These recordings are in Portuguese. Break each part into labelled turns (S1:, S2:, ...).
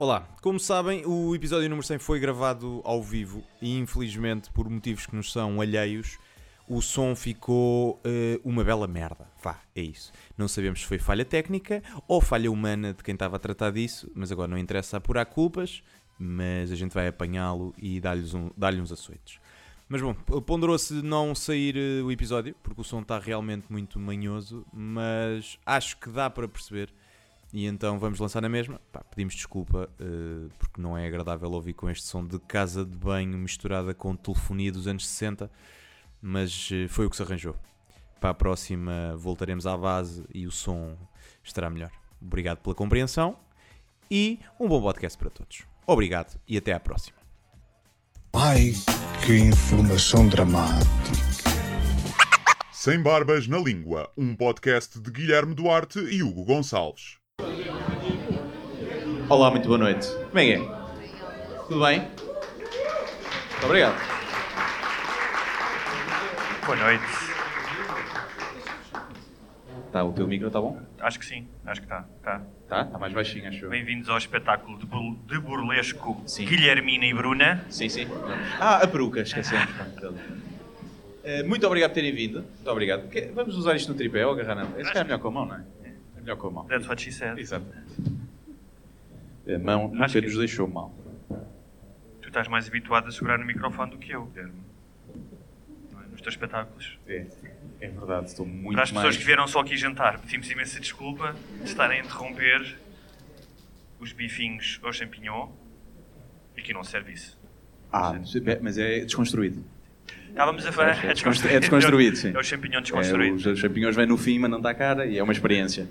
S1: Olá, como sabem, o episódio número 100 foi gravado ao vivo e infelizmente, por motivos que nos são alheios, o som ficou eh, uma bela merda. Vá, é isso. Não sabemos se foi falha técnica ou falha humana de quem estava a tratar disso, mas agora não interessa apurar culpas, mas a gente vai apanhá-lo e dar-lhes um, dar uns açoites. Mas bom, ponderou-se não sair eh, o episódio, porque o som está realmente muito manhoso, mas acho que dá para perceber. E então vamos lançar na mesma. Pá, pedimos desculpa, eh, porque não é agradável ouvir com este som de casa de banho misturada com telefonia dos anos 60, mas eh, foi o que se arranjou. Para a próxima voltaremos à base e o som estará melhor. Obrigado pela compreensão e um bom podcast para todos. Obrigado e até à próxima.
S2: Ai, que informação dramática.
S3: Sem Barbas na Língua, um podcast de Guilherme Duarte e Hugo Gonçalves.
S4: Olá, muito boa noite. Como é que é? Tudo bem? Muito obrigado.
S5: Boa noite.
S4: Tá, o teu micro está bom?
S5: Acho que sim, acho que está. Tá.
S4: Tá, está mais baixinho, acho eu.
S5: Bem-vindos ao espetáculo de, bur- de burlesco
S4: Sim.
S5: Guilhermina e Bruna.
S4: Sim, sim. Ah, a peruca, esquecemos. Eh, muito obrigado por terem vindo. Muito obrigado. Vamos usar isto no tripé ou agarrar não? Esse é melhor com a mão, não é? É melhor com a mão.
S5: That's what she said.
S4: Exato. A mão nunca
S5: que-
S4: nos deixou mal.
S5: Tu estás mais habituado a segurar no microfone do que eu, Guilherme. É? Nos teus espetáculos.
S4: É, é verdade, estou muito
S5: Para as pessoas
S4: mais...
S5: que vieram só aqui jantar, pedimos imensa desculpa de estarem a interromper os bifinhos ao champignon. E aqui não serve isso.
S4: Ah, mas é desconstruído.
S5: Estávamos a falar.
S4: É desconstru- é desconstruído, sim.
S5: É o champignon
S4: É,
S5: desconstruído.
S4: os champignons vêm no fim, mas não dá cara e é uma experiência.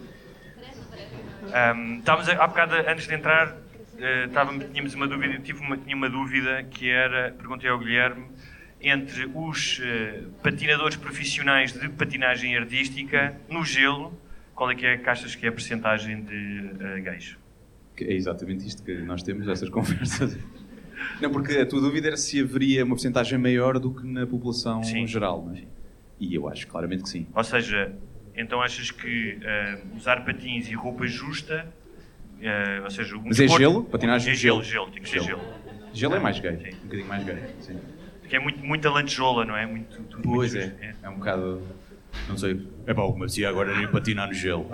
S5: Um, estávamos a, há bocado, antes de entrar, eh, estávamos, tínhamos uma dúvida, tive uma, tinha uma dúvida que era, perguntei ao Guilherme, entre os eh, patinadores profissionais de patinagem artística no gelo, qual é que é que achas que é a percentagem de eh, gays?
S4: É exatamente isto que nós temos, essas conversas. Não, porque a tua dúvida era se haveria uma porcentagem maior do que na população
S5: Sim.
S4: geral, não é? E eu acho claramente que sim.
S5: Ou seja, então achas que eh, usar patins e roupa justa, eh, ou seja, um
S4: Mas é
S5: desporto-
S4: gelo? Patinagem
S5: É gelo,
S4: gelo?
S5: gelo, tem que ser
S4: Gelo.
S5: gelo.
S4: É mais gay,
S5: Sim.
S4: um bocadinho mais gay. Sim.
S5: Porque é muito, muita lanchola, não é? Muito, tudo
S4: Pois
S5: muito
S4: é,
S5: justo.
S4: é um bocado. Não sei. É pá, mas e agora nem patinar no gelo?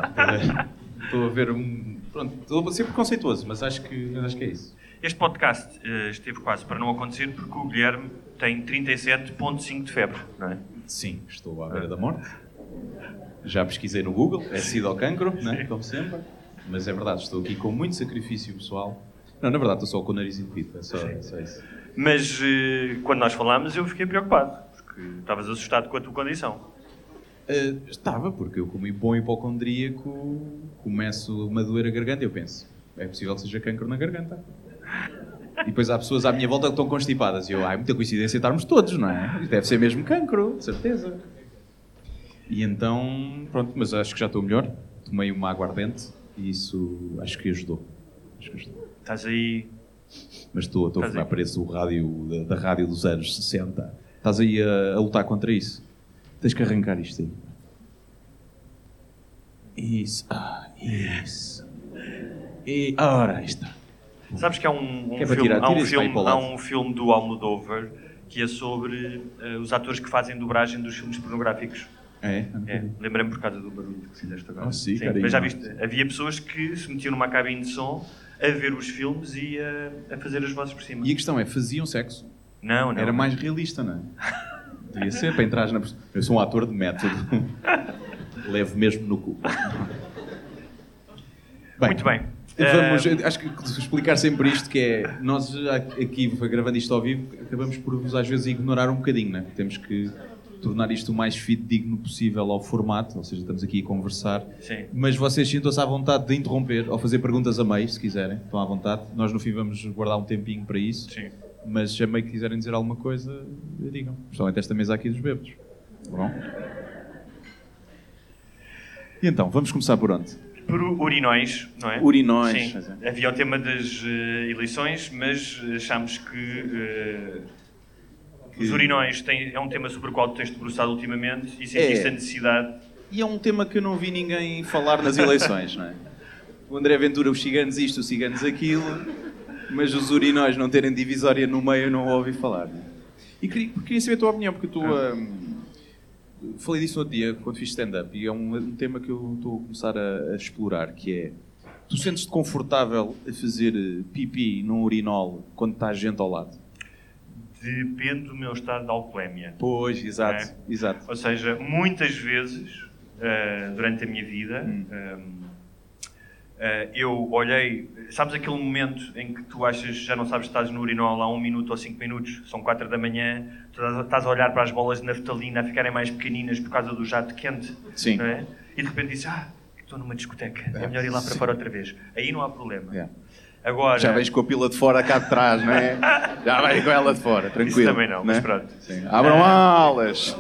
S4: Estou a ver um. Pronto, estou a ser preconceituoso, mas acho que, mas acho que é isso.
S5: Este podcast eh, esteve quase para não acontecer porque o Guilherme tem 37.5 de febre, não é?
S4: Sim, estou à beira da morte. Já pesquisei no Google, é sido ao cancro, né? como sempre. Mas é verdade, estou aqui com muito sacrifício pessoal. Não, na verdade, estou só com o nariz entupido, é só, é só isso.
S5: Mas eh, quando nós falámos eu fiquei preocupado, porque estavas assustado com a tua condição.
S4: Ah, estava, porque eu, como bom hipocondríaco, começo a doer a garganta e eu penso, é possível que seja cancro na garganta. E depois há pessoas à minha volta que estão constipadas e eu, ah, é muita coincidência estarmos todos, não é? Deve ser mesmo cancro, de certeza. E então, pronto, mas acho que já estou melhor. Tomei uma aguardente e isso acho que ajudou. Acho que ajudou.
S5: Estás aí.
S4: Mas estou, estou a preço do rádio, da, da rádio dos anos 60. Estás aí a, a lutar contra isso? Tens que arrancar isto aí. Isso. Ah, isso. E, ora, aí está.
S5: Sabes que há um, um
S4: é
S5: filme, há, um filme
S4: o
S5: há um filme do Almodóvar que é sobre eh, os atores que fazem dobragem dos filmes pornográficos.
S4: É?
S5: É, lembrei-me por causa do barulho que fizeste agora.
S4: Ah, sim, carinho.
S5: mas já viste, havia pessoas que se metiam numa cabine de som a ver os filmes e a, a fazer as vozes por cima.
S4: E a questão é, faziam sexo?
S5: Não, não.
S4: Era mais realista, não é? Devia ser para entrar na... Eu sou um ator de método. Levo mesmo no cu.
S5: Muito bem.
S4: Vamos,
S5: Eh,
S4: acho que explicar sempre isto que é nós aqui gravando isto ao vivo acabamos por vos às vezes ignorar um bocadinho, né? Temos que tornar isto o mais fidedigno possível ao formato, ou seja, estamos aqui a conversar.
S5: Sim.
S4: Mas vocês sintam-se à vontade de interromper ou fazer perguntas a meio, se quiserem, estão à vontade. Nós no fim vamos guardar um tempinho para isso.
S5: Sim.
S4: Mas se a meio quiserem dizer alguma coisa, digam. Principalmente esta mesa aqui dos bêbados. Tá bom? E então, vamos começar por onde?
S5: Por urinóis, não é?
S4: Urinóis,
S5: Sim. Havia o tema das eh, eleições, mas achámos que, eh, os urinóis têm, é um tema sobre o qual tu tens debruçado ultimamente e sentiste
S4: É.
S5: a necessidade.
S4: E é um tema que eu não vi ninguém falar nas eleições, não é? O André Ventura, os ciganos isto, os ciganos aquilo. Mas os urinóis não terem divisória no meio eu não ouvi falar. né? E queria, queria saber a tua opinião, porque tu. hum, falei disso no outro dia, quando fiz stand-up, e é um, um tema que eu estou a começar a, a explorar, que é... Tu sentes-te confortável a fazer eh, pipi num urinol quando está gente ao lado?
S5: Depende do meu estado de alcoolemia.
S4: Pois, exato,
S5: É.
S4: exato.
S5: Ou seja, muitas vezes eh, durante a minha vida
S4: Hum.
S5: eh, eu olhei, sabes aquele momento em que tu achas já não sabes se estás no urinol há um minuto ou cinco minutos, são quatro da manhã, tu estás- a olhar para as bolas de naftalina a ficarem mais pequeninas por causa do jato quente,
S4: Sim.
S5: é? E de repente dizes, ah, estou numa discoteca, é melhor ir lá para fora outra vez. Aí não há problema.
S4: Yeah.
S5: Agora,
S4: Já vens com a pila de fora cá de trás, não é? Já vais com ela de fora, tranquilo.
S5: também não, mas
S4: né?
S5: pronto.
S4: Sim. Abram alas!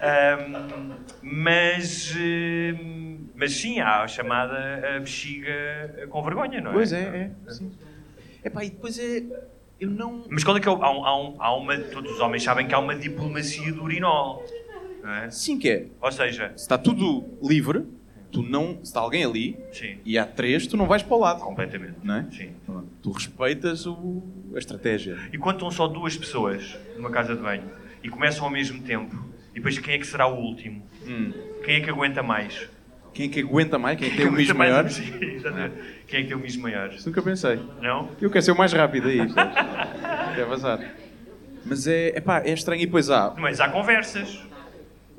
S5: Ahm, mas, hum, mas sim, há a chamada bexiga com vergonha, não é?
S4: Pois é, é. Sim. Epá, e depois é. Eu não.
S5: Mas qual é que é o, há, um, há, um, há uma. Todos os homens sabem que há uma diplomacia do urinol. É?
S4: Sim, que é.
S5: Ou seja,
S4: Se está tudo livre, tu não. Se está alguém ali
S5: sim,
S4: e há três, tu não vais para o lado.
S5: completamente.
S4: Não é?
S5: Sim.
S4: Tu respeitas o, a estratégia.
S5: E quando estão só duas pessoas numa casa de banho e começam ao mesmo tempo, e depois quem é que será o último?
S4: Hum.
S5: Quem é que aguenta mais?
S4: Quem é que aguenta mais? Quem é que tem o mijo
S5: aguenta
S4: maior?
S5: Sim. Quem é que tem o mijo maior?
S4: Isso nunca pensei.
S5: Não?
S4: Eu quero ser o mais rápido aí. Quer vazar. Mas é, epá, é estranho e depois há.
S5: Mas há conversas.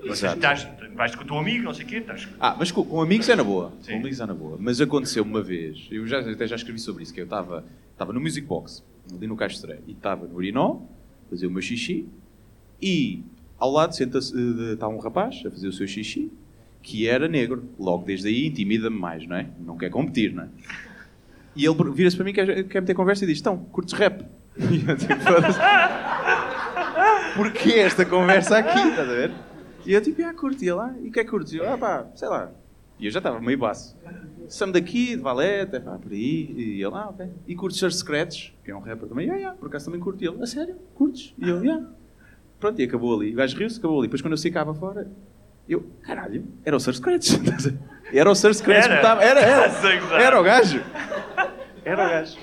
S4: Exato.
S5: estás, vais com o teu amigo, não sei o quê, estás
S4: Ah, mas com, com amigos é na boa.
S5: Sim.
S4: Com amigos é na boa. Mas aconteceu uma vez, eu já, até já escrevi sobre isso, que eu estava no Music Box, ali no Estreia, e estava no urinol, fazia o meu xixi, e ao lado senta-se, eh, está um rapaz a fazer o seu xixi, que era negro. Logo desde aí intimida-me mais, não é? Não quer competir, não é? E ele vira-se para mim, quer, quer meter conversa e diz, então, curtes rap? E eu tipo, foda-se. Porquê esta conversa aqui, estás a ver? E eu tipo, ah, curto. E ele, ah, e o que é que curtes? E eu, ah pá, sei lá. E eu já estava meio baço. Sam daqui, de Valete, é pá, por aí. E ele, ah, ok. E curtes Sir Secrets, que é um rapper também. Ah, yeah, por acaso também curto. E ele, a sério? Curtes? E eu, yeah. Pronto, e acabou ali. O gajo riu-se, acabou ali. Depois quando eu saí cá para fora, eu, caralho, era o Sir Secrets. era o Sir Secrets que
S5: Era?
S4: estava. Era, era.
S5: Que.
S4: Era o gajo. Era o gajo.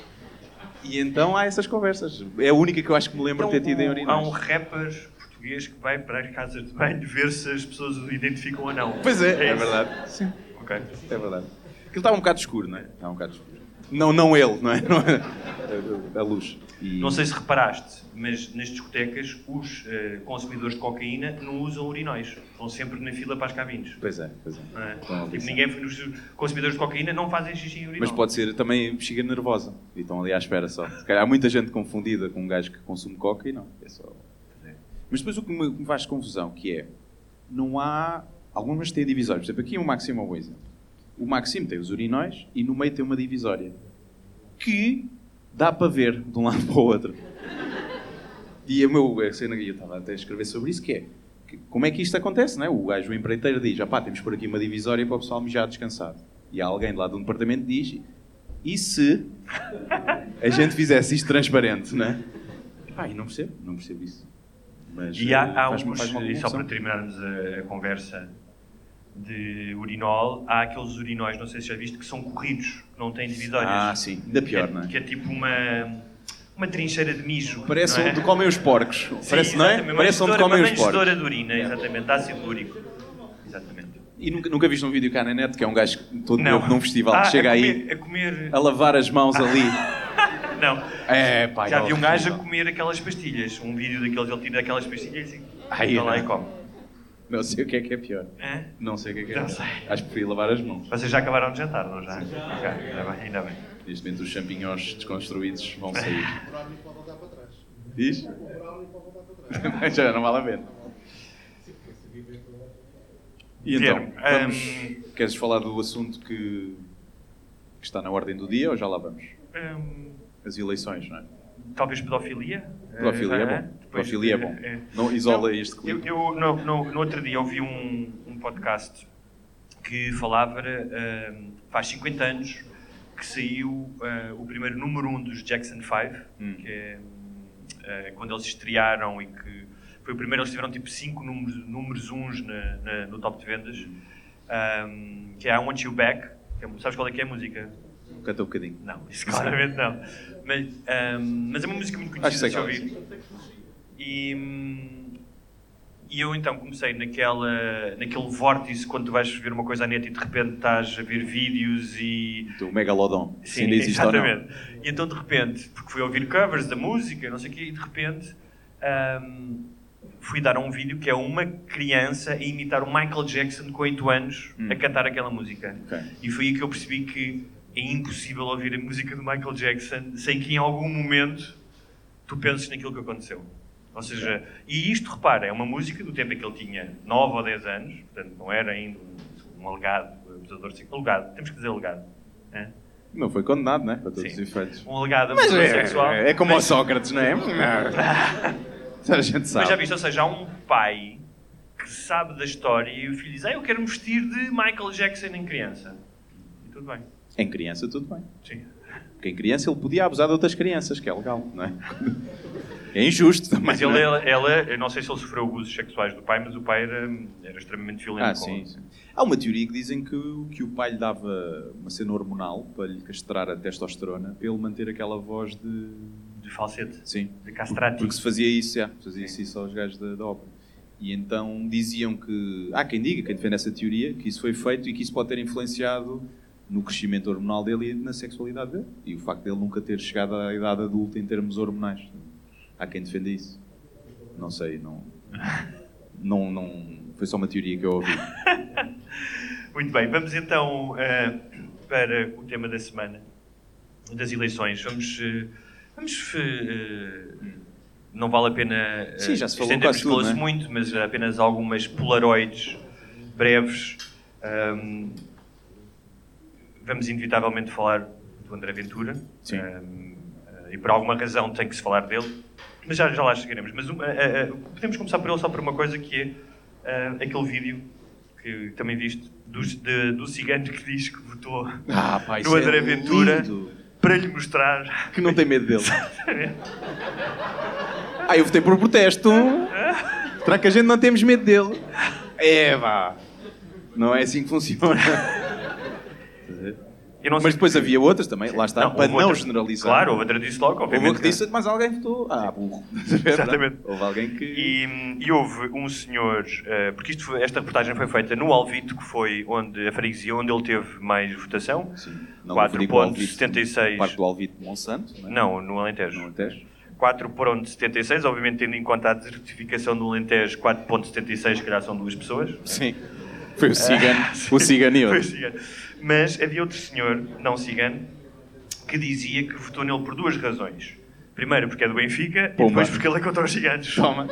S4: E então há essas conversas. É a única que eu acho que me lembro de ter tido em
S5: Há
S4: urinóis.
S5: um rapper português que vai para as casas de banho ver se as pessoas o identificam ou não.
S4: Pois é, é,
S5: isso?
S4: verdade. Sim,
S5: Ok.
S4: é verdade. Aquilo estava um bocado escuro, não é? Estava um bocado escuro. Não, não ele, não é? Não é? A, luz. E-
S5: Não sei se reparaste, mas nas discotecas os eh, consumidores de cocaína não usam urinóis. Estão sempre na fila para as cabines.
S4: Pois é, pois é.
S5: É?
S4: Estão ali
S5: Tipo, ninguém, os consumidores de cocaína não fazem xixi em urinol.
S4: Mas pode ser também bexiga nervosa. E estão ali à espera só. Se calhar há muita gente confundida com um gajo que consome coca e não. É só... Mas depois o que me faz confusão, que é, não há... Algumas têm divisórios. Por exemplo, aqui o Maximo é um bom exemplo. O Maximo tem os urinóis e no meio tem uma divisória. Que dá para ver de um lado para o outro. E a meu, cena que eu estava até a escrever sobre isso, que é, que- como é que isto acontece, não é? O gajo, o empreiteiro diz, ah pá, temos por aqui uma divisória para o pessoal mijar descansado. E há alguém de lá do departamento que diz, e se a gente fizesse isto transparente, não é? Pá, e não percebo, não percebo isso. Mas,
S5: E há,
S4: eh,
S5: há uns, e só para terminarmos a, a conversa de urinol, há aqueles urinóis, não sei se já viste, que são corridos, que não têm divisórias.
S4: Ah, sim, ainda pior,
S5: que,
S4: não é?
S5: Que é tipo uma, uma trincheira de mijo.
S4: Parece
S5: é?
S4: onde comem os porcos.
S5: Sim,
S4: Parece, não é?
S5: uma
S4: Parece onde comem
S5: uma
S4: os porcos.
S5: manjedoura de urina, exatamente, ácido úrico. Exatamente.
S4: E nunca, nunca viste um vídeo cá na net que é um gajo todo novo num festival
S5: Ah,
S4: que chega
S5: a
S4: aí
S5: comer, a comer...
S4: a lavar as mãos ali.
S5: Não.
S4: É, pá,
S5: Já
S4: é
S5: vi um gajo a comer aquelas pastilhas. Um vídeo daqueles, ele tira aquelas pastilhas e
S4: Ai,
S5: vai lá
S4: é.
S5: e come.
S4: Não sei o que é que é pior.
S5: É?
S4: Não sei o que é que é
S5: Não
S4: pior.
S5: sei.
S4: Acho que preferia lavar as mãos.
S5: Vocês já acabaram de jantar, não já? Ok, ainda bem, ainda bem.
S4: Neste momento os champignons desconstruídos vão sair. Diz? Já não vale a pena. E então, vamos,
S5: hum,
S4: queres falar do assunto que, que está na ordem do dia ou já lá vamos?
S5: Hum,
S4: As eleições, não é?
S5: talvez pedofilia?
S4: Pedofilia é
S5: Eh,
S4: bom.
S5: depois,
S4: Pedofilia é
S5: eh,
S4: bom.
S5: eh,
S4: Não isola
S5: Não,
S4: este
S5: Eu,
S4: clipe.
S5: eu no, no- no outro dia ouvi um, um podcast que falava, eh, faz 50 anos, que saiu eh, o primeiro número 1 um dos Jackson 5,
S4: Hum.
S5: que é eh, quando eles estrearam e que foi o primeiro, eles tiveram tipo 5 números, números uns na, na- no top de vendas, um, que é I Want You Back. que é- sabes qual é que é a música?
S4: Canta um bocadinho.
S5: Não, isso claramente não. Mas, ahm, mas é uma música muito conhecida, eu
S4: sei
S5: ouvir. E, e eu então comecei naquela, naquele vórtice quando tu vais ver uma coisa à net e de repente estás a ver vídeos e.
S4: Do Megalodon.
S5: Sim,
S4: ainda existe
S5: exatamente. E então de repente, porque fui ouvir covers da música, não sei o quê, e de repente ahm, fui dar um vídeo que é uma criança a imitar o Michael Jackson com 8 anos
S4: Hum.
S5: a cantar aquela música.
S4: Ok.
S5: E foi aí que eu percebi que é impossível ouvir a música do Michael Jackson sem que em algum momento tu penses naquilo que aconteceu. Ou seja, e isto, repara, é uma música do tempo em que ele tinha 9 ou 10 anos, portanto não era ainda um, um alegado abusador sexual. Alegado, temos que dizer alegado. hã?
S4: Não foi condenado, né? Para todos os
S5: Sim.
S4: efeitos.
S5: Um alegado abusador
S4: é,
S5: sexual.
S4: é como o
S5: mas,
S4: Sócrates, não é? A gente sabe.
S5: mas já viste, ou seja, há um pai que sabe da história e o filho diz: ah, eu quero vestir de Michael Jackson em criança. E tudo bem.
S4: Em criança, tudo bem.
S5: Sim.
S4: Porque em criança ele podia abusar de outras crianças, que é legal, não é? É injusto também.
S5: Mas
S4: não
S5: ele,
S4: é?
S5: ela, ela- eu não sei se ele sofreu abusos sexuais do pai, mas o pai era, era extremamente violento.
S4: Ah, sim, sim. Há uma teoria que dizem que, o- que o pai lhe dava uma cena hormonal para lhe castrar a testosterona para ele manter aquela voz de.
S5: De falsete,
S4: Sim.
S5: de castrati.
S4: Porque se fazia isso, já. Fazia -se isso aos gajos da, da ópera. E então diziam que. Há quem diga, quem defende essa teoria, que isso foi feito e que isso pode ter influenciado no crescimento hormonal dele e na sexualidade dele. E o facto dele nunca ter chegado à idade adulta em termos hormonais. Há quem defenda isso. Não sei, não. Não, não. Foi só uma teoria que eu ouvi.
S5: Muito bem, vamos então eh, para o tema da semana, das eleições. Vamos. eh, vamos eh, não vale a pena eh,
S4: Sim, já se falou
S5: estendermos
S4: tudo, é?
S5: muito, mas apenas algumas polaroides breves. Ahm, vamos inevitavelmente falar do André Ventura.
S4: Sim.
S5: Ahm, eh, e por alguma razão tem que se falar dele. Mas já, já lá chegaremos. Mas um, eh, eh, podemos começar por ele só por uma coisa que é eh, aquele vídeo que também viste do, de- do cigano que diz que votou
S4: Ah, pá,
S5: no André Ventura
S4: lindo.
S5: para lhe mostrar.
S4: Que não tem medo dele. Ah, eu votei por protesto. Será que a gente não temos medo dele? É, vá. Não é assim que funciona.
S5: Não
S4: Mas
S5: sei-
S4: depois havia outras também, lá está, para
S5: houve
S4: não
S5: outra-
S4: generalizar.
S5: Claro, houve outra disse logo,
S4: Houve
S5: obviamente.
S4: um que disse, mas alguém votou. Ah, burro.
S5: Exatamente.
S4: Houve alguém que.
S5: E, e houve um senhor, eh, porque isto foi- esta reportagem foi feita no Alvito, que foi onde a freguesia onde ele teve mais votação.
S4: Sim, não
S5: 4.76.
S4: Parte do Alvito de Monsanto, não é?
S5: Não, no Alentejo.
S4: No Alentejo.
S5: 4.76, obviamente tendo em conta a desertificação do Alentejo, 4.76 se calhar são duas pessoas.
S4: Sim. Foi o cigano. o cigano e
S5: Foi
S4: outro.
S5: cigano. Mas havia outro senhor, não cigano, que dizia que votou nele por duas razões. Primeiro, porque é do Benfica,
S4: Pumba.
S5: e depois porque ele é contra os gigantes.
S4: Toma.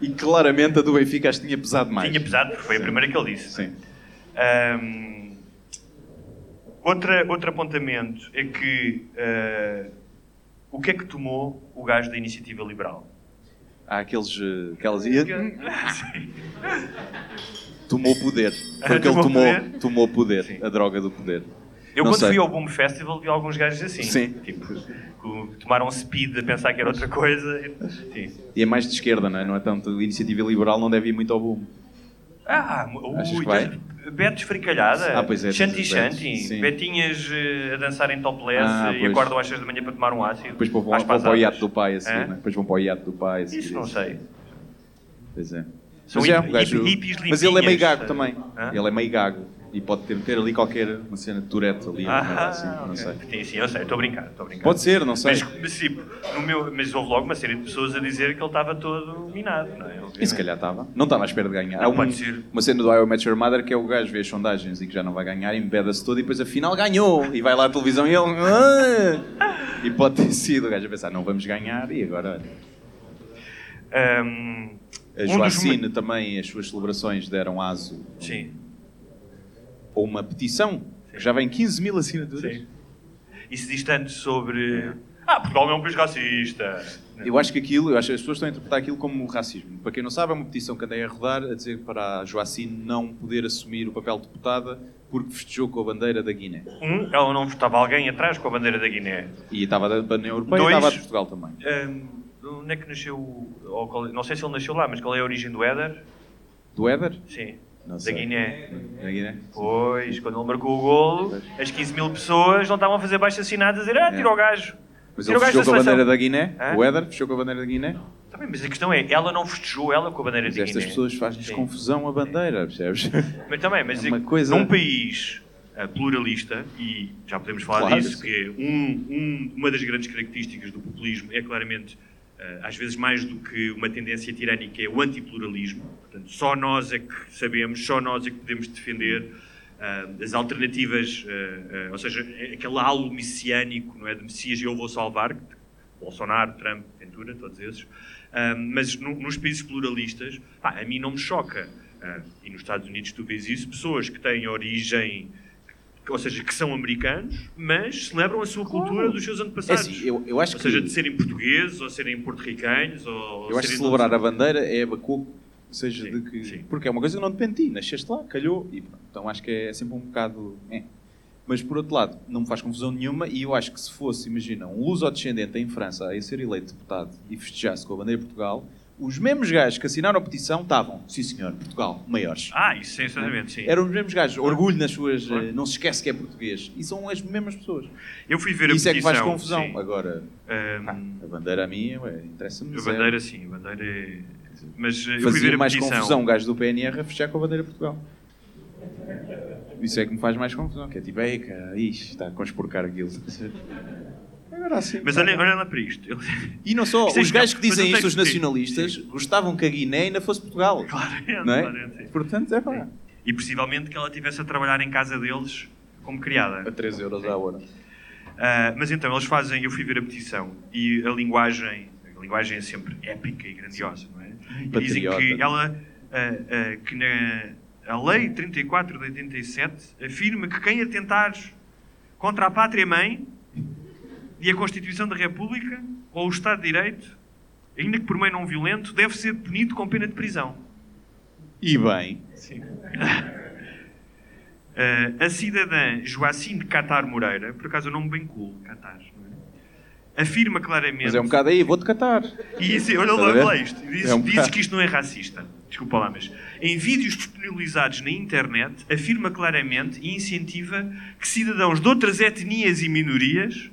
S4: E claramente a do Benfica acho que tinha pesado mais.
S5: Tinha pesado, porque foi a primeira que ele disse.
S4: Sim.
S5: Ahm, outra, outro apontamento é que ah, o que é que tomou o gajo da Iniciativa Liberal?
S4: Há aqueles. eh, Aquelas.
S5: Sim.
S4: Tomou poder. Foi o que ele
S5: Tomou poder?
S4: Tomou poder.
S5: Sim.
S4: A droga do poder.
S5: Eu,
S4: Não
S5: quando
S4: sei.
S5: fui ao Boom Festival, vi alguns gajos assim.
S4: Sim.
S5: Tipo, que tomaram speed a pensar que era outra coisa. Sim.
S4: E é mais de esquerda, não é? Não é tanto. A iniciativa liberal não deve ir muito ao boom.
S5: Ah,
S4: Achas
S5: ui,
S4: vai?
S5: Beto esfricalhada,
S4: Ah, pois é,
S5: Shanty Shanty. Betinhas eh, a dançar em topless
S4: Ah,
S5: e acordam às 6 da manhã para tomar um ácido.
S4: Depois vão, vão, para o iate do pai a seguir,
S5: Hã?
S4: não é? Depois vão para o iate do pai a seguir.
S5: Isso não sei.
S4: Pois é.
S5: São
S4: Mas, é, o gajo-
S5: hip- hippies
S4: mas ele é meio gago também.
S5: Hã?
S4: Ele é meio gago. E pode ter, ter ali qualquer uma cena de Tourette ali. uma merda
S5: Ah,
S4: assim, não
S5: ok.
S4: sei.
S5: Sim, sim, eu sei, estou a brincar, estou a brincar.
S4: Pode ser, não sei.
S5: Mas, mas, tipo, no meu, mas houve logo uma série de pessoas a dizer que ele estava todo minado, não é?
S4: E se calhar estava. Não estava à espera de ganhar.
S5: Não,
S4: Há um-
S5: pode ser.
S4: uma cena do I Met Your Mother que é o gajo vê as sondagens e que já não vai ganhar, embeda-se todo e depois afinal ganhou. E vai lá à televisão e ele. "Ah!" E pode ter sido o gajo a pensar, não vamos ganhar e agora. olha.
S5: Ahm,
S4: A
S5: um
S4: Joacine
S5: momen-
S4: também, as suas celebrações deram aso
S5: Sim,
S4: a uma petição que já vem 15 mil assinaturas.
S5: sim. E se diz tanto sobre. Ah, Portugal não é um país racista.
S4: Eu acho que aquilo, eu acho que as pessoas estão a interpretar aquilo como racismo. Para quem não sabe, é uma petição que andei a rodar a dizer para a Joacine não poder assumir o papel de deputada porque festejou com a bandeira da Guiné.
S5: Um, ela não estava alguém atrás com a bandeira da Guiné.
S4: E estava da União Europeia
S5: Dois.
S4: e estava de Portugal também.
S5: Ahm, onde é que nasceu. ou qual- não sei se ele nasceu lá, mas qual é a origem do Éder?
S4: Do Éder?
S5: Sim.
S4: Não
S5: Da
S4: sei.
S5: Guiné.
S4: Da Guiné?
S5: Pois, quando ele marcou o golo, as 15 mil pessoas não estavam a fazer baixo assinado a dizer ah, tira o gajo.
S4: Mas ele fechou
S5: da
S4: com a bandeira da Guiné?
S5: Hã?
S4: O Éder fechou com a bandeira da Guiné?
S5: Tá bem, mas a questão é, ela não festejou ela com a bandeira
S4: Mas estas
S5: Guiné.
S4: pessoas fazem-lhes confusão a bandeira, percebes?
S5: Mas também, mas
S4: É uma
S5: é-
S4: coisa-
S5: num país ah, pluralista, e já podemos falar
S4: Claro,
S5: disso,
S4: sim.
S5: que é um- um- uma das grandes características do populismo é claramente, às vezes mais do que uma tendência tirânica, é o antipluralismo. Portanto, só nós é que sabemos, só nós é que podemos defender ah, as alternativas, ah, ah, ou seja, é aquele halo messiânico, não é? De Messias eu vou salvar, Bolsonaro, Trump, Ventura, todos esses. Mas no- nos países pluralistas, pá, a mim não me choca. E nos Estados Unidos tu vês isso, pessoas que têm origem, ou seja, que são americanos, mas celebram a sua cultura dos seus
S4: É
S5: antepassados.
S4: assim, eu, eu acho
S5: ou
S4: que,
S5: seja, de serem portugueses, ou serem porto-ricanos, ou
S4: eu acho que celebrar a
S5: de
S4: bandeira é bacuco, seja
S5: Sim,
S4: de que...
S5: sim.
S4: Porque é uma coisa que não depende de ti, nasceste lá, calhou, e pronto. Então acho que é sempre um bocado... é. Mas por outro lado, não me faz confusão nenhuma e eu acho que se fosse, imagina, um luso-descendente em França a ser eleito deputado e festejasse com a bandeira de Portugal, os mesmos gajos que assinaram a petição estavam, sim senhor, Portugal, maiores.
S5: Ah, isso sinceramente, sim.
S4: Eram os mesmos gajos, orgulho nas suas.
S5: Claro.
S4: eh, Não se esquece que é português. E são as mesmas pessoas.
S5: Eu fui ver a
S4: Isso é que
S5: petição.
S4: faz confusão.
S5: sim.
S4: Agora,
S5: Ahm,
S4: pá, a bandeira a mim interessa-me.
S5: a
S4: zero.
S5: bandeira, sim, a bandeira é... Mas eh, eu fui
S4: Fazia
S5: ver a
S4: mais
S5: petição.
S4: confusão um gajo do PNR a fechar com a bandeira de Portugal. Isso é que me faz mais confusão. Que é tipo, ei, cara, ixi, está a conspurcar aquilo. Assim.
S5: Mas olha, olha lá para isto.
S4: E não só,
S5: é
S4: os gajos que dizem isto, os nacionalistas, gostavam que a Guiné ainda fosse Portugal. Não é?
S5: claramente, sim.
S4: Portanto, é pá.
S5: E possivelmente que ela estivesse a trabalhar em casa deles como criada.
S4: A 3 euros a hora.
S5: Ah, mas então, eles fazem, eu fui ver a petição e a linguagem, a linguagem é sempre épica e grandiosa, não é? E dizem que ela, ah, ah, que na a lei 34 de 87 afirma que quem atentar contra a pátria-mãe e a Constituição da República ou o Estado de Direito, ainda que por meio não violento, deve ser punido com pena de prisão.
S4: E bem.
S5: Sim. Eh, a cidadã Joacine Catar Moreira, por acaso um nome bem cool, Catar, não é? afirma claramente.
S4: Mas é um bocado aí, vou-te catar.
S5: E isso, olha lá, lá isto. Diz,
S4: É um
S5: diz que isto não é racista. Desculpa lá, mas. Em vídeos disponibilizados na internet, afirma claramente e incentiva que cidadãos de outras etnias e minorias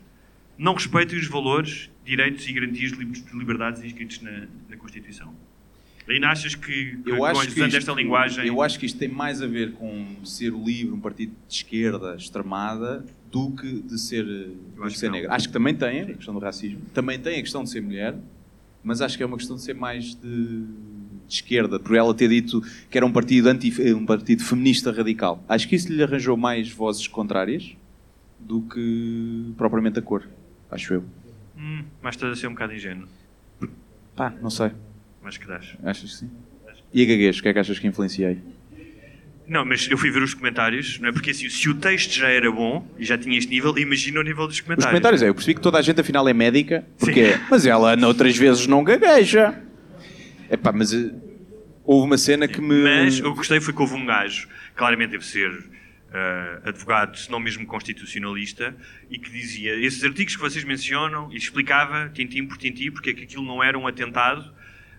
S5: não respeitem os valores, direitos e garantias de lib- de liberdades inscritos na, na Constituição. Ainda achas que,
S4: Eu acho que
S5: usando
S4: isto,
S5: esta linguagem.
S4: eu acho que isto tem mais a ver com ser o livre, um partido de esquerda extremada, do que de ser, do que
S5: que
S4: ser negro. Acho que também tem a questão do racismo, também tem a questão de ser mulher, mas acho que é uma questão de ser mais de, de esquerda, por ela ter dito que era um partido, anti, um partido feminista radical. Acho que isso lhe arranjou mais vozes contrárias do que propriamente a cor, acho eu.
S5: Hum, mas estás a ser um bocado ingênuo.
S4: Pá, não sei.
S5: Mas que dás.
S4: Achas que sim? E a gaguez, o que é que achas que influenciei?
S5: Não, mas eu fui ver os comentários, não é? Porque assim, se o texto já era bom e já tinha este nível, imagina o nível dos
S4: Os
S5: comentários.
S4: comentários é, eu percebi que toda a gente afinal é médica, porque
S5: Sim.
S4: é, mas ela noutras vezes não gagueja. Epá, mas eh, houve uma cena que me...
S5: Mas eu gostei foi que houve um gajo, claramente deve ser ah, advogado, se não mesmo constitucionalista, e que dizia esses artigos que vocês mencionam e explicava, tintim por tintim, porque é que aquilo não era um atentado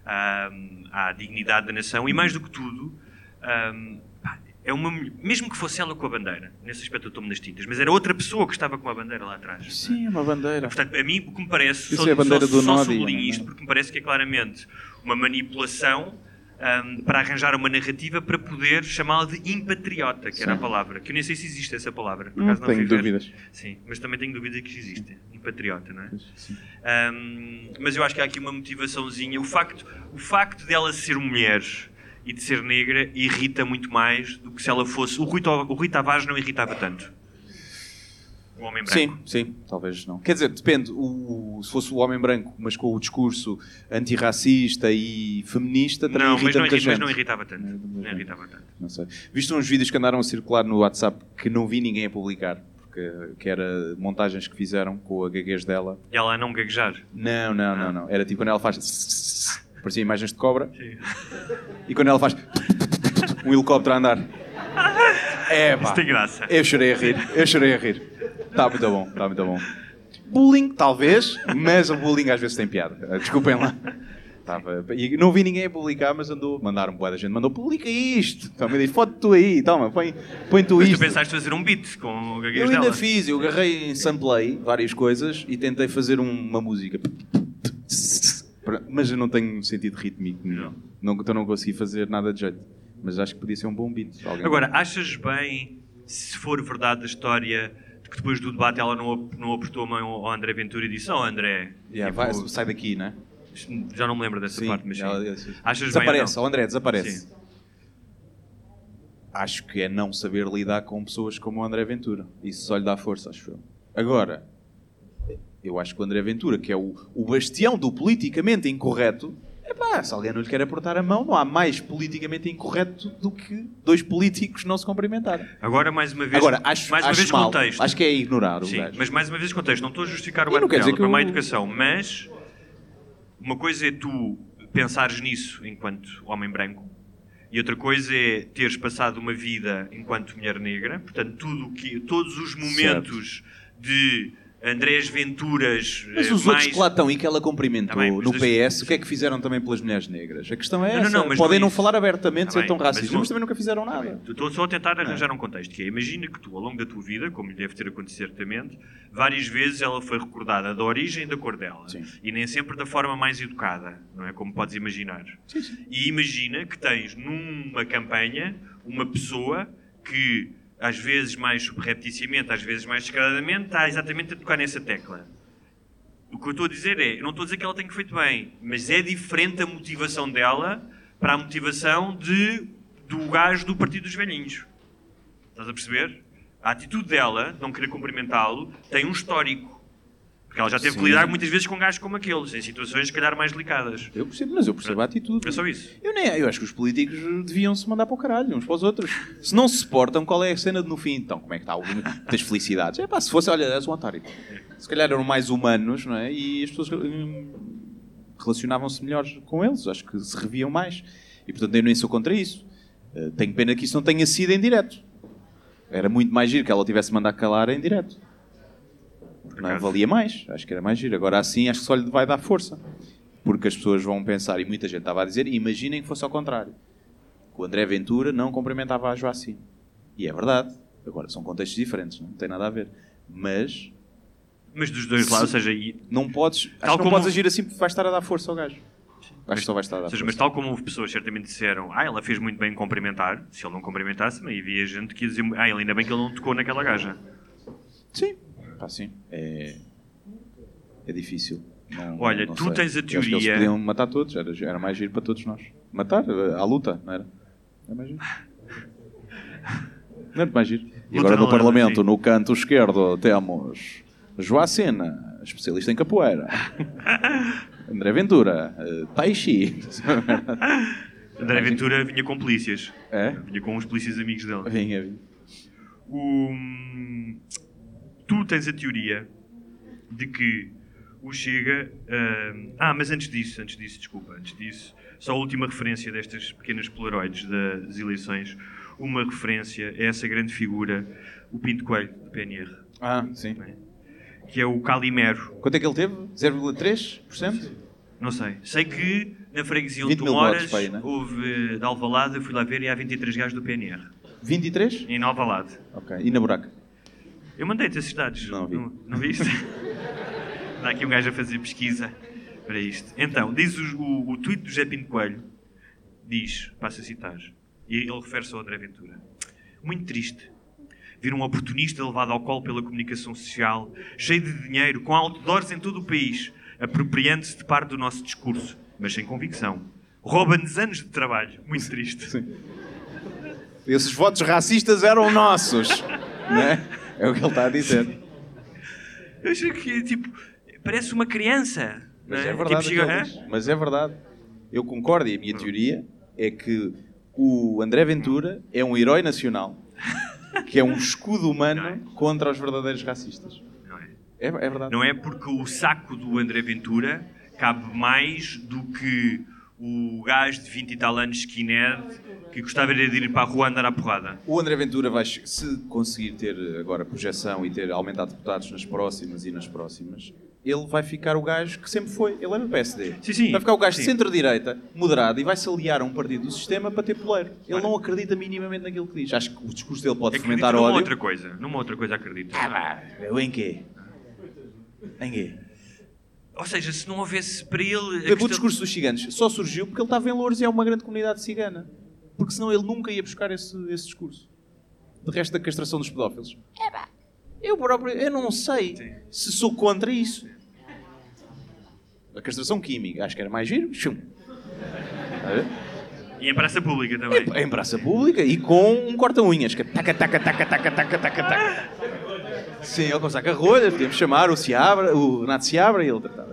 S5: ah, à dignidade da nação e mais do que tudo. é uma, mesmo que fosse ela com a bandeira, nesse aspecto eu estou-me nas tintas, mas era outra pessoa que estava com a bandeira lá atrás. é?
S4: Sim, uma bandeira.
S5: Portanto, a mim o que me parece,
S4: Isso
S5: só,
S4: é a bandeira
S5: só,
S4: do
S5: só
S4: Nodi,
S5: sublinho
S4: é?
S5: isto, porque me parece que é claramente uma manipulação ahm, para arranjar uma narrativa para poder chamá-la de impatriota, que era a
S4: Sim.
S5: palavra. Que eu nem sei se existe essa palavra. Por
S4: Hum,
S5: acaso não
S4: tenho dúvidas.
S5: Sim, mas também tenho dúvida que existe. Impatriota, não é?
S4: Sim.
S5: Ahm, mas eu acho que há aqui uma motivaçãozinha. O facto, o facto dela ser mulher e de ser negra irrita muito mais do que se ela fosse. O Rui, o Rui Tavares não irritava tanto. O homem branco.
S4: Sim, sim, talvez não. Quer dizer, depende. O, se fosse o homem branco, mas com o discurso antirracista e feminista, também
S5: Não, mas
S4: irrita
S5: não,
S4: muita
S5: irri- mas não irritava tanto.
S4: Não,
S5: Não
S4: não.
S5: irritava tanto.
S4: Não sei. Viste uns vídeos que andaram a circular no WhatsApp que não vi ninguém a publicar, porque que era montagens que fizeram com a gaguez dela.
S5: E ela a não gaguejar.
S4: Não, não, não, não. Era tipo quando ela faz. Parecia imagens de cobra.
S5: Sim.
S4: E quando ela faz. Um helicóptero a andar. É, pá.
S5: Isso tem graça.
S4: Eu chorei a rir. Eu chorei a rir. Está muito bom, está muito bom. Bullying, talvez, mas o bullying às vezes tem piada. Desculpem lá. Estava, e não vi ninguém a publicar, mas andou, mandaram boa da gente, mandou, publica isto. Então me diz, foto tu aí, toma, põe, põe tu
S5: Mas
S4: isto.
S5: tu pensaste fazer um beat com o
S4: Eu
S5: gaguez
S4: ainda
S5: dela?
S4: fiz, eu agarrei em samplei várias coisas e tentei fazer um- uma música. Mas eu não tenho sentido rítmico nenhum. Não, então não consegui fazer nada de jeito. Mas acho que podia ser um bom beat.
S5: Agora, achas bem, se for verdade a história, que depois do debate ela não, não apertou a mão ao André Ventura e disse: Oh André,
S4: Yeah,
S5: tipo,
S4: vai- sai daqui, né?
S5: já não me lembro dessa parte, mas sim.
S4: ela
S5: Achas
S4: desaparece,
S5: bem
S4: o André desaparece.
S5: Sim.
S4: Acho que é não saber lidar com pessoas como o André Ventura. Isso só lhe dá força, acho eu. Agora, eu acho que o André Ventura, que é o, o bastião do politicamente incorreto, epá, se alguém não lhe quer apertar a mão, não há mais politicamente incorreto do que dois políticos não se cumprimentarem.
S5: Agora, mais uma vez,
S4: Agora, acho,
S5: mais uma
S4: acho
S5: vez
S4: mal.
S5: contexto.
S4: Acho que é ignorar o
S5: Sim,
S4: gajo.
S5: mas mais uma vez contexto. Não estou a justificar o ato dela para
S4: eu-
S5: má educação, mas uma coisa é tu pensares nisso enquanto homem branco e outra coisa é teres passado uma vida enquanto mulher negra, portanto, tudo que, todos os momentos de Andrés Venturas
S4: Mas
S5: eh,
S4: os
S5: mais...
S4: outros que lá estão e que ela cumprimentou
S5: Tá bem, mas
S4: no
S5: deixa-
S4: PS, o que é que fizeram também pelas mulheres negras? A questão é
S5: Não, não,
S4: essa.
S5: não, mas
S4: Podem
S5: não é
S4: não
S5: isso.
S4: falar abertamente,
S5: Tá
S4: ser
S5: bem,
S4: tão
S5: mas
S4: racistas, mas,
S5: o-
S4: também nunca fizeram nada.
S5: Estou só a tentar arranjar um contexto, que é, imagina que tu, ao longo da tua vida, como lhe deve ter acontecido certamente, várias vezes ela foi recordada da origem e da cor dela.
S4: Sim.
S5: E nem sempre da forma mais educada, não é? Como podes imaginar. E imagina que tens numa campanha uma pessoa que, às vezes mais subrepticiamente, às vezes mais descaradamente, está exatamente a tocar nessa tecla. O que eu estou a dizer é, eu não estou a dizer que ela tenha feito bem, mas é diferente a motivação dela para a motivação de, do gajo do Partido dos Velhinhos. Estás a perceber? A atitude dela, de não querer cumprimentá-lo, tem um histórico. Porque ela já teve
S4: Sim.
S5: que lidar muitas vezes com gajos como aqueles, em situações se calhar mais delicadas.
S4: Eu percebo, mas eu percebo a atitude.
S5: É só isso.
S4: Eu, nem, eu acho que os políticos deviam se mandar para o caralho, uns para os outros. Se não se suportam, qual é a cena de no fim? Então, como é que está o das felicidades? É pá, se fosse, olha, és um otário. Se calhar eram mais humanos, não é? E as pessoas hum, relacionavam-se melhor com eles, acho que se reviam mais. E portanto, eu nem sou contra isso. Eh, tenho pena que isso não tenha sido em direto. Era muito mais giro que ela tivesse mandado calar em direto. Não. Valia mais, acho que era mais giro. Agora assim, acho que só lhe vai dar força. Porque as pessoas vão pensar, e muita gente estava a dizer, imaginem que fosse ao contrário. Que o André Ventura não cumprimentava a Joacim. E é verdade. Agora, são contextos diferentes, não tem nada a ver. Mas
S5: Mas dos dois lados, ou seja, e-
S4: não podes, acho
S5: Tal
S4: que não
S5: como-
S4: podes agir assim porque vais estar a dar força ao gajo. Acho que só vais estar a dar
S5: seja,
S4: força.
S5: mas tal como houve pessoas certamente disseram, ah, ela fez muito bem em cumprimentar, se ele não cumprimentasse, também havia gente que ia dizer, ah, ele ainda bem que ele não tocou naquela gaja.
S4: Sim, pá, sim. É, é difícil. Não-
S5: Olha,
S4: não
S5: tu
S4: sei.
S5: tens a
S4: Eu acho que eles
S5: teoria-
S4: podiam matar todos, era, era mais giro para todos nós. Matar, eh, à luta, não era? Era mais giro. Não era mais giro. E
S5: Luta
S4: agora
S5: não
S4: no Parlamento,
S5: sim.
S4: no canto esquerdo, temos Joacena, especialista em capoeira. André Ventura, eh, Tai Chi.
S5: André Ventura vinha com polícias.
S4: É?
S5: Vinha com uns polícias amigos dele.
S4: Vinha, vinha.
S5: O- tu tens a teoria de que o Chega. hum, ah, mas antes disso, antes disso, desculpa, antes disso, só a última referência destas pequenas polaroides das eleições. Uma referência a essa grande figura, o Pinto Coelho, do PNR,
S4: Ah, sim.
S5: que é o Calimero.
S4: Quanto é que ele teve? 0,3%?
S5: Não sei. Sei que na freguesia
S4: 20
S5: onde tu
S4: mil
S5: moras
S4: votos para aí, né?
S5: houve de Alvalade, eu fui lá ver e há 23 gajos do PNR.
S4: 23?
S5: Em Alvalade.
S4: Ok. E na buraca?
S5: Eu mandei-te esses dados.
S4: Não vi.
S5: Não, não viste? Dá aqui um gajo a fazer pesquisa para isto. Então, diz o, o, o tweet do José Pinto Coelho, diz, passo a citar, e ele refere-se ao André Ventura. Muito triste. Vir um oportunista levado ao colo pela comunicação social, cheio de dinheiro, com outdoors em todo o país, apropriando-se de parte do nosso discurso, mas sem convicção. Rouba-nos anos de trabalho. Muito triste.
S4: Esses votos racistas eram nossos. não é? é o que ele está a dizer.
S5: Eu acho que, tipo, parece uma criança.
S4: Mas
S5: não
S4: é verdade.
S5: Tipo, chega,
S4: diz. Mas é verdade. Eu concordo e a minha teoria é que o André Ventura é um herói nacional que é um escudo humano contra os verdadeiros racistas.
S5: Não é?
S4: É, é verdade.
S5: Não é porque o saco do André Ventura cabe mais do que o gajo de 20 e tal anos skinhead que gostava de ir para a rua andar à porrada.
S4: O André Ventura vai, se conseguir ter agora projeção e ter aumentado deputados nas próximas e nas próximas, ele vai ficar o gajo que sempre foi. Ele é do PSD.
S5: Sim, sim.
S4: Vai ficar o gajo de centro-direita, moderado, e vai se aliar a um partido do sistema para ter poleiro. Ele não acredita minimamente naquilo que diz. Acho que o discurso dele pode
S5: Acredito
S4: fomentar
S5: numa
S4: ódio.
S5: outra coisa. Numa outra coisa acredito.
S4: Ah, pá, em quê? Em quê?
S5: Ou seja, se não houvesse para ele.
S4: O
S5: questão-
S4: discurso dos ciganos só surgiu porque ele estava em Louros e é uma grande comunidade cigana. Porque senão ele nunca ia buscar esse, esse discurso. De resto da castração dos pedófilos. É pá, eu próprio, eu não sei se sou contra isso. A castração química, acho que era mais giro. Chum. Ver?
S5: E em praça pública também.
S4: Em praça pública e com um corta-unhas. Que é taca, taca, taca, taca, taca, taca, taca. Sim, ele com saca-rolhas, podíamos chamar o Seabra, o Renato Seabra e ele tratava.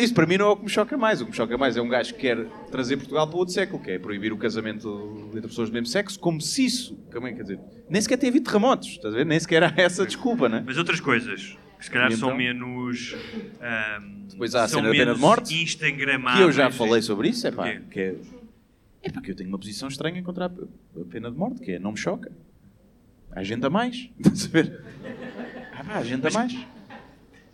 S4: Isso para mim não é o que me choca mais. O que me choca mais é um gajo que quer trazer Portugal para outro século, que é proibir o casamento entre pessoas do mesmo sexo, como se isso, também quer dizer, nem sequer teve terremotos, estás a ver? Nem sequer há essa desculpa, né?
S5: Mas outras coisas que se calhar
S4: E
S5: são
S4: então?
S5: menos. ahm,
S4: Depois há a cena da pena de morte,
S5: Instagramáveis.
S4: Que eu já falei sobre isso, é pá,
S5: O
S4: que é, é pá, que eu tenho uma posição estranha contra a a pena de morte, que é não me choca. Há gente a mais, estás a ver? Ah, pá, há gente a mais.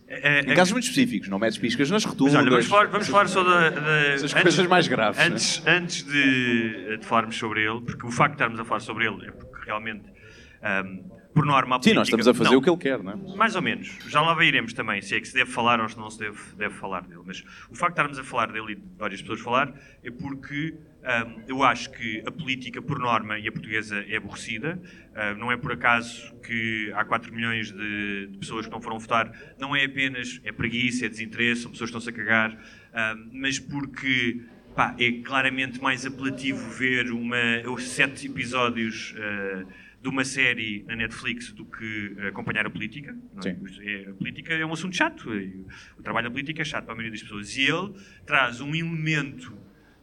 S5: É,
S4: Em
S5: é-
S4: casos muito específicos, não metes piscas nas
S5: Mas
S4: rotundas.
S5: olha, vamos falar, vamos falar só da. da-
S4: Essas coisas mais graves, né?
S5: Antes, antes de, de falarmos sobre ele, porque o facto de estarmos a falar sobre ele é porque realmente, ahm, por norma, a
S4: Sim,
S5: política.
S4: nós estamos a fazer
S5: Não,
S4: o que ele quer, não é?
S5: Mais ou menos. Já lá iremos também, se é que se deve falar ou se não se deve, deve falar dele. Mas o facto de estarmos a falar dele e de várias pessoas falar é porque ahm, eu acho que a política, por norma, e a portuguesa é aborrecida. Ah, não é por acaso que há 4 milhões de, de pessoas que não foram votar. Não é apenas é preguiça, é desinteresse, são pessoas que estão-se a cagar. ahm, mas porque pá, é claramente mais apelativo ver uma, os sete episódios ah, de uma série na Netflix do que acompanhar a política. não é? É- a política é um assunto chato. O trabalho da política é chato para a maioria das pessoas. E ele traz um elemento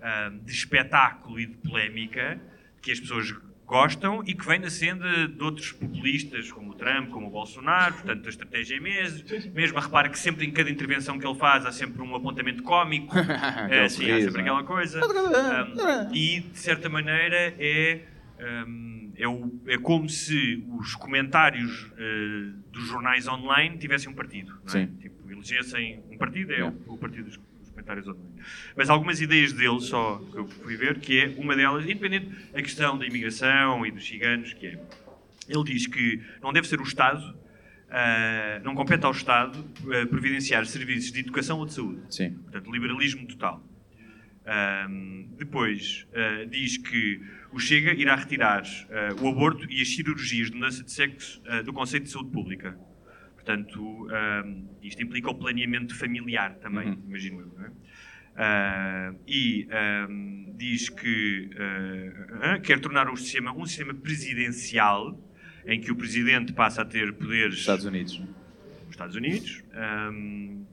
S5: ah, de espetáculo e de polémica que as pessoas gostam e que vem na senda de outros populistas, como o Trump, como o Bolsonaro. Portanto, a estratégia é mesmo. Mesmo, repara que sempre em cada intervenção que ele faz há sempre um apontamento cómico. é, sim, há sempre aquela coisa. Ah, e, de certa maneira, é... hum, é, o- é como se os comentários eh, dos jornais online tivessem um partido. Não é? Tipo, elegessem um partido, é
S4: Yeah.
S5: o, o partido dos, dos comentários online. Mas algumas ideias dele, só que eu fui ver, que é uma delas, independente da questão da imigração e dos ciganos, que é. Ele diz que não deve ser o Estado, ah, não compete ao Estado ah, providenciar serviços de educação ou de saúde.
S4: Sim.
S5: Portanto, liberalismo total. Ahm, depois, ah, diz que o Chega irá retirar ah, o aborto e as cirurgias de mudança de sexo ah, do conceito de saúde pública. Portanto, ahm, isto implica o planeamento familiar também,
S4: Uhum.
S5: imagino eu. Não é? E ahm, diz que quer tornar o sistema um sistema presidencial em que o presidente passa a ter poderes
S4: Estados Unidos.
S5: nos Estados Unidos. Ahm,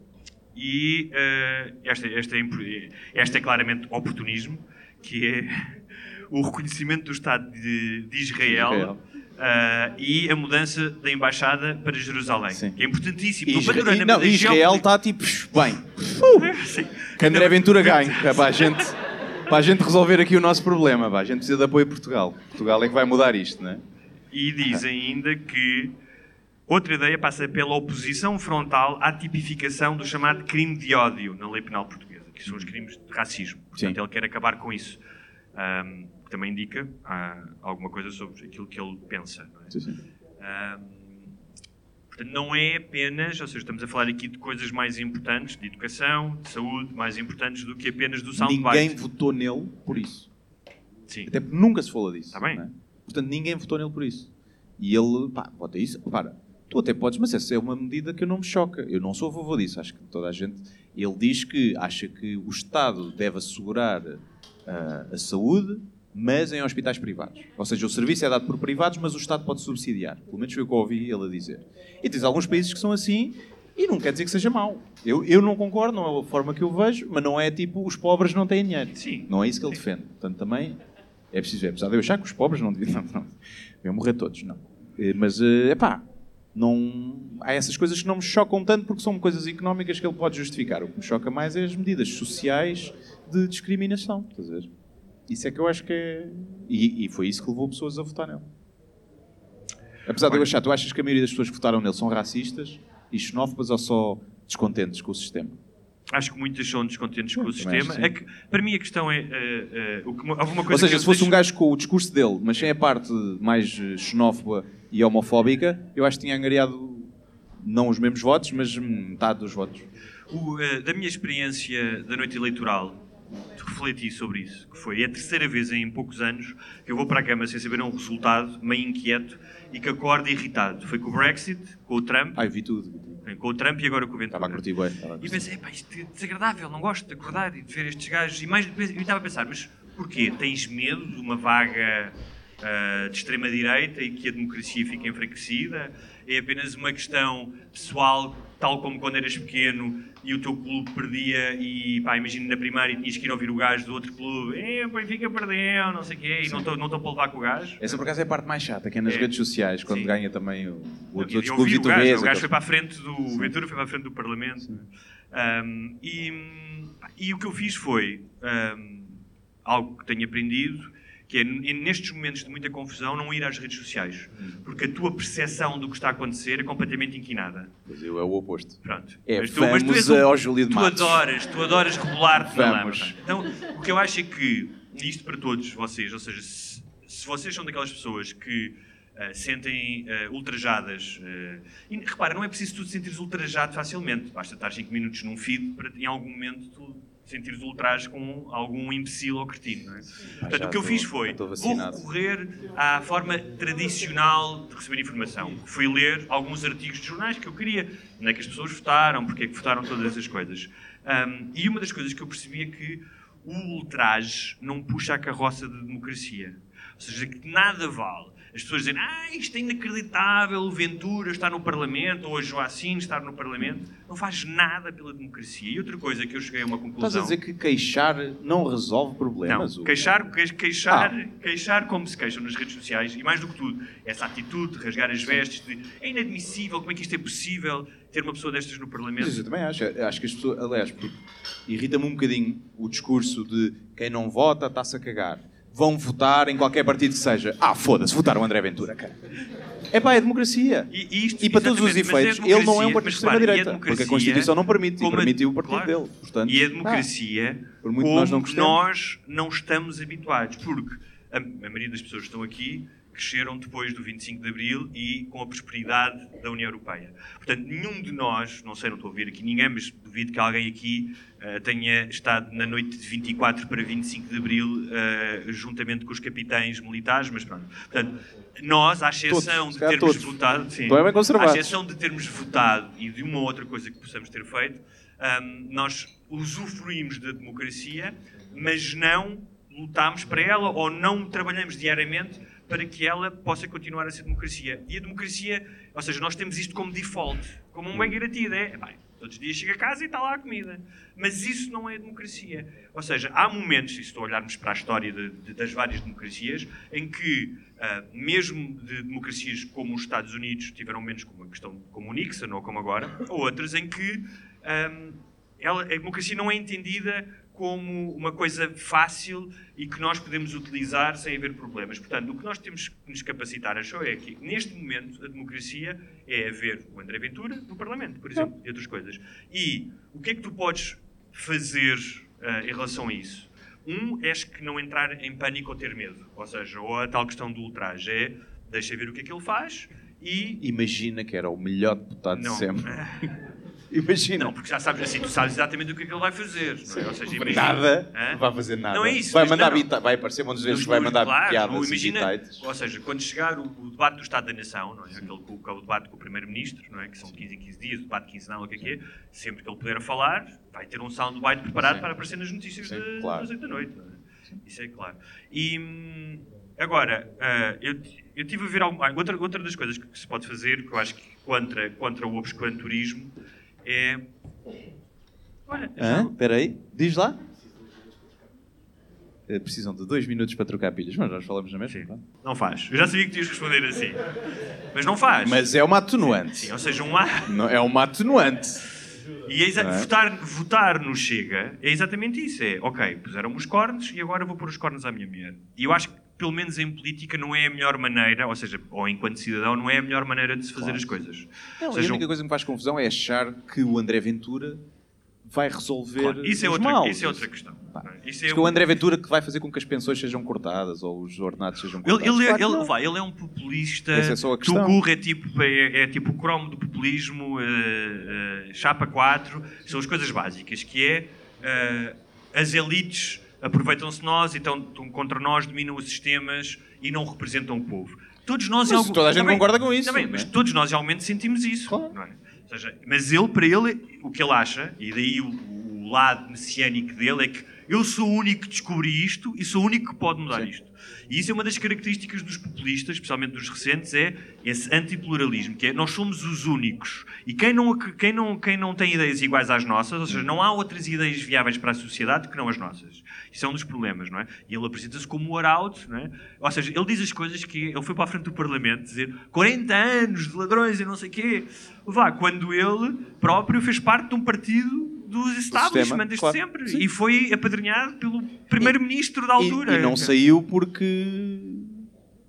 S5: e eh, esta, esta, é, esta é claramente oportunismo, que é o reconhecimento do Estado de, de Israel,
S4: Israel.
S5: ah, e a mudança da embaixada para Jerusalém,
S4: Sim.
S5: que é importantíssimo. No
S4: Isra-
S5: panorama
S4: não, Israel está tipo, bem,
S5: Sim.
S4: que André Ventura ganhe. É para a gente, para a gente resolver aqui o nosso problema. pá. A gente precisa de apoio de Portugal. Portugal é que vai mudar isto, não é?
S5: E diz ainda que outra ideia passa pela oposição frontal à tipificação do chamado crime de ódio na lei penal portuguesa, que são os crimes de racismo. Portanto,
S4: Sim.
S5: ele quer acabar com isso. Que também indica ah, alguma coisa sobre aquilo que ele pensa. não é?
S4: Sim, sim.
S5: Ahm, portanto, não é apenas, ou seja, estamos a falar aqui de coisas mais importantes, de educação, de saúde, mais importantes do que apenas do soundbite.
S4: Ninguém votou nele por isso.
S5: Sim.
S4: Até porque nunca se falou disso.
S5: Tá bem.
S4: é? Portanto, ninguém votou nele por isso. E ele, pá, vota isso. Para, tu até podes, mas essa é uma medida que eu não me choca. Eu não sou a favor disso. Acho que toda a gente. Ele diz que acha que o Estado deve assegurar ah, a saúde, mas em hospitais privados. Ou seja, o serviço é dado por privados, mas o Estado pode subsidiar. Pelo menos foi o que eu ouvi ele a dizer. E tens alguns países que são assim. E não quer dizer que seja mau. Eu, eu não concordo, não é a forma que eu vejo, mas não é tipo os pobres não têm dinheiro.
S5: Sim.
S4: Não é isso que ele defende. Portanto, também é preciso ver. Apesar de eu achar que os pobres não deviam. Não, não, morrer todos, não. Eh, Mas, é pá, não... há essas coisas que não me chocam tanto porque são coisas económicas que ele pode justificar. O que me choca mais é as medidas sociais de discriminação. Isso é que eu acho que é. E, e foi isso que levou pessoas a votar nele. Apesar de eu achar, tu achas que a maioria das pessoas que votaram nele são racistas? e xenófobas ou só descontentes com o sistema?
S5: Acho que muitas são descontentes com o sistema. É que, para mim a questão é. eh, eh, o que, houve uma coisa
S4: Ou seja, se fosse um
S5: deixo-
S4: gajo com o discurso dele, mas sem a parte mais xenófoba e homofóbica, eu acho que tinha angariado não os mesmos votos, mas metade dos votos.
S5: O, eh, da minha experiência da noite eleitoral, refleti sobre isso, que foi a terceira vez em poucos anos que eu vou para a cama sem saber um resultado, meio inquieto e que acordo irritado. Foi com o Brexit, com o Trump,
S4: Ah, eu vi tudo. Tudo.
S5: com o Trump e agora com o Ventura.
S4: Estava a curtir bem.
S5: E pensei, pá, isto é desagradável, não gosto de acordar e de ver estes gajos. E mais eu estava a pensar, mas porquê? Tens medo de uma vaga ah, de extrema-direita e que a democracia fique enfraquecida? É apenas uma questão pessoal, tal como quando eras pequeno e o teu clube perdia e, pá, imagina na primária e tinhas que ir ouvir o gajo do outro clube, é, o Benfica perdeu, não sei o quê, e não estou não para levar com o gajo.
S4: Essa por acaso é a parte mais chata, que é nas
S5: É.
S4: redes sociais, quando
S5: Sim.
S4: ganha também o, o
S5: ouvi
S4: clubes e
S5: o
S4: tu
S5: gajo,
S4: vês.
S5: o gajo foi para a frente do. O Ventura foi para a frente do Parlamento. Um, e, e o que eu fiz foi um, algo que tenho aprendido, que é nestes momentos de muita confusão não ir às redes sociais, porque a tua percepção do que está a acontecer é completamente inquinada.
S4: Pois eu é o oposto.
S5: Pronto.
S4: É,
S5: mas tu, mas tu és um-
S4: ao Júlio de
S5: tu
S4: Matos.
S5: adoras, tu adoras rebolar-te na.
S4: Vamos.
S5: Então, o que eu acho é que, isto para todos vocês, ou seja, se, se vocês são daquelas pessoas que ah, sentem ah, ultrajadas, ah, e repara, não é preciso tu te sentires ultrajado facilmente, basta estar 5 minutos num feed para em algum momento tu sentires ultraje com algum imbecil ou cretino. Não é? Portanto, o que eu fiz foi, vou recorrer à forma tradicional de receber informação. Fui ler alguns artigos de jornais que eu queria, onde é que as pessoas votaram, porque é que votaram todas essas coisas. Ahm, e uma das coisas que eu percebi é que o ultraje não puxa a carroça da democracia. Ou seja, que nada vale. As pessoas dizem, ah, isto é inacreditável, o Ventura está no Parlamento, ou a Joacine estar no Parlamento. Não faz nada pela democracia. E outra coisa que eu cheguei a uma conclusão...
S4: Estás a dizer que queixar não resolve problemas?
S5: Não, queixar, que- queixar,
S4: Ah.
S5: queixar como se queixam nas redes sociais e mais do que tudo, essa atitude de rasgar as vestes, de é inadmissível, como é que isto é possível ter uma pessoa destas no
S4: Mas
S5: Parlamento?
S4: eu também acho. Acho que as pessoas, aliás, irrita-me um bocadinho o discurso de quem não vota está-se a cagar. Vão votar em qualquer partido que seja. Ah, foda-se, votaram o André Ventura, cara. É pá, é democracia.
S5: E, isto-
S4: E para todos os
S5: mas
S4: efeitos,
S5: é
S4: ele não é um partido de extrema-direita. Porque a Constituição não permite, e permite o partido
S5: claro.
S4: dele. Portanto,
S5: e a
S4: ah,
S5: democracia,
S4: por muito
S5: como
S4: nós não
S5: nós não estamos habituados, porque a, a maioria das pessoas que estão aqui cresceram depois do 25 de Abril e com a prosperidade da União Europeia. Portanto, nenhum de nós, não sei, não estou a ver aqui ninguém, mas duvido que alguém aqui eh, tenha estado na noite de 24 para 25 de Abril eh, juntamente com os capitães militares, mas pronto. Portanto, nós, à exceção
S4: Todos,
S5: de termos
S4: todos.
S5: votado, sim,
S4: é
S5: à exceção de termos votado e de uma outra coisa que possamos ter feito, ahm, nós usufruímos da democracia, mas não lutámos para ela ou não trabalhamos diariamente para que ela possa continuar a ser democracia. E a democracia, ou seja, nós temos isto como default, como um bem garantido. É, bem, todos os dias chega a casa e está lá a comida. Mas isso não é democracia. Ou seja, há momentos, e se olharmos para a história de- de- das várias democracias, em que, ah, mesmo de democracias como os Estados Unidos tiveram menos como a questão como o Nixon ou como agora, ou outras em que ahm, ela- a democracia não é entendida como uma coisa fácil e que nós podemos utilizar sem haver problemas. Portanto, o que nós temos que nos capacitar, achou, é que neste momento a democracia é haver o André Ventura no Parlamento, por exemplo, e outras coisas. E o que é que tu podes fazer ah, em relação a isso? Um, é que não entrar em pânico ou ter medo. Ou seja, ou a tal questão do ultraje é deixa ver o que é que ele faz e
S4: Imagina que era o melhor deputado
S5: não.
S4: de sempre. Imagina.
S5: Não, porque já sabes assim, tu sabes exatamente o que é que ele vai fazer. Não é? Ou seja, imagina-
S4: Nada.
S5: Hã?
S4: Não vai fazer nada.
S5: Não é isso,
S4: Vai mandar
S5: não,
S4: vai aparecer muitas vezes que vai mandar
S5: claro,
S4: piadas
S5: ou imagina. Ou seja, quando chegar o, o debate do Estado da Nação, não é? Aquele, que o- que é o debate com o Primeiro-Ministro, não é? que são 15 em 15 dias, o debate quinzenal, o que é que é, sempre que ele puder falar, vai ter um soundbite preparado
S4: Sim.
S5: para aparecer nas notícias
S4: Sim,
S5: de-
S4: claro.
S5: das 8 da noite. é? Isso é claro. E hum, agora, ah, eu, eu tive a ver algum, ah, outra, outra das coisas que se pode fazer, que eu acho que contra, contra o obscuranturismo, é. Olha,
S4: Hã? Espera aí. Diz lá. Eh, Precisam de dois minutos para trocar pilhas. Mas nós falamos na mesma.
S5: Sim. Não faz. Eu já sabia que tinhas de responder assim. Mas não faz.
S4: Mas é uma atenuante.
S5: Sim, ou seja, um ar.
S4: Não, é uma atenuante.
S5: E é exa-
S4: é?
S5: votar, votar no Chega é exatamente isso. É, ok, puseram-me os cornos e agora vou pôr os cornos à minha mulher. E eu acho que, pelo menos em política, não é a melhor maneira, ou seja, ou enquanto cidadão, não é a melhor maneira de se fazer as coisas.
S4: Não,
S5: seja,
S4: a única coisa que me faz confusão é achar que o André Ventura vai resolver
S5: claro, isso, é
S4: os
S5: outra,
S4: males.
S5: isso é outra questão.
S4: Pá,
S5: é? Isso é
S4: o André Ventura que vai fazer com que as pensões sejam cortadas ou os ordenados sejam
S5: Ele,
S4: cortados.
S5: ele,
S4: Claro
S5: ele, vai, ele é um populista.
S4: Essa é só a questão.
S5: Tugur é tipo, é, é tipo o cromo do populismo, eh, eh, chapa 4, são as coisas básicas, que é eh, as elites aproveitam-se de nós e estão, estão contra nós, dominam os sistemas e não representam o povo. Todos nós em
S4: Mas
S5: algum-
S4: toda a gente
S5: Também-
S4: concorda com isso,
S5: também,
S4: não é?
S5: mas todos nós realmente sentimos isso.
S4: Claro.
S5: Seja, mas ele, para ele, o que ele acha, e daí o, o lado messiânico dele, é que eu sou o único que descobri isto e sou o único que pode mudar
S4: Sim.
S5: isto. E isso é uma das características dos populistas, especialmente dos recentes, é esse antipluralismo, que é nós somos os únicos. E quem não, quem não, quem não tem ideias iguais às nossas, ou seja, não há outras ideias viáveis para a sociedade que não as nossas. Isso é um dos problemas, não é? E ele apresenta-se como o arauto, não é? Ou seja, ele diz as coisas que... Ele foi para a frente do Parlamento dizer 40 anos de ladrões e não sei o quê. Vá, quando ele próprio fez parte de um partido dos establishment desde
S4: claro.
S5: sempre.
S4: Sim.
S5: E foi apadrinhado pelo primeiro-ministro da
S4: E-
S5: altura.
S4: E, não saiu porque.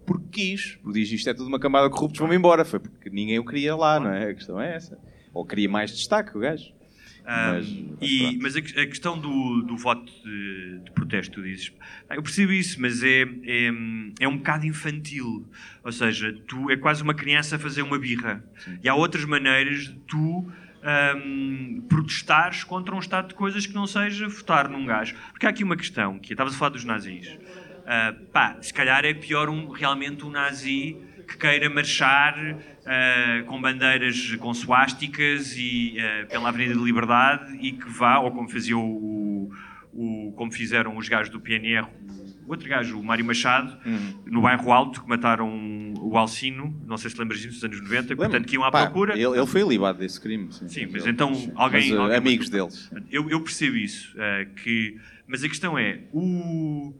S4: porque quis. Porque diz isto é tudo uma camada de corruptos, vão-me embora. Foi porque ninguém o queria lá, não é? A questão é essa. Ou queria mais destaque, o gajo.
S5: Ah,
S4: Mas-
S5: e- mas a, a questão do, do voto de, de protesto, tu dizes, "Ah, eu percebo isso, mas é, é, é um bocado infantil. Ou seja, tu é quase uma criança a fazer uma birra. E há outras maneiras de tu ahm, protestares contra um estado de coisas que não seja votar num gajo. Porque há aqui uma questão, que estavas a falar dos nazis. Ah, pá, se calhar é pior um, realmente um nazi que queira marchar ah, com bandeiras com suásticas e ah, pela Avenida da Liberdade e que vá, ou como fazia o, o- como fizeram os gajos do PNR, o outro gajo, o Mário Machado, no bairro Alto, que mataram o Alcino, não sei se lembras disso, nos anos 90, portanto que iam à
S4: Pá,
S5: procura.
S4: Ele, ele foi libado desse crime. Sim,
S5: Sim, mas
S4: Ele-
S5: então
S4: sim.
S5: alguém-
S4: Mas, uh,
S5: alguém
S4: amigos
S5: matou.
S4: deles.
S5: Eu, eu percebo isso, eh, que, mas a questão é, o,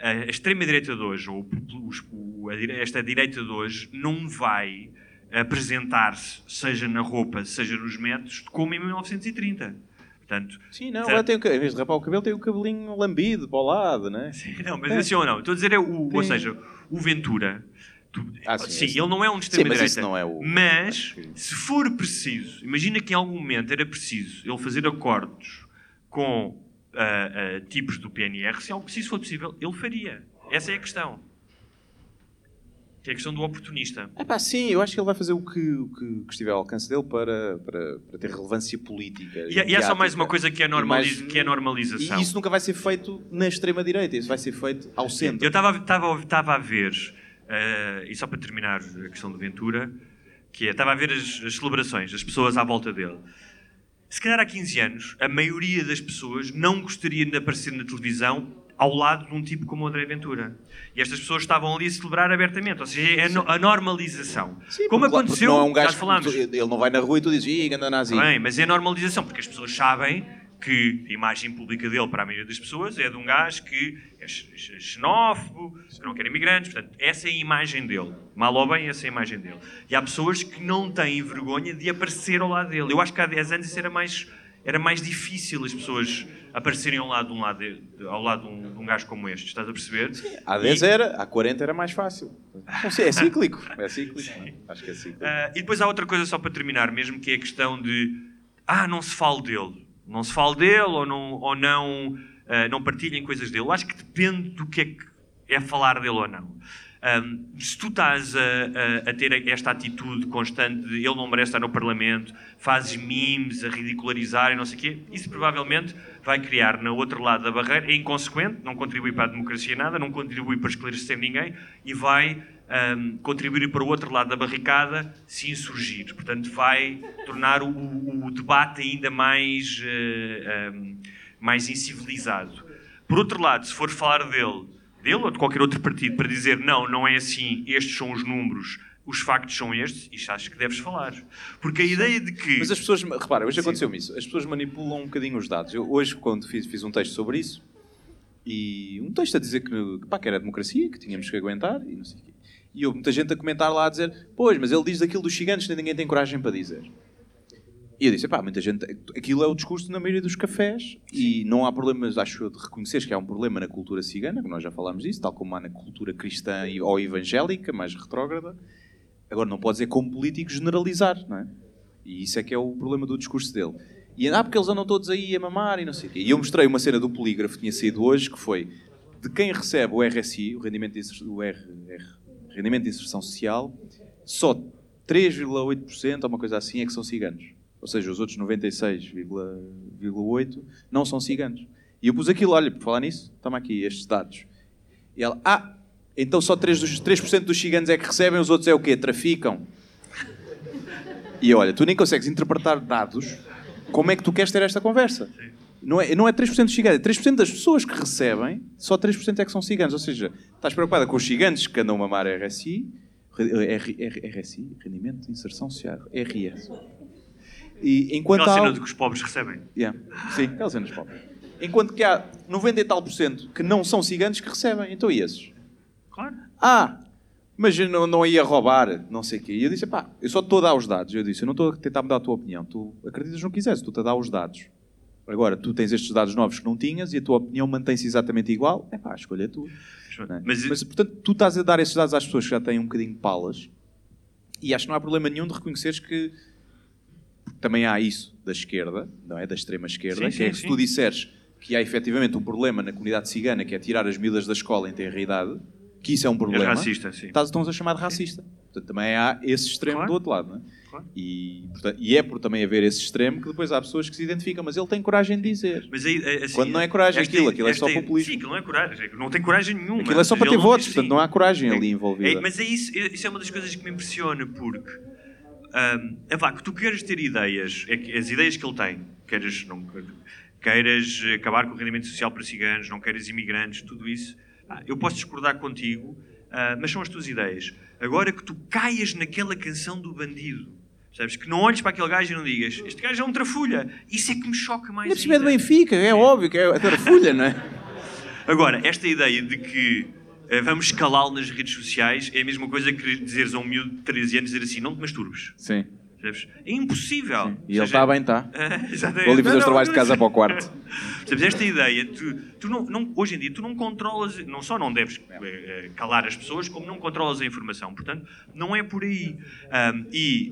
S5: a extrema-direita de hoje, ou o popul- os- o- a esta direita de hoje, não vai apresentar-se, seja na roupa, seja nos métodos, como em 1930. Portanto,
S4: Sim, não,
S5: Certo.
S4: ela tem, em vez de rapar o cabelo, tem o cabelinho lambido para o lado, né?
S5: não, mas assim ou não, estou a dizer, é o, ou
S4: Sim.
S5: seja, o Ventura, tu-
S4: Ah, sim,
S5: sim, ele não é um de
S4: Sim, mas
S5: extrema-direita,
S4: não é o-
S5: mas se for preciso, imagina que em algum momento era preciso ele fazer acordos com ah, ah, tipos do PNR, se algo preciso for possível, ele faria. Essa é a questão. Que é a questão do oportunista.
S4: É pá, sim, eu acho que ele vai fazer o que, o que, que estiver ao alcance dele para, para, para ter relevância política.
S5: E, e há só mais uma coisa que é, normaliz-
S4: mais-
S5: que é normalização.
S4: E isso nunca vai ser feito na extrema-direita, isso vai ser feito ao centro.
S5: Eu estava a ver, eh, e só para terminar a questão do Ventura, que é, estava a ver as, as celebrações, as pessoas à volta dele. Se calhar há 15 anos, a maioria das pessoas não gostaria de aparecer na televisão ao lado de um tipo como o André Ventura. E estas pessoas estavam ali a celebrar abertamente. Ou seja, é a, no- a normalização.
S4: Sim,
S5: como
S4: porque
S5: aconteceu,
S4: porque não é um
S5: já
S4: gajo,
S5: falámos.
S4: tu- ele não vai na rua e tu dizes, ih, ganda nazi.
S5: Bem, mas é a normalização, porque as pessoas sabem que a imagem pública dele para a maioria das pessoas é de um gajo que é xenófobo, que não quer imigrantes, portanto, essa é a imagem dele. Mal ou bem, essa é a imagem dele. E há pessoas que não têm vergonha de aparecer ao lado dele. Eu acho que há 10 anos isso era mais, era mais difícil as pessoas aparecerem ao lado de um, lado ao lado de um, de um gajo como este, estás a perceber?
S4: Há 10 era, há 40 era mais fácil. Não sei, é cíclico. É cíclico. Acho que é cíclico.
S5: Ah, e depois há outra coisa só para terminar, mesmo que é a questão de ah, não se fale dele. Não se fale dele ou não, ou não, ah, não partilhem coisas dele. Acho que depende do que é que é falar dele ou não. Ahm, se tu estás a, a- a ter esta atitude constante de ele não merece estar no Parlamento, fazes memes a ridicularizar e não sei o quê, isso provavelmente vai criar no outro lado da barreira, é inconsequente, não contribui para a democracia nada, não contribui para esclarecer ninguém e vai ahm, contribuir para o outro lado da barricada se insurgir. Portanto, vai tornar o, o- debate ainda mais, eh, ahm, mais incivilizado. Por outro lado, se for falar dele, dele ou de qualquer outro partido, para dizer não, não é assim, estes são os números, os factos são estes, isto acho que deves falar. Porque a ideia de que.
S4: Mas as pessoas, repara, hoje aconteceu-me isso. As pessoas manipulam um bocadinho os dados. Eu, hoje, quando fiz, fiz um texto sobre isso, e um texto a dizer que, pá, que era democracia, que tínhamos que aguentar, e não sei o quê. E houve muita gente a comentar lá a dizer: Pois, mas ele diz aquilo dos gigantes que ninguém tem coragem para dizer. E eu disse, pá, muita gente, aquilo é o discurso na maioria dos cafés e não há problemas, acho eu, de reconhecer que há um problema na cultura cigana, que nós já falámos disso, tal como há na cultura cristã ou evangélica, mais retrógrada. Agora, não pode dizer como político generalizar, não é? E isso é que é o problema do discurso dele. E ah, porque eles andam todos aí a mamar e não sei o quê. E eu mostrei uma cena do polígrafo que tinha saído hoje, que foi de quem recebe o RSI, o rendimento de, inser- o R- R- rendimento de inserção social, só 3,8% ou uma coisa assim é que são ciganos. Ou seja, os outros 96,8% não são ciganos. E eu pus aquilo, olha, por falar nisso, toma aqui estes dados. E ela, ah, então só 3%, dos, 3 dos ciganos é que recebem, os outros é o quê? Traficam. E olha, tu nem consegues interpretar dados, como é que tu queres ter esta conversa? Não é, não é 3% dos ciganos, é 3% das pessoas que recebem, só 3% é que são ciganos. Ou seja, estás preocupada com os ciganos que andam a mamar RSI, R, RSI, Rendimento de Inserção Social, RS. E enquanto
S5: Aquela
S4: há...
S5: cena de que os pobres recebem.
S4: Yeah. Sim, aquelas cenas pobres. Enquanto que há 90 e tal por cento que não são ciganos que recebem. Então e esses?
S5: Claro.
S4: Ah, mas eu não, não ia roubar, não sei o quê. E eu disse, pá, eu só estou a dar os dados. Eu disse, eu não estou a tentar mudar a tua opinião. Tu acreditas no que quiseres, estou-te a dar os dados. Agora, tu tens estes dados novos que não tinhas e a tua opinião mantém-se exatamente igual. É pá, a escolha é tua. é?
S5: Mas-
S4: Mas, portanto, tu estás a dar esses dados às pessoas que já têm um bocadinho de palas e acho que não há problema nenhum de reconheceres que também há isso da esquerda, não é? Da extrema esquerda,
S5: Sim,
S4: que é
S5: sim,
S4: que se tu disseres que há efetivamente um problema na comunidade cigana que é tirar as miúdas da escola em tenra idade, que isso é um problema.
S5: racista, sim.
S4: Estás, estão-nos a chamar de racista. Portanto, também há esse extremo
S5: Claro.
S4: do outro lado, não é?
S5: Claro.
S4: E, portanto, e é por também haver esse extremo que depois há pessoas que se identificam, mas ele tem coragem de dizer.
S5: Mas aí, é, assim,
S4: Quando não é coragem
S5: esta-
S4: aquilo, aquilo é
S5: esta-
S4: só populismo.
S5: Sim, aquilo não é coragem. Não tem coragem nenhuma.
S4: Aquilo é só para ter votos, portanto não há coragem ali
S5: É,
S4: envolvida.
S5: mas é isso, é- isso é uma das coisas que me impressiona, porque hum, é vá, que tu queres ter ideias, é as ideias que ele tem, queiras, não, queiras acabar com o rendimento social para ciganos, não queiras imigrantes, tudo isso, eu posso discordar contigo, ah, mas são as tuas ideias. Agora que tu caias naquela canção do bandido, sabes? Que não olhes para aquele gajo e não digas, este gajo é um trafulha, isso é que me choca mais
S4: Ainda por cima é do. Benfica, é óbvio que é a Tarafulha, não é?
S5: Agora, esta ideia de que vamos escalá-lo nas redes sociais é a mesma coisa que dizeres a um miúdo de 13 anos dizer assim, não te masturbes.
S4: Sim.
S5: É impossível.
S4: E ele está bem, está. Vou ali fazer os trabalhos de casa para o quarto.
S5: Percebes? Esta ideia, tu, tu não, não- hoje em dia, tu não controlas, não só não deves eh, eh, calar as pessoas, como não controlas a informação. Portanto, não é por aí. Ahm, e,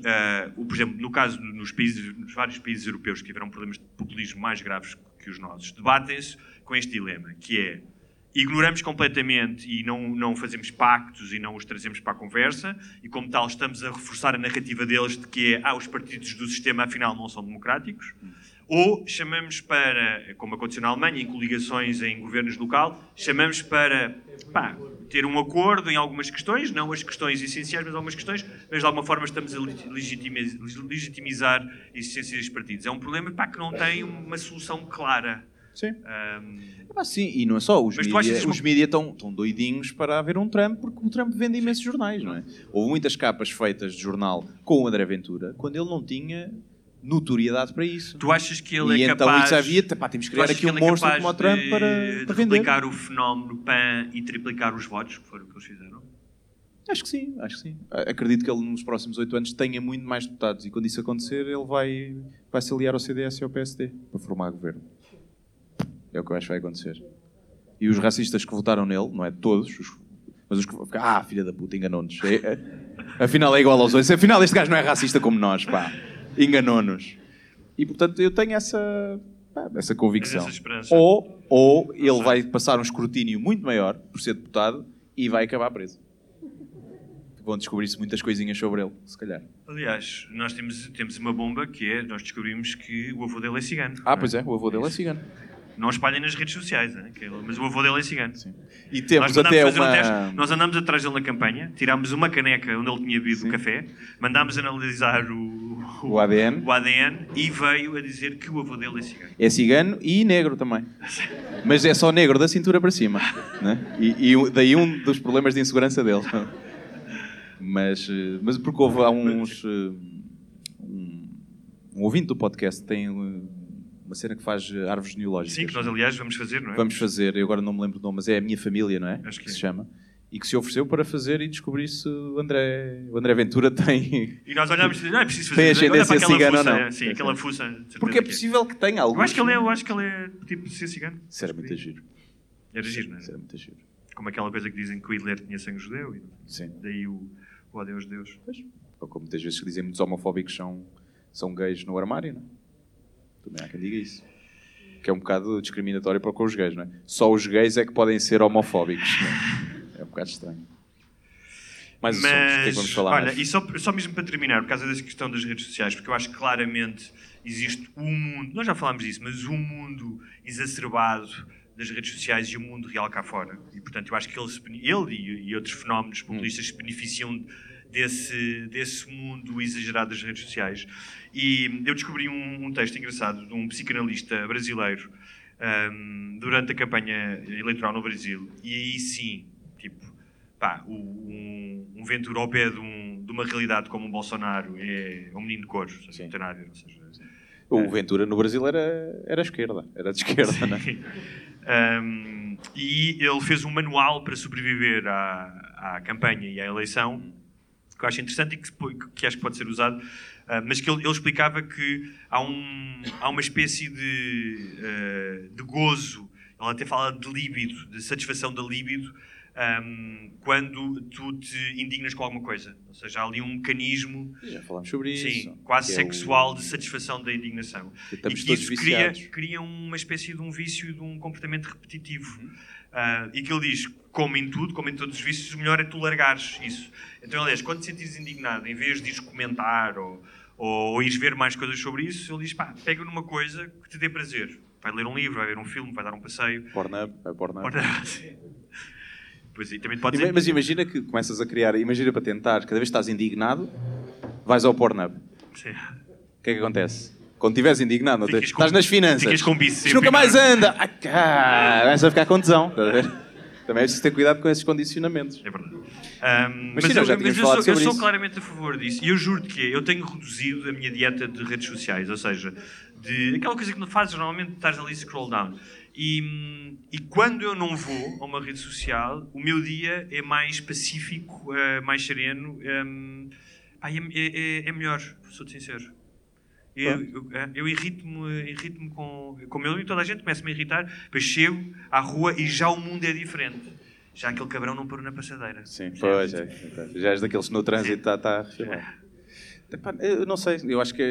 S5: o- por exemplo, no caso nos, países, nos vários países europeus que tiveram problemas de populismo mais graves que os nossos, debatem-se com este dilema, que é ignoramos completamente e não, não fazemos pactos e não os trazemos para a conversa e como tal estamos a reforçar a narrativa deles de que é, ah, os partidos do sistema afinal não são democráticos ou chamamos para, como aconteceu na Alemanha, em coligações em governos local, chamamos para pá, ter um acordo em algumas questões, não as questões essenciais, mas algumas questões, mas de alguma forma estamos a legitimi- legitimizar a existência dos partidos. É um problema pá, que não tem uma solução clara.
S4: Sim.
S5: Ahm,
S4: Ah, sim, e não é só. Os
S5: Mas
S4: mídia, estão, estão doidinhos para haver um Trump, porque o Trump vende imensos jornais, não é? Houve muitas capas feitas de jornal com o André Ventura, quando ele não tinha notoriedade para isso.
S5: tu achas que ele
S4: e
S5: é
S4: então
S5: capaz...
S4: isso havia, pá, temos que criar aqui um
S5: é
S4: monstro como o Trump
S5: de-
S4: para,
S5: de
S4: para vender.
S5: replicar o fenómeno PAN e triplicar os votos, que foram o que eles fizeram?
S4: Acho que sim, acho que sim. Acredito que ele nos próximos oito anos tenha muito mais deputados e quando isso acontecer ele vai, vai se aliar ao CDS e ao PSD para formar governo. É o que eu acho que vai acontecer. E os racistas que votaram nele, não é todos, os- mas os que ah, filha da puta, enganou-nos. É- é- afinal é igual aos outros. Afinal este gajo não é racista como nós, pá. Enganou-nos. E portanto eu tenho essa, pá, essa convicção.
S5: Essa?
S4: Ou, ou ele vai passar um escrutínio muito maior por ser deputado e vai acabar preso. Vão descobrir-se muitas coisinhas sobre ele, se calhar.
S5: Aliás, nós temos, temos uma bomba que é, nós descobrimos que o avô dele é cigano.
S4: Ah, pois é, o avô dele é cigano.
S5: Não espalhem nas redes sociais, né? que ele- mas o avô dele é cigano.
S4: Sim. E temos
S5: nós,
S4: até
S5: fazer um
S4: uma...
S5: teste, nós andámos atrás dele na campanha, tirámos uma caneca onde ele tinha bebido o café, mandámos analisar o,
S4: O ADN.
S5: o ADN e veio a dizer que o avô dele é cigano.
S4: É cigano e negro também. Mas é só negro da cintura para cima. Né? E, e daí um dos problemas de insegurança dele. Mas, eh, mas porque houve há uns. eh, Um, um ouvinte do podcast tem eh, uma cena que faz eh, árvores genealógicas.
S5: Sim, que nós aliás vamos fazer, não é?
S4: Vamos fazer, eu agora não me lembro do nome, mas é a minha família, não é?
S5: Acho que é.
S4: se chama. e que se ofereceu para fazer e descobrir se o André, o André Ventura tem.
S5: E nós olhámos e não é preciso fazer
S4: Tem ascendência cigana ou não?
S5: Sim, aquela fuça. de
S4: Porque é
S5: que
S4: possível que tenha algo.
S5: Eu acho que ele é, eu acho que ele é tipo ser cigano.
S4: Isso era muito giro.
S5: Era giro, não é?
S4: Isso era muito giro.
S5: Como aquela coisa que dizem que o Hitler tinha sangue judeu. E
S4: Sim.
S5: daí o, o ódio aos judeus.
S4: Ou como muitas vezes dizem, muitos homofóbicos são, são gays no armário, não é? Também há quem diga isso. Que é um bocado discriminatório para com os gays, não é? Só os gays é que podem ser homofóbicos. é? É um bocado estranho. Mais assuntos, o que é que vamos falar
S5: olha,
S4: mais?
S5: e só, só mesmo para terminar, por causa dessa questão das redes sociais, porque eu acho que claramente existe um mundo, nós já falámos disso, mas um mundo exacerbado das redes sociais e o mundo real cá fora. E portanto eu acho que ele, ele e, e outros fenómenos populistas se beneficiam desse, desse mundo exagerado das redes sociais. E eu descobri um, um texto engraçado de um psicanalista brasileiro ahm, durante a campanha eleitoral no Brasil. E aí sim, tipo, pá, o- um, um Ventura ao pé de, um- de uma realidade como um Bolsonaro é um menino de
S4: Sim.
S5: não tem nada a ver, ou seja,
S4: O Ventura no Brasil era, era esquerda. Era de esquerda, não é?
S5: Um, e ele fez um manual para sobreviver à, à campanha e à eleição que eu acho interessante e que, que acho que pode ser usado, ah, mas que ele, ele explicava que há, um, há uma espécie de, ah, de gozo, ele até fala de líbido, de satisfação da líbido, ahm, quando tu te indignas com alguma coisa. Ou seja, há ali um mecanismo
S4: Já falámos sobre isso.
S5: Sim, quase
S4: é
S5: sexual
S4: o-
S5: de satisfação da indignação.
S4: estamos
S5: e que isso cria, cria uma espécie de um vício e de um comportamento repetitivo.
S4: Uhum.
S5: Ah, e que ele diz, como em tudo, como em todos os vícios, o melhor é tu largares isso. Então, aliás, quando te sentires indignado, em vez de ires comentar ou, ou, ires ver mais coisas sobre isso, ele diz, pá, pega numa coisa que te dê prazer. Vai ler um livro, vai ver um filme, vai dar um passeio.
S4: Pornhub, é Pornhub.
S5: Pois aí, também pode.
S4: Mas imagina que começas a criar, imagina para tentar, cada vez que estás indignado, vais ao Pornhub.
S5: Sim.
S4: O que é que acontece? Quando estiveres indignado, não estás nas finanças.
S5: ficas com bicho
S4: Isto nunca mais anda. Ah, cá, Começa a ficar com tesão. estás a ver? Também é preciso ter cuidado com esses condicionamentos.
S5: É verdade. Ahm,
S4: Mas
S5: mas
S4: sim, já
S5: eu, mas eu sou, eu sou claramente a favor disso. E eu juro que eu tenho reduzido a minha dieta de redes sociais, ou seja, de aquela coisa que não fazes normalmente, estás ali scroll down. E, e quando eu não vou a uma rede social, o meu dia é mais pacífico, eh, mais sereno, ehm, é, é- é- é melhor, sou-te sincero. Eu, eu, eh, eu irrito-me irrito com, com o meu e toda a gente começa-me a irritar, depois chego à rua e já o mundo é diferente. Já aquele cabrão não parou na passadeira.
S4: Sim,
S5: Já
S4: pois
S5: é.
S4: é. Já és daqueles que no trânsito está tá a. Epá, Eu não sei, eu acho que.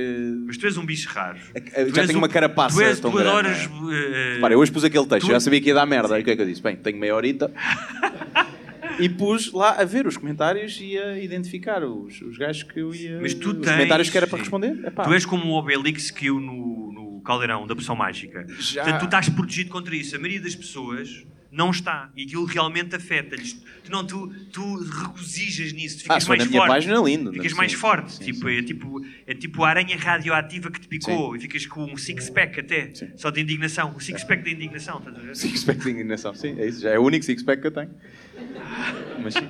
S5: Mas tu és um bicho raro.
S4: Eu
S5: Tu
S4: já tenho
S5: um-
S4: uma carapaça
S5: Tu, és,
S4: tão
S5: tu
S4: grande,
S5: adoras.
S4: não
S5: eh,
S4: Para, eu hoje pus aquele texto,
S5: tu-
S4: já sabia que ia dar merda. Aí o que é que eu disse? Bem, tenho meia horita. e pus lá a ver os comentários e a identificar os, os gajos que eu ia.
S5: Mas tu
S4: os
S5: tens-
S4: comentários que era para responder. Epá,
S5: Tu és como o Obelix que eu no, no caldeirão da poção mágica.
S4: Já.
S5: Portanto, tu estás protegido contra isso. A maioria das pessoas não está. E aquilo realmente afeta-lhes. Tu, não, tu, tu regozijas nisso. Tu
S4: Ah,
S5: ficas
S4: for
S5: mais
S4: na minha
S5: forte.
S4: página, lindo.
S5: Ficas
S4: Sim,
S5: mais
S4: sim,
S5: forte.
S4: sim,
S5: tipo,
S4: sim.
S5: É, tipo, é tipo a aranha radioativa que te picou e ficas com um six-pack até. Só de indignação. O six-pack da indignação, estás a ver?
S4: Six-pack de indignação, sim, é isso. Já é o único six-pack que eu tenho. Mas sim.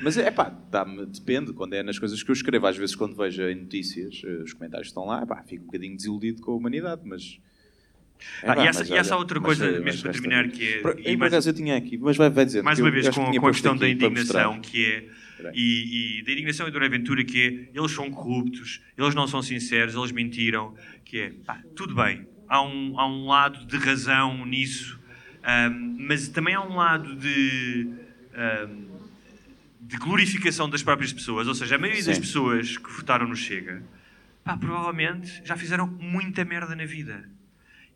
S4: Mas é pá, depende. Quando é nas coisas que eu escrevo, às vezes quando vejo em notícias, eh, os comentários estão lá, pá, fico um bocadinho desiludido com a humanidade, mas.
S5: Ah,
S4: pá,
S5: e essa-
S4: mas
S5: e essa
S4: olha,
S5: outra coisa,
S4: eh,
S5: mesmo
S4: mas
S5: para
S4: resta-
S5: terminar, que é-
S4: Por,
S5: e mais-
S4: eu tinha aqui, mas vai, vai dizer.
S5: mais uma vez
S4: acho que
S5: com, com a questão da
S4: para
S5: indignação que é e, e da indignação e do Aventura que é eles são corruptos, eles não são sinceros, eles mentiram, que é pá, tudo bem, há um, há um lado de razão nisso, ahm, mas também há um lado de ahm, de glorificação das próprias pessoas, ou seja, a maioria das
S4: Sim.
S5: pessoas que votaram no Chega, pá, provavelmente já fizeram muita merda na vida.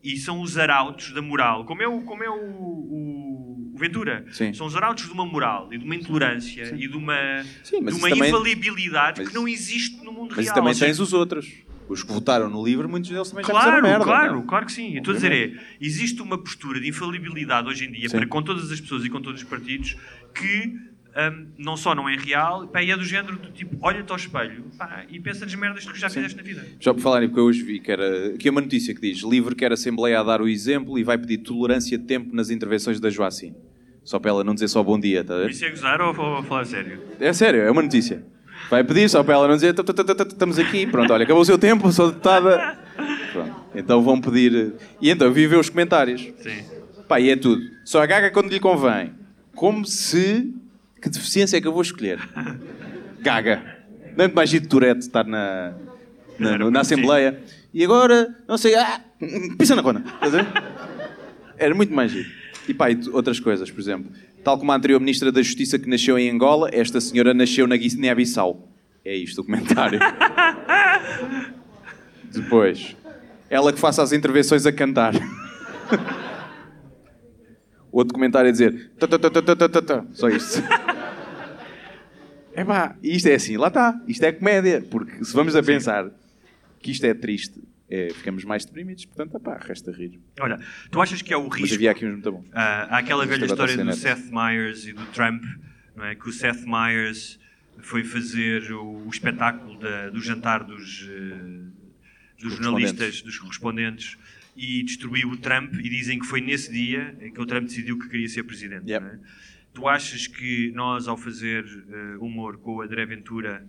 S5: E são os arautos da moral, como é o, como é o, o- o Ventura.
S4: Sim.
S5: São os arautos de uma moral e de uma intolerância e de uma,
S4: Sim, mas
S5: de uma
S4: também-
S5: infalibilidade
S4: mas-
S5: que não existe no mundo
S4: Mas
S5: real.
S4: também
S5: Ou seja,
S4: tens os outros. Os que votaram no livro, muitos deles também já
S5: Claro,
S4: fizeram merda.
S5: claro,
S4: não é?
S5: claro que sim. Estou a dizer, é, existe uma postura de infalibilidade hoje em dia
S4: Sim.
S5: para com todas as pessoas e com todos os partidos que hum, não só não é real, pá, e é do género do tipo, olha-te ao espelho pá, e pensa nas merdas que já fizeste na vida.
S4: Já por falar em porque eu hoje vi que era. Aqui é uma notícia que diz: livre quer a Assembleia a dar o exemplo e vai pedir tolerância de tempo nas intervenções da Joacine. Só para ela não dizer só bom dia, está a ver?
S5: Isso é gozar ou, ou a falar a sério?
S4: É sério, é uma notícia. Vai pedir só para ela não dizer "Tá, tá, tá, tá, estamos aqui, pronto, olha, acabou o seu tempo, sou deputada. Pronto. Então vão pedir. E então eu vi ver os comentários.
S5: Sim.
S4: Pá, e é tudo. Só agaga quando lhe convém. Como se Que deficiência é que eu vou escolher? Gaga. Não é muito mais giro de Tourette estar na, na, na Assembleia. E agora, não sei, ah, pisa na cona. Era muito mais giro. E pá, e outras coisas, por exemplo. Tal como a anterior Ministra da Justiça que nasceu em Angola, esta senhora nasceu na Guiné-Bissau. É isto o comentário. Depois, ela que faça as intervenções a cantar. Outro comentário a dizer. Só isto. É pá, isto é assim, lá está. Isto é comédia. Porque se vamos a pensar que isto é triste, é, ficamos mais deprimidos. Portanto, pá, resta rir.
S5: Olha, tu achas que é o
S4: Mas
S5: risco?
S4: havia aqui uns muito bons.
S5: Ah, há aquela velha história do Seth Meyers e do Trump, não é? que o Seth Meyers foi fazer o, o espetáculo da- do jantar dos, eh, dos jornalistas, dos correspondentes, e destruiu o Trump, e dizem que foi nesse dia que o Trump decidiu que queria ser presidente.
S4: Yep.
S5: é? Tu achas que nós, ao fazer eh, humor com o André Ventura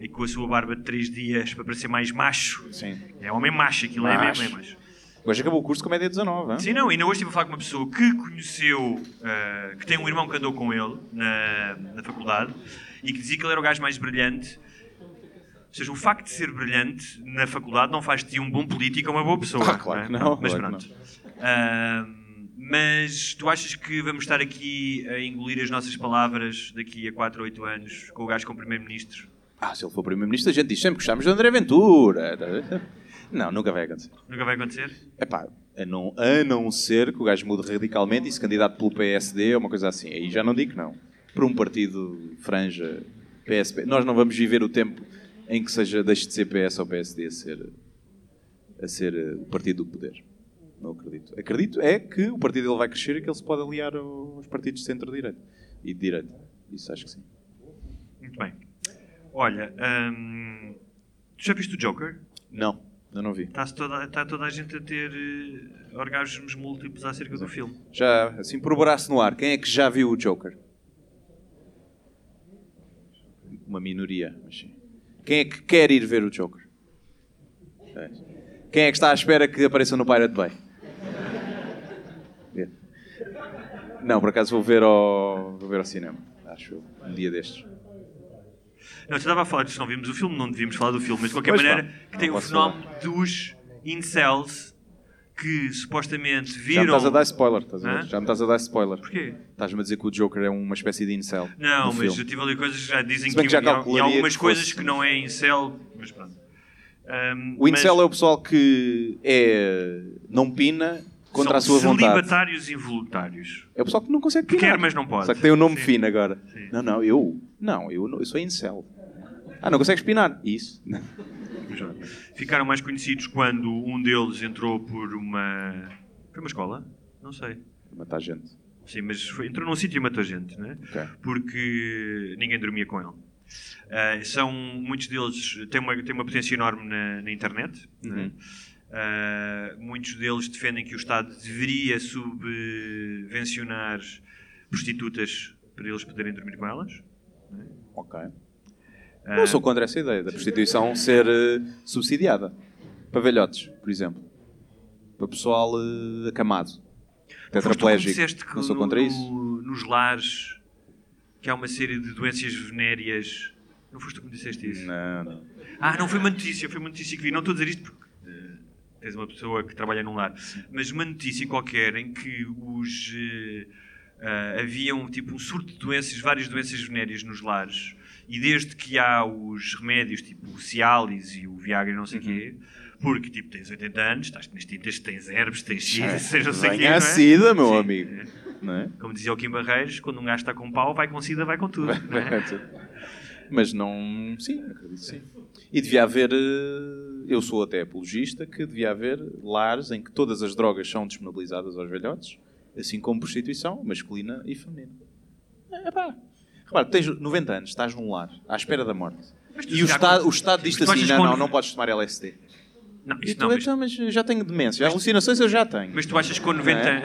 S5: e com a sua barba de três dias para parecer mais macho,
S4: Sim.
S5: é homem macho, aquilo é
S4: Macho.
S5: mesmo, é macho.
S4: Hoje acabou o curso de comédia 19, hein?
S5: Sim, não, ainda hoje estive a falar com uma pessoa que conheceu, eh, que tem um irmão que andou com ele na, na faculdade e que dizia que ele era o gajo mais brilhante. Ou seja, o facto de ser brilhante na faculdade não faz de ti um bom político ou uma boa pessoa.
S4: Ah, claro
S5: é?
S4: que não,
S5: Mas
S4: claro
S5: pronto. Ah, mas tu achas que vamos estar aqui a engolir as nossas palavras daqui a 4 ou 8 anos com o gajo como primeiro-ministro?
S4: Ah, se ele for primeiro-ministro, a gente diz sempre que gostamos de André Ventura. Não, nunca vai acontecer.
S5: Nunca vai acontecer?
S4: Epá, a não, a não ser que o gajo mude radicalmente e se candidato pelo PSD ou uma coisa assim. Aí já não digo não. Por um partido franja PSP. Nós não vamos viver o tempo em que seja deixe de ser PS ou PSD a ser, a ser eh, o partido do poder. Não acredito. Acredito é que o partido dele vai crescer e que ele se pode aliar aos partidos de centro-direita e de direita. Isso acho que sim.
S5: Muito bem. Olha, hum, tu já viste o Joker?
S4: Não, eu não vi.
S5: Está toda, está toda a gente a ter eh, orgasmos múltiplos acerca do filme.
S4: Já, assim, por braço no ar, quem é que já viu o Joker? Uma minoria, mas sim. Quem é que quer ir ver o Joker? Quem é que está à espera que apareça no Pirate Bay? Não, por acaso vou ver ao, vou ver ao cinema. Acho eu, um dia destes.
S5: Não, eu estava a falar disso, não vimos o filme, não devíamos falar do filme, mas de qualquer
S4: Pois
S5: maneira,
S4: pá,
S5: que tem o fenómeno dos incels que supostamente
S4: Já me
S5: viram.
S4: estás a dar spoiler, estás a? Já me estás a dar spoiler.
S5: Porquê?
S4: Estás-me a dizer que o Joker é uma espécie de incel.
S5: Não, mas
S4: filme.
S5: eu tive ali coisas que já dizem que,
S4: que já
S5: em- em,
S4: calcularia
S5: algumas
S4: que
S5: coisas que não é incel, mas pronto. Ahm,
S4: O incel
S5: mas
S4: é o pessoal que é, não pina contra
S5: são
S4: a sua vontade.
S5: celibatários involuntários.
S4: É o pessoal que não consegue pinar.
S5: Quer, mas não pode.
S4: Só que tem o nome
S5: Sim.
S4: fino agora.
S5: Sim.
S4: Não, não, eu. Não, eu, não- eu sou incel. Ah, não consegues pinar? Isso.
S5: Ficaram mais conhecidos quando um deles entrou por uma. Foi uma escola? Não sei.
S4: Matar gente.
S5: Sim, mas foi- entrou num sítio e matou gente, né?
S4: Ok.
S5: Porque ninguém dormia com ele. Ah, são, muitos deles têm uma, têm uma potência enorme na, na internet. né?
S4: Uhum.
S5: Ah, muitos deles defendem que o Estado deveria subvencionar prostitutas para eles poderem dormir com elas.
S4: Ok. Eu sou contra essa ideia da prostituição ser eh, subsidiada. Para velhotes, por exemplo. Para pessoal eh, acamado. Tetraplégico.
S5: disseste que
S4: Não sou
S5: no-
S4: contra isso.
S5: no- nos lares que há uma série de doenças venéreas. Não foste tu que me disseste isso?
S4: Não, não.
S5: Ah, não foi uma notícia, foi uma notícia que vi. Não estou a dizer isto porque eh, tens uma pessoa que trabalha num lar, mas uma notícia qualquer em que os eh, ah, haviam tipo um surto de doenças, várias doenças venéreas nos lares, e desde que há os remédios tipo o Cialis e o Viagra e não sei o quê, porque tipo tens 80 anos, estás nas tintas, tens herbes, tens X, seja não sei o quê. É?
S4: sida, meu
S5: Sim.
S4: amigo. Não é?
S5: Como dizia o Kim Barreiros, quando um gajo está com pau, vai com sida, vai com tudo. não é?
S4: Mas não. Sim, acredito que sim. E devia haver. eh, Eu sou até apologista que devia haver lares em que todas as drogas são disponibilizadas aos velhotes, assim como prostituição masculina e feminina. É pá. Repara, tens 90 anos, estás num lar, à espera da morte.
S5: Mas
S4: E o Estado, o Estado diz-te
S5: Mas
S4: assim: não, não, não podes tomar LSD.
S5: Não, isso não, mas,
S4: então, mas já tenho demência, alucinações eu já tenho.
S5: mas tu achas que com 90
S4: Não é?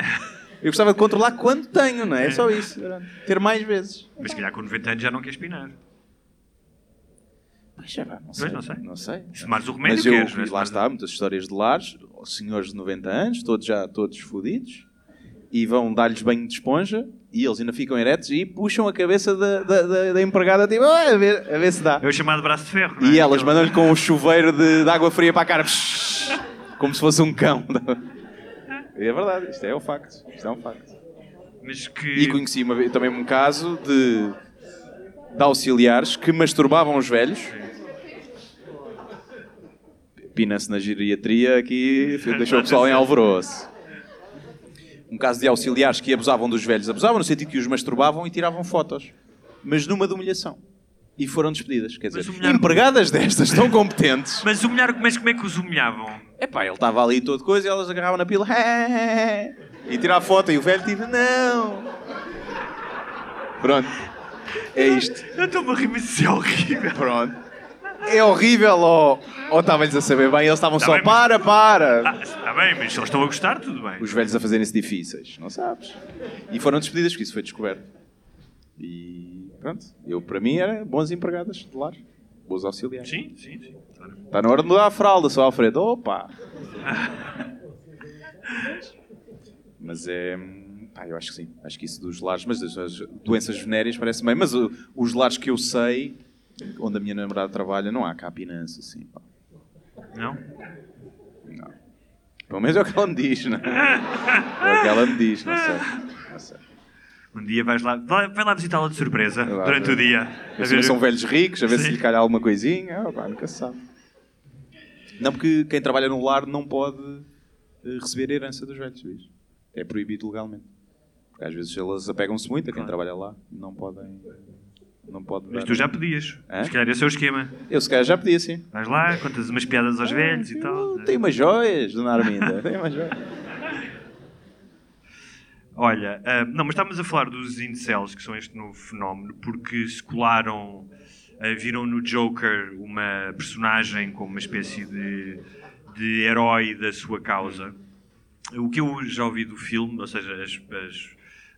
S4: Eu gostava de controlar quando tenho, não é? É só isso. Ter mais vezes.
S5: Mas se calhar com 90 anos já não queres pinar.
S4: Mas já vá, não sei.
S5: não sei.
S4: Não sei.
S5: Se o remédio,
S4: Mas eu,
S5: queres, é?
S4: lá está, muitas histórias de lares, senhores de 90 anos, todos já todos fodidos, e vão dar-lhes banho de esponja e eles ainda ficam eretos e puxam a cabeça da, da, da- da empregada tipo, "Ah, a, ver, a ver se dá.
S5: É o chamado braço de ferro, é?
S4: E elas mandam-lhe com um chuveiro de, de água fria para a cara, como se fosse um cão. É verdade, isto é um facto. Isto é um facto.
S5: Mas que...
S4: E conheci uma também um caso de, de auxiliares que masturbavam os velhos. Pina-se na geriatria aqui, deixou o pessoal em alvoroço. Um caso de auxiliares que abusavam dos velhos. Abusavam no sentido que os masturbavam e tiravam fotos. Mas numa de humilhação. E foram despedidas. Quer dizer,
S5: humilhar-
S4: empregadas destas tão competentes.
S5: Mas humilhar, mas como é que os humilhavam?
S4: Epá, ele estava ali todo coisa e elas agarravam na pila e tirar a foto e o velho tipo, não. Pronto. É isto.
S5: Eu estou-me a rir, mas isso é horrível.
S4: Pronto. É horrível ou, ou estava-lhes a saber bem? Eles estavam só,
S5: bem, mas-
S4: para, para.
S5: Ah, está bem, mas se eles estão a gostar, tudo bem.
S4: Os velhos a fazerem-se difíceis, não sabes? E foram despedidas porque isso foi descoberto. E pronto, eu para mim era bons empregadas de lar. Bons auxiliares.
S5: Sim, sim, sim. claro.
S4: Está na hora de mudar a fralda, só Alfredo. Opa! Mas é. Pá, eu acho que sim. Acho que isso dos lares, mas das das doenças venéreas parece bem. Mas uh, os lares que eu sei, onde a minha namorada trabalha, não há capinança, assim. Pá.
S5: Não?
S4: Não. Pelo menos é o que ela me diz, não é? É o que ela me diz, não sei. Não sei.
S5: Um dia vais lá, vai, lá visitá-la de surpresa
S4: lá,
S5: durante
S4: vai.
S5: o dia. A ver-
S4: são velhos ricos, a ver se
S5: Sim.
S4: lhe calha alguma coisinha. Ah, pá, nunca se sabe. Não, porque quem trabalha no lar não pode eh, receber a herança dos velhos, vês? É proibido legalmente. Porque às vezes elas apegam-se muito a quem
S5: Claro.
S4: trabalha lá. Não podem. Não pode
S5: Mas tu já pedias.
S4: Hã?
S5: Se calhar esse é o esquema.
S4: Eu se calhar já podia sim.
S5: Vais lá, contas umas piadas aos velhos e tal.
S4: Uh, Tem umas joias, dona Arminda. Tem umas joias.
S5: Olha, ah, não, mas estávamos a falar dos incels, que são este novo fenómeno, porque se colaram, ah, viram no Joker uma personagem como uma espécie de, de herói da sua causa. O que eu já ouvi do filme, ou seja, as, as-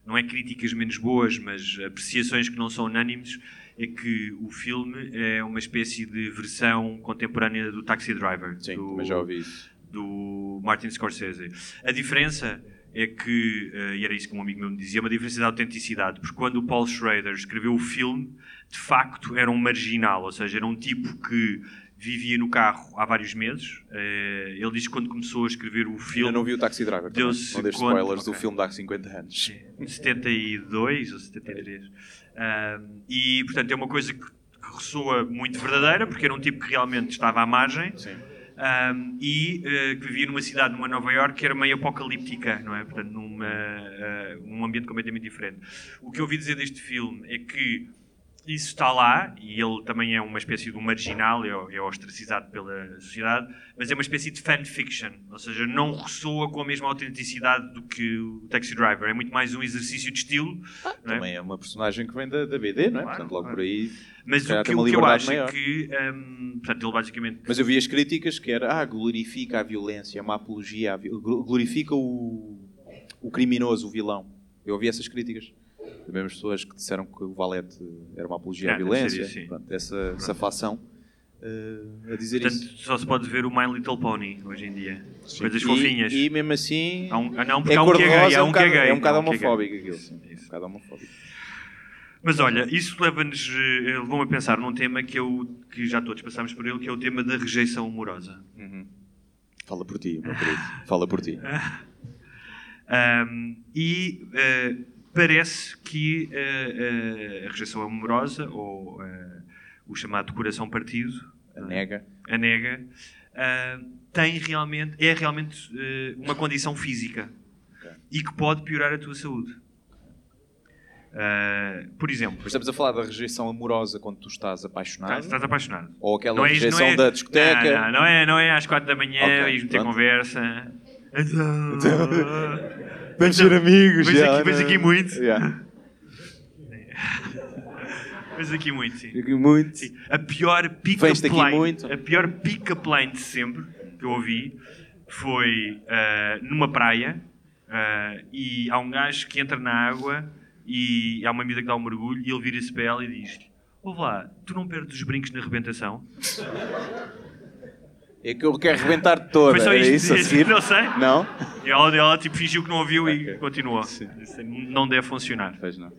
S5: não é críticas menos boas, mas apreciações que não são unânimes, é que o filme é uma espécie de versão contemporânea do Taxi Driver.
S4: Sim,
S5: do,
S4: mas já ouvi isso.
S5: do Martin Scorsese. A diferença é que, eh, e era isso que um amigo meu me dizia, uma diferença de autenticidade, porque quando o Paul Schrader escreveu o filme, de facto era um marginal, ou seja, era um tipo que vivia no carro há vários meses. Eh, Ele diz que quando começou a escrever o
S4: Eu
S5: filme,
S4: não vi o Taxi Driver.
S5: Deu-se
S4: Não deixe
S5: conta-
S4: spoilers do
S5: Ok.
S4: filme de há 50 anos.
S5: 72 ou 73. Ahm, e, portanto, é uma coisa que, ressoa muito verdadeira, porque era um tipo que realmente estava à margem.
S4: Sim.
S5: Ahm, e eh, que vivia numa cidade, numa Nova York, que era meio apocalíptica, não é? Portanto, numa, eh, um ambiente completamente diferente. O que eu ouvi dizer deste filme é que isso está lá, e ele também é uma espécie de um marginal, é, é ostracizado pela sociedade, mas é uma espécie de fanfiction, ou seja, não ressoa com a mesma autenticidade do que o Taxi Driver, é muito mais um exercício de estilo, não é?
S4: Também é uma personagem que vem da, da BD, não é?
S5: Claro,
S4: Portanto, logo
S5: claro.
S4: por aí.
S5: mas o que, o que eu acho
S4: maior.
S5: é que, hum, portanto, ele basicamente...
S4: Mas eu vi as críticas que era, ah, glorifica a violência, é uma apologia, glorifica o, o criminoso, o vilão. Eu ouvi essas críticas. Das mesmas pessoas que disseram que o Valete era uma apologia
S5: É,
S4: à
S5: deve
S4: violência.
S5: sim.
S4: Pronto, essa, essa facção eh, a dizer
S5: Portanto,
S4: isso.
S5: só se pode ver o My Little Pony hoje em dia. Coisas
S4: E-
S5: fofinhas.
S4: E, mesmo assim.
S5: Há um, ah, não, porque
S4: é
S5: há um que é gay.
S4: é um
S5: um é
S4: bocado, é um bocado
S5: é gay.
S4: homofóbico aquilo. Sim.
S5: isso.
S4: Um bocado homofóbico.
S5: Mas olha, isso leva-nos, eh, levou-me a pensar num tema que, eu, que já todos passamos por ele, que é o tema da rejeição amorosa.
S4: Fala por ti, meu querido. Fala por ti.
S5: Ahm, e eh, parece que eh, eh, a rejeição amorosa, ou eh, o chamado coração partido,
S4: A nega.
S5: a nega, tem realmente, é realmente uma condição física e que pode piorar a tua saúde. Ah, por exemplo,
S4: Mas estamos a falar da rejeição amorosa quando tu estás apaixonado?
S5: estás, estás apaixonado.
S4: Ou aquela
S5: Não é-
S4: rejeição
S5: é-
S4: da discoteca?
S5: Não, não, não é, não é às quatro da manhã
S4: Ok,
S5: e meter
S4: pronto.
S5: conversa. Então,
S4: Vamos ser amigos,
S5: Mas aqui, mas
S4: não-
S5: aqui muito.
S4: Yeah.
S5: Mas aqui muito, sim.
S4: Aqui muito.
S5: Sim. A pior
S4: muito.
S5: a pior pick-up line de sempre que eu ouvi foi ah, numa praia ah, e há um gajo que entra na água e há uma amiga que dá um mergulho e ele vira-se para ela e diz Ouve lá, tu não perdes os brincos na rebentação?
S4: É que eu quero arrebentar toda.
S5: Foi só
S4: Era
S5: isto?
S4: isso a seguir?
S5: Não sei.
S4: Não?
S5: E ela, ela tipo, fingiu que não ouviu e
S4: Ok.
S5: continuou.
S4: Sim.
S5: Isso não deve funcionar.
S4: Pois não.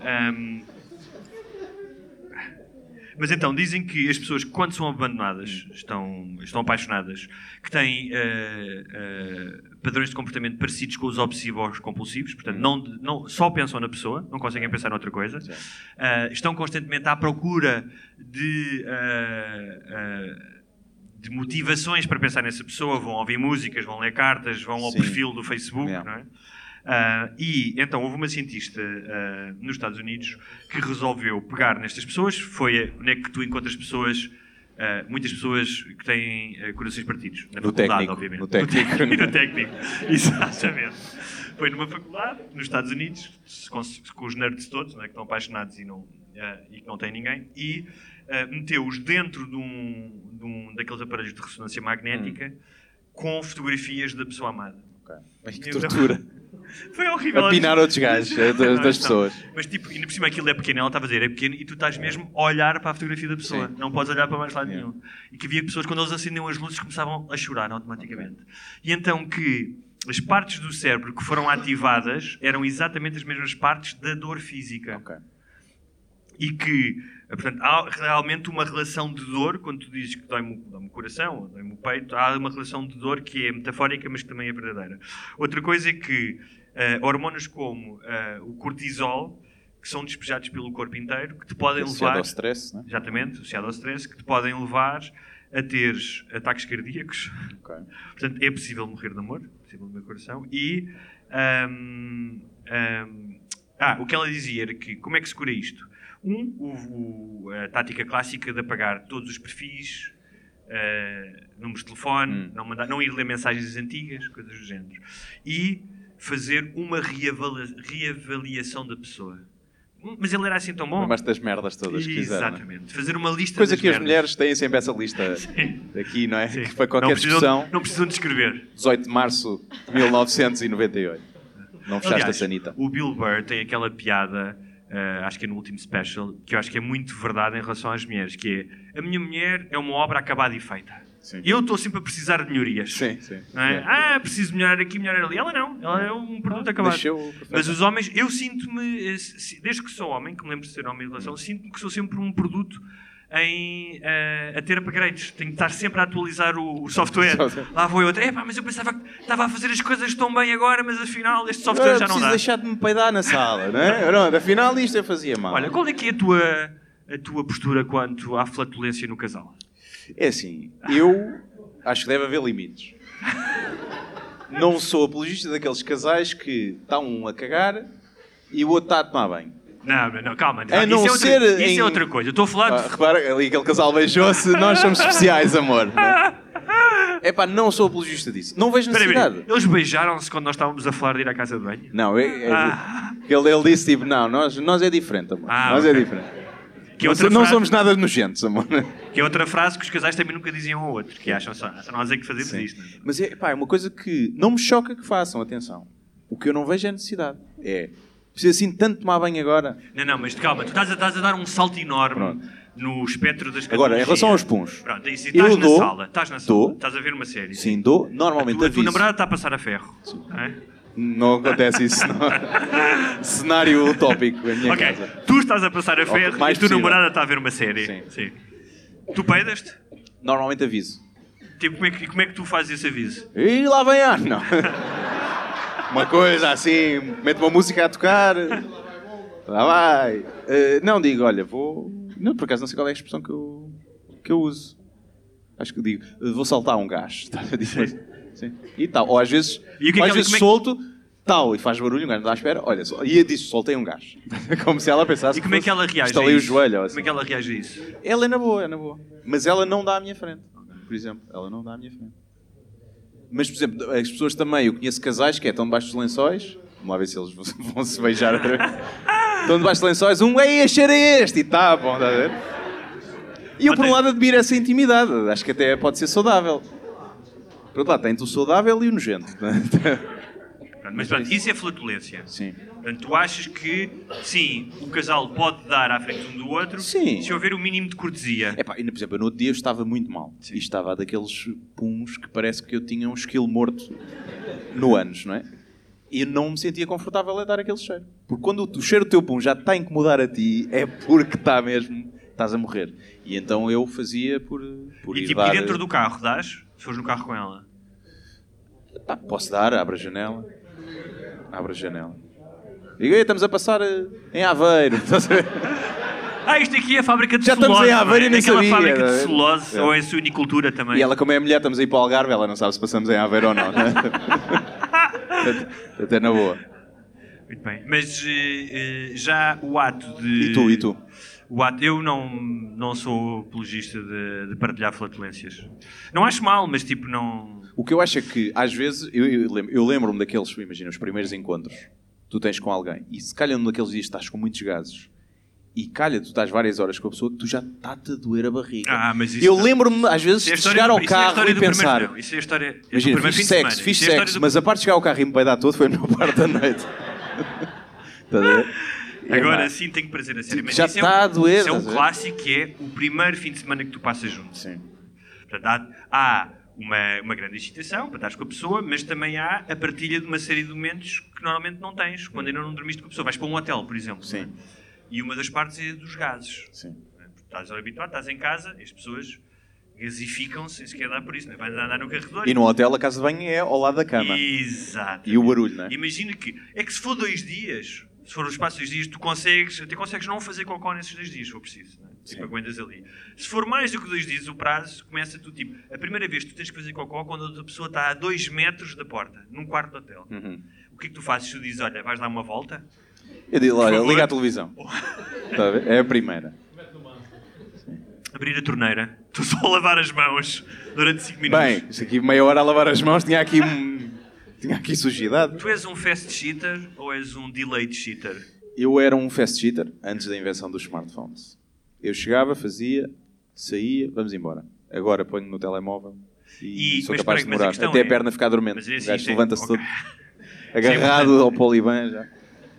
S5: Ahm, mas então, dizem que as pessoas, quando são abandonadas, estão, estão apaixonadas, que têm eh, eh, padrões de comportamento parecidos com os obsessivos compulsivos, portanto, não, não, só pensam na pessoa, não conseguem pensar noutra coisa, Ah, estão constantemente à procura de. ah, ah, de motivações para pensar nessa pessoa, vão ouvir músicas, vão ler cartas, vão ao
S4: Sim.
S5: perfil do Facebook,
S4: Yeah.
S5: não é? Ah, e então houve uma cientista ah, nos Estados Unidos que resolveu pegar nestas pessoas. Foi onde é que tu encontras pessoas, ah, muitas pessoas que têm corações partidos. Na
S4: No
S5: faculdade,
S4: técnico,
S5: obviamente.
S4: no técnico.
S5: No técnico, exatamente. Foi numa faculdade, nos Estados Unidos, com, com os nerds todos, não é, que estão apaixonados e, não, e que não têm ninguém, e meteu-os dentro de um, de um daqueles aparelhos de ressonância magnética com fotografias da pessoa amada.
S4: Ok. Ai, que tortura.
S5: Foi horrível.
S4: Apinar outros gajos, é, das,
S5: Não,
S4: das
S5: não.
S4: pessoas.
S5: Mas tipo, ainda por cima aquilo é pequeno, ela estava a dizer, é pequeno e tu estás mesmo a olhar para a fotografia da pessoa.
S4: Sim.
S5: Não podes olhar para mais lado
S4: Yeah.
S5: nenhum. E que havia pessoas, quando eles acendiam as luzes, começavam a chorar automaticamente. E então que as partes do cérebro que foram ativadas eram exatamente as mesmas partes da dor física.
S4: Ok.
S5: E que, portanto, há realmente uma relação de dor, quando tu dizes que dói-me o- dói-me o coração, ou dói-me o peito, há uma relação de dor que é metafórica, mas que também é verdadeira. Outra coisa é que eh, hormonas como eh, o cortisol, que são despejados pelo corpo inteiro, que te podem
S4: Associado
S5: levar...
S4: ao stress, né?
S5: Exatamente, associado ao stress, que te podem levar a teres ataques cardíacos.
S4: Ok.
S5: Portanto, é possível morrer de amor, é possível morrer de coração. E. ahm, ahm, ah, o que ela dizia era que como é que se cura isto? Um, o- o- a tática clássica de apagar todos os perfis, ah, números de telefone,
S4: Hum.
S5: não, mandar, não ir ler mensagens antigas, coisas do género. E fazer uma reavalia- reavaliação da pessoa. Mas ele era assim tão bom.
S4: Lembras das merdas todas que fizeram. né?
S5: Exatamente. Fazer uma lista
S4: Coisa
S5: das
S4: que as
S5: merdas.
S4: mulheres têm sempre essa lista aqui, não é?
S5: Sim.
S4: Que para qualquer
S5: não precisam,
S4: discussão,
S5: Não precisam descrever.
S4: 18 de março de 1998. Não fechaste
S5: Aliás,
S4: a sanita.
S5: O Bill Burr tem aquela piada, eh, acho que é no último special, que eu acho que é muito verdade em relação às mulheres, que é a minha mulher é uma obra acabada e feita.
S4: Sim.
S5: Eu estou sempre a precisar de melhorias.
S4: Sim, sim.
S5: É? Ah, preciso melhorar aqui, melhorar ali. Ela não, ela é um produto acabado.
S4: Nasceu perfeito.
S5: Mas os homens, eu sinto-me, eh, desde que sou homem, que me lembro de ser homem em relação, sinto-me que sou sempre um produto em, eh, a ter upgrades. Tenho que estar sempre a atualizar o, o software. Lá vou eu outra. Epá, mas eu pensava que estava a fazer as coisas tão bem agora, mas afinal este software
S4: Agora
S5: já não dá.
S4: deixar de me peidar na sala, não é? Pronto, afinal isto eu fazia mal.
S5: Olha, qual é que é a tua, a tua postura quanto à flatulência no casal?
S4: É assim, eu acho que deve haver limites. Não sou apologista daqueles casais que está um a cagar e o outro está a tomar banho.
S5: Não, não, não, calma.
S4: A não
S5: isso é, isso
S4: em-
S5: é outra coisa. Eu estou a falar
S4: Ah,
S5: de...
S4: repara, ali aquele casal beijou-se, nós somos especiais, amor. É pá, não sou apologista disso. Não vejo necessidade.
S5: eles beijaram-se quando nós estávamos a falar de ir à casa de banho?
S4: Não, é, é-
S5: Ah.
S4: ele, ele disse tipo, não, nós, nós é diferente, amor.
S5: Ah,
S4: nós
S5: ok.
S4: é diferente.
S5: Que é
S4: Não,
S5: outra
S4: não
S5: frase-
S4: somos nada nojentos, amor.
S5: Que é outra frase que os casais também nunca diziam ao outro, que acham só, nós é que fazemos
S4: Sim.
S5: isto. é?
S4: Mas é, pá, é uma coisa que não me choca que façam, atenção. O que eu não vejo é necessidade. É, precisa assim tanto tomar banho agora.
S5: Não, não, mas calma, tu estás a, estás a dar um salto enorme
S4: Pronto.
S5: no espectro das
S4: Agora, em relação aos puns.
S5: Pronto, isso, e
S4: Eu
S5: estás na
S4: dou-
S5: sala, estás na
S4: dou-
S5: sala, estás a ver uma série.
S4: Sim, dou.
S5: A
S4: Normalmente
S5: tua, a tua namorada está a passar a ferro. não é?
S4: Não acontece isso. Não. Cenário utópico
S5: Ok,
S4: casa.
S5: tu estás a passar a ferro
S4: mais
S5: e a tua namorada está a ver uma série.
S4: Sim.
S5: Tu peidas-te?
S4: Normalmente aviso.
S5: Tipo, como é, que, como é que tu fazes esse aviso?
S4: E lá vem ar. Não. Uma coisa assim, mete uma música a tocar. Lá vai. Eh, não digo, olha, vou. Não, por acaso não sei qual é a expressão que eu, que eu uso. Acho que digo, vou saltar um gás. Tá, Sim. E tal. Ou às vezes,
S5: E o que é que
S4: às
S5: ela-
S4: vezes
S5: como é que-
S4: solto, tal, e faz barulho, um gajo não dá à espera. Olha, só- e eu disse, soltei um gás. Como se ela pensasse
S5: E como é que ela reage
S4: Estalei o joelho. ou
S5: Como
S4: assim.
S5: é que ela reage a isso?
S4: Ela é na boa, é na boa. Mas ela não dá à minha frente. Por exemplo, ela não dá à minha frente. Mas, por exemplo, as pessoas também, eu conheço casais que é, estão debaixo dos lençóis. Vamos lá ver se eles vão- se beijar outra vez. Estão debaixo dos lençóis, um, ei, a cheira é este! E tá, bom, está a ver? E eu, por um lado, admiro essa intimidade. Acho que até pode ser saudável. Por outro lado, tem o saudável e o nojento.
S5: Pronto, Mas pronto, isso é flatulência.
S4: Sim.
S5: Portanto, tu achas que, sim, o casal pode dar à frente um do outro
S4: Sim.
S5: se houver o mínimo de cortesia.
S4: Epá, ainda, por exemplo, no outro dia eu estava muito mal. E estava daqueles puns que parece que eu tinha um esquilo morto no ânus, não é? E eu não me sentia confortável a dar aquele cheiro. Porque quando o cheiro do teu pum já está a incomodar a ti, é porque está mesmo, estás a morrer. E então eu fazia por, por
S5: E
S4: ir
S5: tipo,
S4: dar...
S5: e dentro do carro, dás? Se fores no carro com ela.
S4: Pá, posso dar, abre a janela. Abre a janela. Digo, "Ei, estamos a passar eh, em Aveiro. Estás a ver?
S5: Ah, isto aqui é a fábrica de
S4: Já estamos
S5: celulose.
S4: em Aveiro
S5: não é?
S4: e nem
S5: Aquela
S4: sabia,
S5: fábrica de
S4: é?
S5: celulose
S4: É.
S5: ou é suinicultura também.
S4: E ela, como é mulher, estamos aí para o Algarve, ela não sabe se passamos em Aveiro ou não. né? Até- Até na boa.
S5: Muito bem. Mas eh, eh, já o ato de.
S4: E tu, e tu?
S5: O ato, eu não, não sou apologista de, de partilhar flatulências. Não acho mal, mas tipo, não.
S4: O que eu acho é que, às vezes, eu, eu lembro- eu lembro-me daqueles, imagina, os primeiros encontros tu tens com alguém e se calhar num daqueles dias estás com muitos gases e calha, tu estás várias horas com a pessoa que tu já está-te a doer a barriga.
S5: Ah,
S4: eu
S5: não-
S4: lembro-me, às vezes,
S5: é a
S4: de chegar ao
S5: é a
S4: carro e
S5: primeiro-
S4: pensar.
S5: Isso é a história. é
S4: Imagina, fiz sexo,
S5: semana.
S4: fiz
S5: Isso é a
S4: sexo,
S5: do-
S4: mas a parte de chegar ao carro e me peidar todo foi no parte da noite. A ver?
S5: Agora sim tenho prazer a sério. Mas
S4: Já
S5: é um-
S4: está a doer,
S5: Isso é um
S4: a ver?
S5: clássico que é o primeiro fim de semana que tu passas junto.
S4: Sim.
S5: Portanto, há, há uma, uma grande excitação para estar com a pessoa, mas também há a partilha de uma série de momentos que normalmente não tens quando ainda não dormiste com a pessoa. Vais para um hotel, por exemplo.
S4: Sim.
S5: não é? E uma das partes é dos gases.
S4: Sim.
S5: é? Estás habituado, estás em casa, as pessoas gasificam-se sem sequer dar por isso. Não é? Vais andar no corredor.
S4: E no hotel a casa de banho é ao lado da cama.
S5: Exato.
S4: E o barulho, não é?
S5: Imagina que é que se for dois dias, se for o espaço de dois dias, tu consegues, até consegues não fazer cocó nesses dois dias, se for preciso. Tipo, aguentas ali. Se for mais do que dois dias, o prazo começa tu tipo. A primeira vez que tu tens que fazer cocó quando a outra pessoa está a dois metros da porta, num quarto de hotel.
S4: Uhum.
S5: O que é que tu fazes? Tu dizes, olha, vais dar uma volta?
S4: Eu digo, olha,
S5: favor.
S4: liga a televisão. Está a? É a primeira.
S5: Abrir a torneira, tu só a lavar as mãos durante 5 minutos.
S4: Bem, isso aqui meia hora a lavar as mãos, tinha aqui, um- tinha aqui sujidade.
S5: Tu és um fast cheater ou és um delayed cheater?
S4: Eu era um fast cheater antes da invenção dos smartphones. Eu chegava, fazia, saía, vamos embora. Agora ponho no telemóvel e,
S5: E-
S4: sou capaz de demorar. Até
S5: é-
S4: a perna ficar dormente.
S5: Mas é assim,
S4: o gajo
S5: tem-
S4: levanta-se
S5: ok.
S4: todo agarrado
S5: importante.
S4: ao poliban já.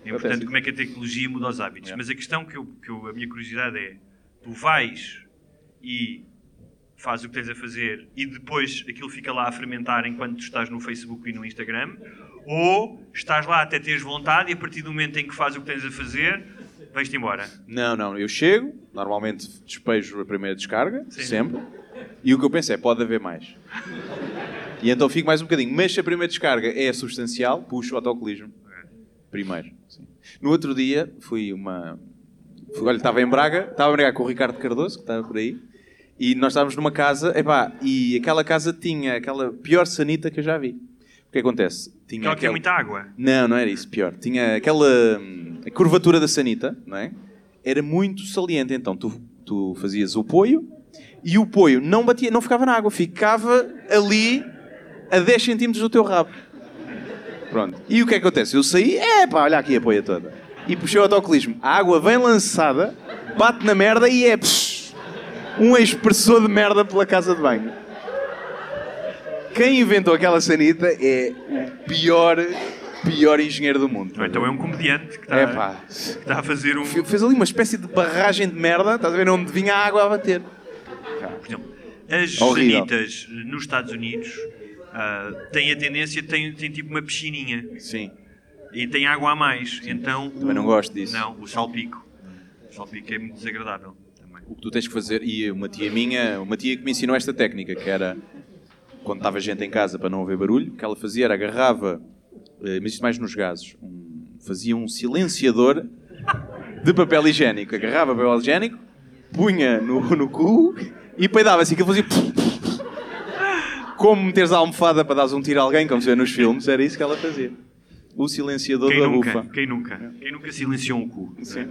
S5: É importante como é que a tecnologia muda os hábitos.
S4: Yeah.
S5: Mas a questão que, eu, que eu- a minha curiosidade é: tu vais e fazes o que tens a fazer e depois aquilo fica lá a fermentar enquanto tu estás no Facebook e no Instagram, ou estás lá até teres vontade e a partir do momento em que fazes o que tens a fazer, vais-te embora.
S4: Não, não, eu chego, normalmente despejo a primeira descarga,
S5: Sim.
S4: sempre, e o que eu penso é, pode haver mais. E então fico mais um bocadinho. Mas se a primeira descarga é substancial, puxo o autocolismo. Primeiro. sim. No outro dia, fui uma... Fui, olha, estava em Braga, estava a brigar com o Ricardo Cardoso, que estava por aí, e nós estávamos numa casa, epá, e aquela casa tinha aquela pior sanita que eu já vi. O que acontece? Tinha
S5: Aquela que é muita água.
S4: não, não era isso, pior. Tinha aquela hum, a curvatura da sanita, não é? Era muito saliente. Então tu, tu fazias o poio e o poio não batia, não ficava na água, ficava ali a 10 centímetros do teu rabo. Pronto. E o que é que acontece? Eu saí, é pá, olha aqui a poia toda. E puxei o autocolismo. A água vem lançada, bate na merda e é psh, um expressor de merda pela casa de banho. Quem inventou aquela sanita é o pior, pior engenheiro do mundo.
S5: Ou então é um comediante que está,
S4: É pá.
S5: que está a fazer um.
S4: Fez ali uma espécie de barragem de merda, estás a ver onde vinha a água a bater.
S5: Por exemplo, as
S4: Horrível.
S5: sanitas nos Estados Unidos ah, têm a tendência, têm, têm tipo uma piscininha.
S4: Sim.
S5: E tem água a mais, então...
S4: Também
S5: o-
S4: não gosto disso.
S5: Não, o salpico. O salpico é muito desagradável também.
S4: O que tu tens que fazer, e uma tia minha, uma tia que me ensinou esta técnica, que era quando estava gente em casa para não haver barulho, o que ela fazia era agarrava, mas isto mais nos gases, um- fazia um silenciador de papel higiênico. Agarrava papel higiênico, punha no, no cu e peidava assim, que ele fazia. Como meteres a almofada para dares um tiro a alguém, como se vê nos filmes, era isso que ela fazia. O silenciador
S5: Quem
S4: da
S5: nunca,
S4: bufa.
S5: quem nunca? Quem nunca silenciou um cu?
S4: Sim.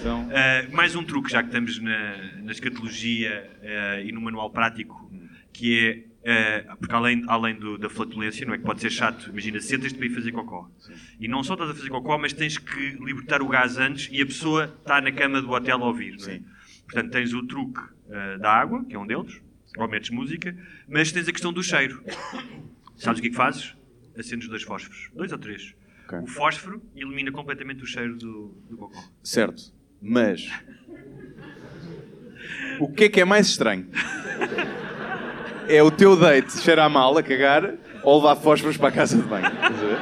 S4: Então,
S5: Ah, mais um truque, já que estamos na, na escatologia ah, e no manual prático, que é, ah, porque além, além do- da flatulência, não é que pode ser chato, imagina, sentas-te para ir fazer cocó. E não só estás a fazer cocó, mas tens que libertar o gás antes e a pessoa está na cama do hotel a ouvir. não é?
S4: Sim.
S5: Portanto, tens o truque ah, da água, que é um deles, ou metes música, mas tens a questão do cheiro. Sabes o que é que fazes? Acendes dois fósforos, dois ou três.
S4: Ok.
S5: O fósforo elimina completamente o cheiro do, do cocó.
S4: Certo. Mas. O que é que é mais estranho? É o teu date cheirar mal a cagar ou levar fósforos para a casa de banho? Estás a ver?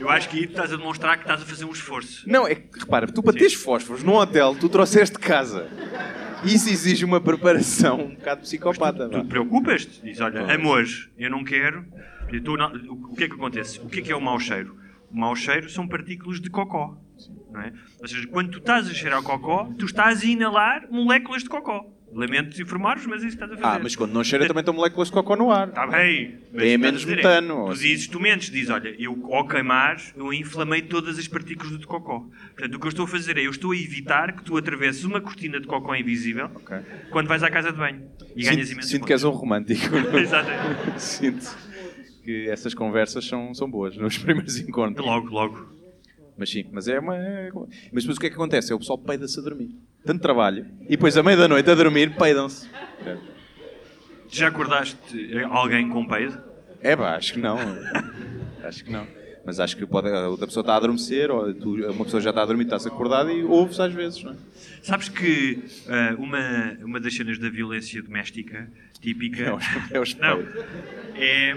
S5: Eu acho que aí tu estás a demonstrar que estás a fazer um esforço.
S4: Não, é que, repara, tu para teres fósforos num hotel, tu trouxeste de casa. Isso exige uma preparação um bocado psicopata.
S5: Tu
S4: vá.
S5: te preocupas-te? Diz, olha, amor, eu não quero. eu estou na- O que é que acontece? O que é que é o mau cheiro? O mau cheiro são partículas de cocó. Não é? Ou seja, quando tu estás a cheirar cocó, tu estás a inalar moléculas de cocó. Lamento informar-vos, mas é isso que estás a fazer.
S4: Ah, mas quando não cheira também estão moléculas de cocó no ar.
S5: Está bem. mas
S4: Tem menos
S5: é,
S4: metano, ou
S5: Tu
S4: assim.
S5: dizes, tu mentes, dizes, olha, eu ao queimar, eu inflamei todas as partículas do cocó. Portanto, o que eu estou a fazer é, eu estou a evitar que tu atravesses uma cortina de cocó invisível
S4: Ok.
S5: quando vais à casa de banho. E ganhas
S4: Sinto,
S5: imenso
S4: sinto que és um romântico.
S5: Exatamente.
S4: sinto que essas conversas são, são boas nos primeiros encontros.
S5: Logo, logo.
S4: Mas sim, mas é uma. Mas depois o que é que acontece? É o pessoal peida-se a dormir. Tanto trabalho. E depois, à meia da noite, a dormir, peidam-se.
S5: Já acordaste alguém com peido?
S4: É pá, acho que não. acho que não. Mas acho que pode, a outra pessoa está a adormecer, ou tu- uma pessoa já está a dormir, está-se acordada e ouve-se às vezes, não é?
S5: Sabes que ah, uma, uma das cenas da violência doméstica típica
S4: É os, é os
S5: não, é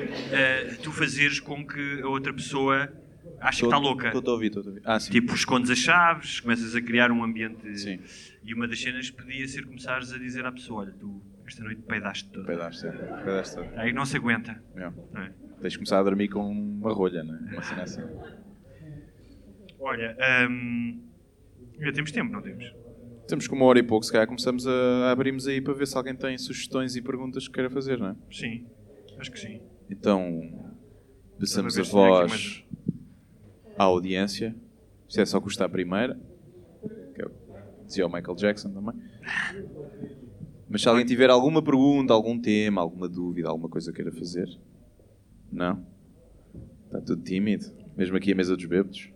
S5: ah, tu fazeres com que a outra pessoa ache que está louca.
S4: Estou a ouvir, estou a ouvir. Ah, sim.
S5: Tipo, escondes as chaves, começas a criar um ambiente.
S4: Sim.
S5: E uma das cenas podia ser começares a dizer à pessoa: Olha, tu esta noite peidaste toda.
S4: Peidaste, é. Peidaste.
S5: Aí não se aguenta.
S4: É.
S5: não é?
S4: Tens de começar a dormir com uma rolha, não é? Uma cena assim.
S5: Olha, hum, ainda temos tempo, não temos?
S4: Temos com uma hora e pouco, se calhar começamos a abrirmos aí para ver se alguém tem sugestões e perguntas que queira fazer, não é?
S5: Sim, acho que sim.
S4: Então, passamos a
S5: se
S4: voz à audiência. Isto é só custar a primeira. É o dizia o Michael Jackson também. Mas se alguém tiver alguma pergunta, algum tema, alguma dúvida, alguma coisa queira fazer. Não? Está tudo tímido. Mesmo aqui a mesa dos bêbados.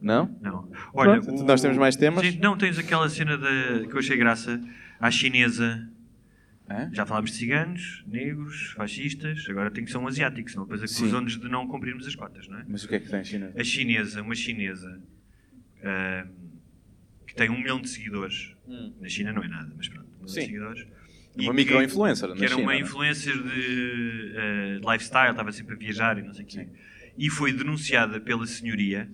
S4: Não?
S5: Não. Olha,
S4: Pronto, nós temos mais temas?
S5: Sim, não, tens aquela cena de, que eu achei graça à chinesa.
S4: Hã?
S5: Já falámos de ciganos, negros, fascistas, agora tem que ser um asiático, senão depois acusam-nos de não cumprirmos as cotas, não é?
S4: Mas o que é que tem, China?
S5: A chinesa, uma chinesa ah, que tem um milhão de seguidores, na China não é nada, mas pronto, um milhão
S4: Hum. Sim.
S5: de seguidores.
S4: Uma
S5: E que-
S4: micro-influencer
S5: Que era
S4: China,
S5: uma
S4: não é?
S5: influencer de, de lifestyle, estava sempre a viajar e não sei o quê. E foi denunciada pela senhoria,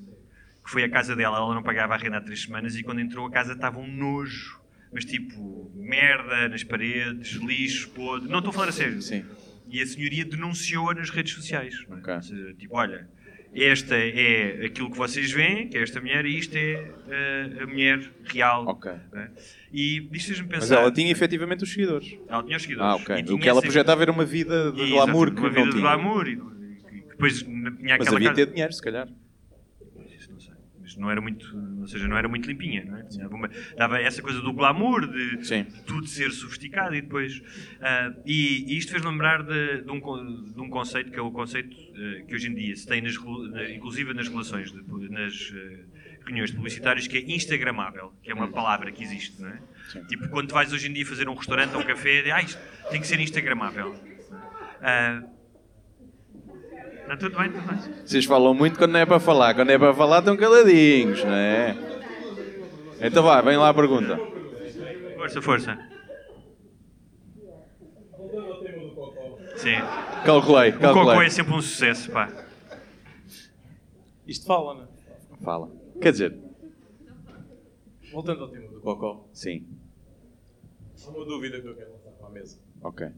S5: que foi à casa dela, ela não pagava a renda há três semanas e quando entrou a casa estava um nojo. Mas tipo, merda nas paredes, lixo, podre. Não estou a falar a sério.
S4: Sim.
S5: E a senhoria denunciou-a nas redes sociais. não é? Seja, tipo, olha, esta é aquilo que vocês veem, que é esta mulher, e isto é eh, a mulher real.
S4: Ok.
S5: não é? E isto fez-me pensar.
S4: Mas ela tinha efetivamente os seguidores.
S5: Ela tinha os seguidores.
S4: Ah, ok.
S5: E
S4: O que ela projetava era uma vida de glamour que
S5: uma
S4: não
S5: vida de
S4: tinha.
S5: glamour e, e depois tinha
S4: Mas
S5: aquela
S4: havia
S5: casa-
S4: de ter dinheiro, se calhar.
S5: Não sei. Mas não era muito, ou seja, não era muito limpinha, não é? Dava, uma- dava essa coisa do glamour, de
S4: Sim.
S5: tudo ser sofisticado e depois. ah, e, e isto fez lembrar de, de um, de um conceito que é o conceito ah, que hoje em dia se tem, nas, na- inclusive nas relações, de nas ah, reuniões publicitárias, que é Instagramável, que é uma palavra que existe, não é? Tipo, quando vais hoje em dia fazer um restaurante ou um café, de, ah, isto tem que ser Instagramável. Ah, não, tudo bem, tudo bem.
S4: Vocês falam muito quando não é para falar. Quando é para falar, estão caladinhos, não é? Então vá, vem lá a pergunta.
S5: Força, força. Sim.
S4: Calculei,
S5: O cocô é
S4: calculei.
S5: sempre um sucesso, pá.
S6: Isto fala, né?
S4: Fala. Quer dizer,
S6: Voltando ao tema do cocó,
S4: sim.
S6: há uma dúvida que eu quero lançar para a mesa.
S4: Ok.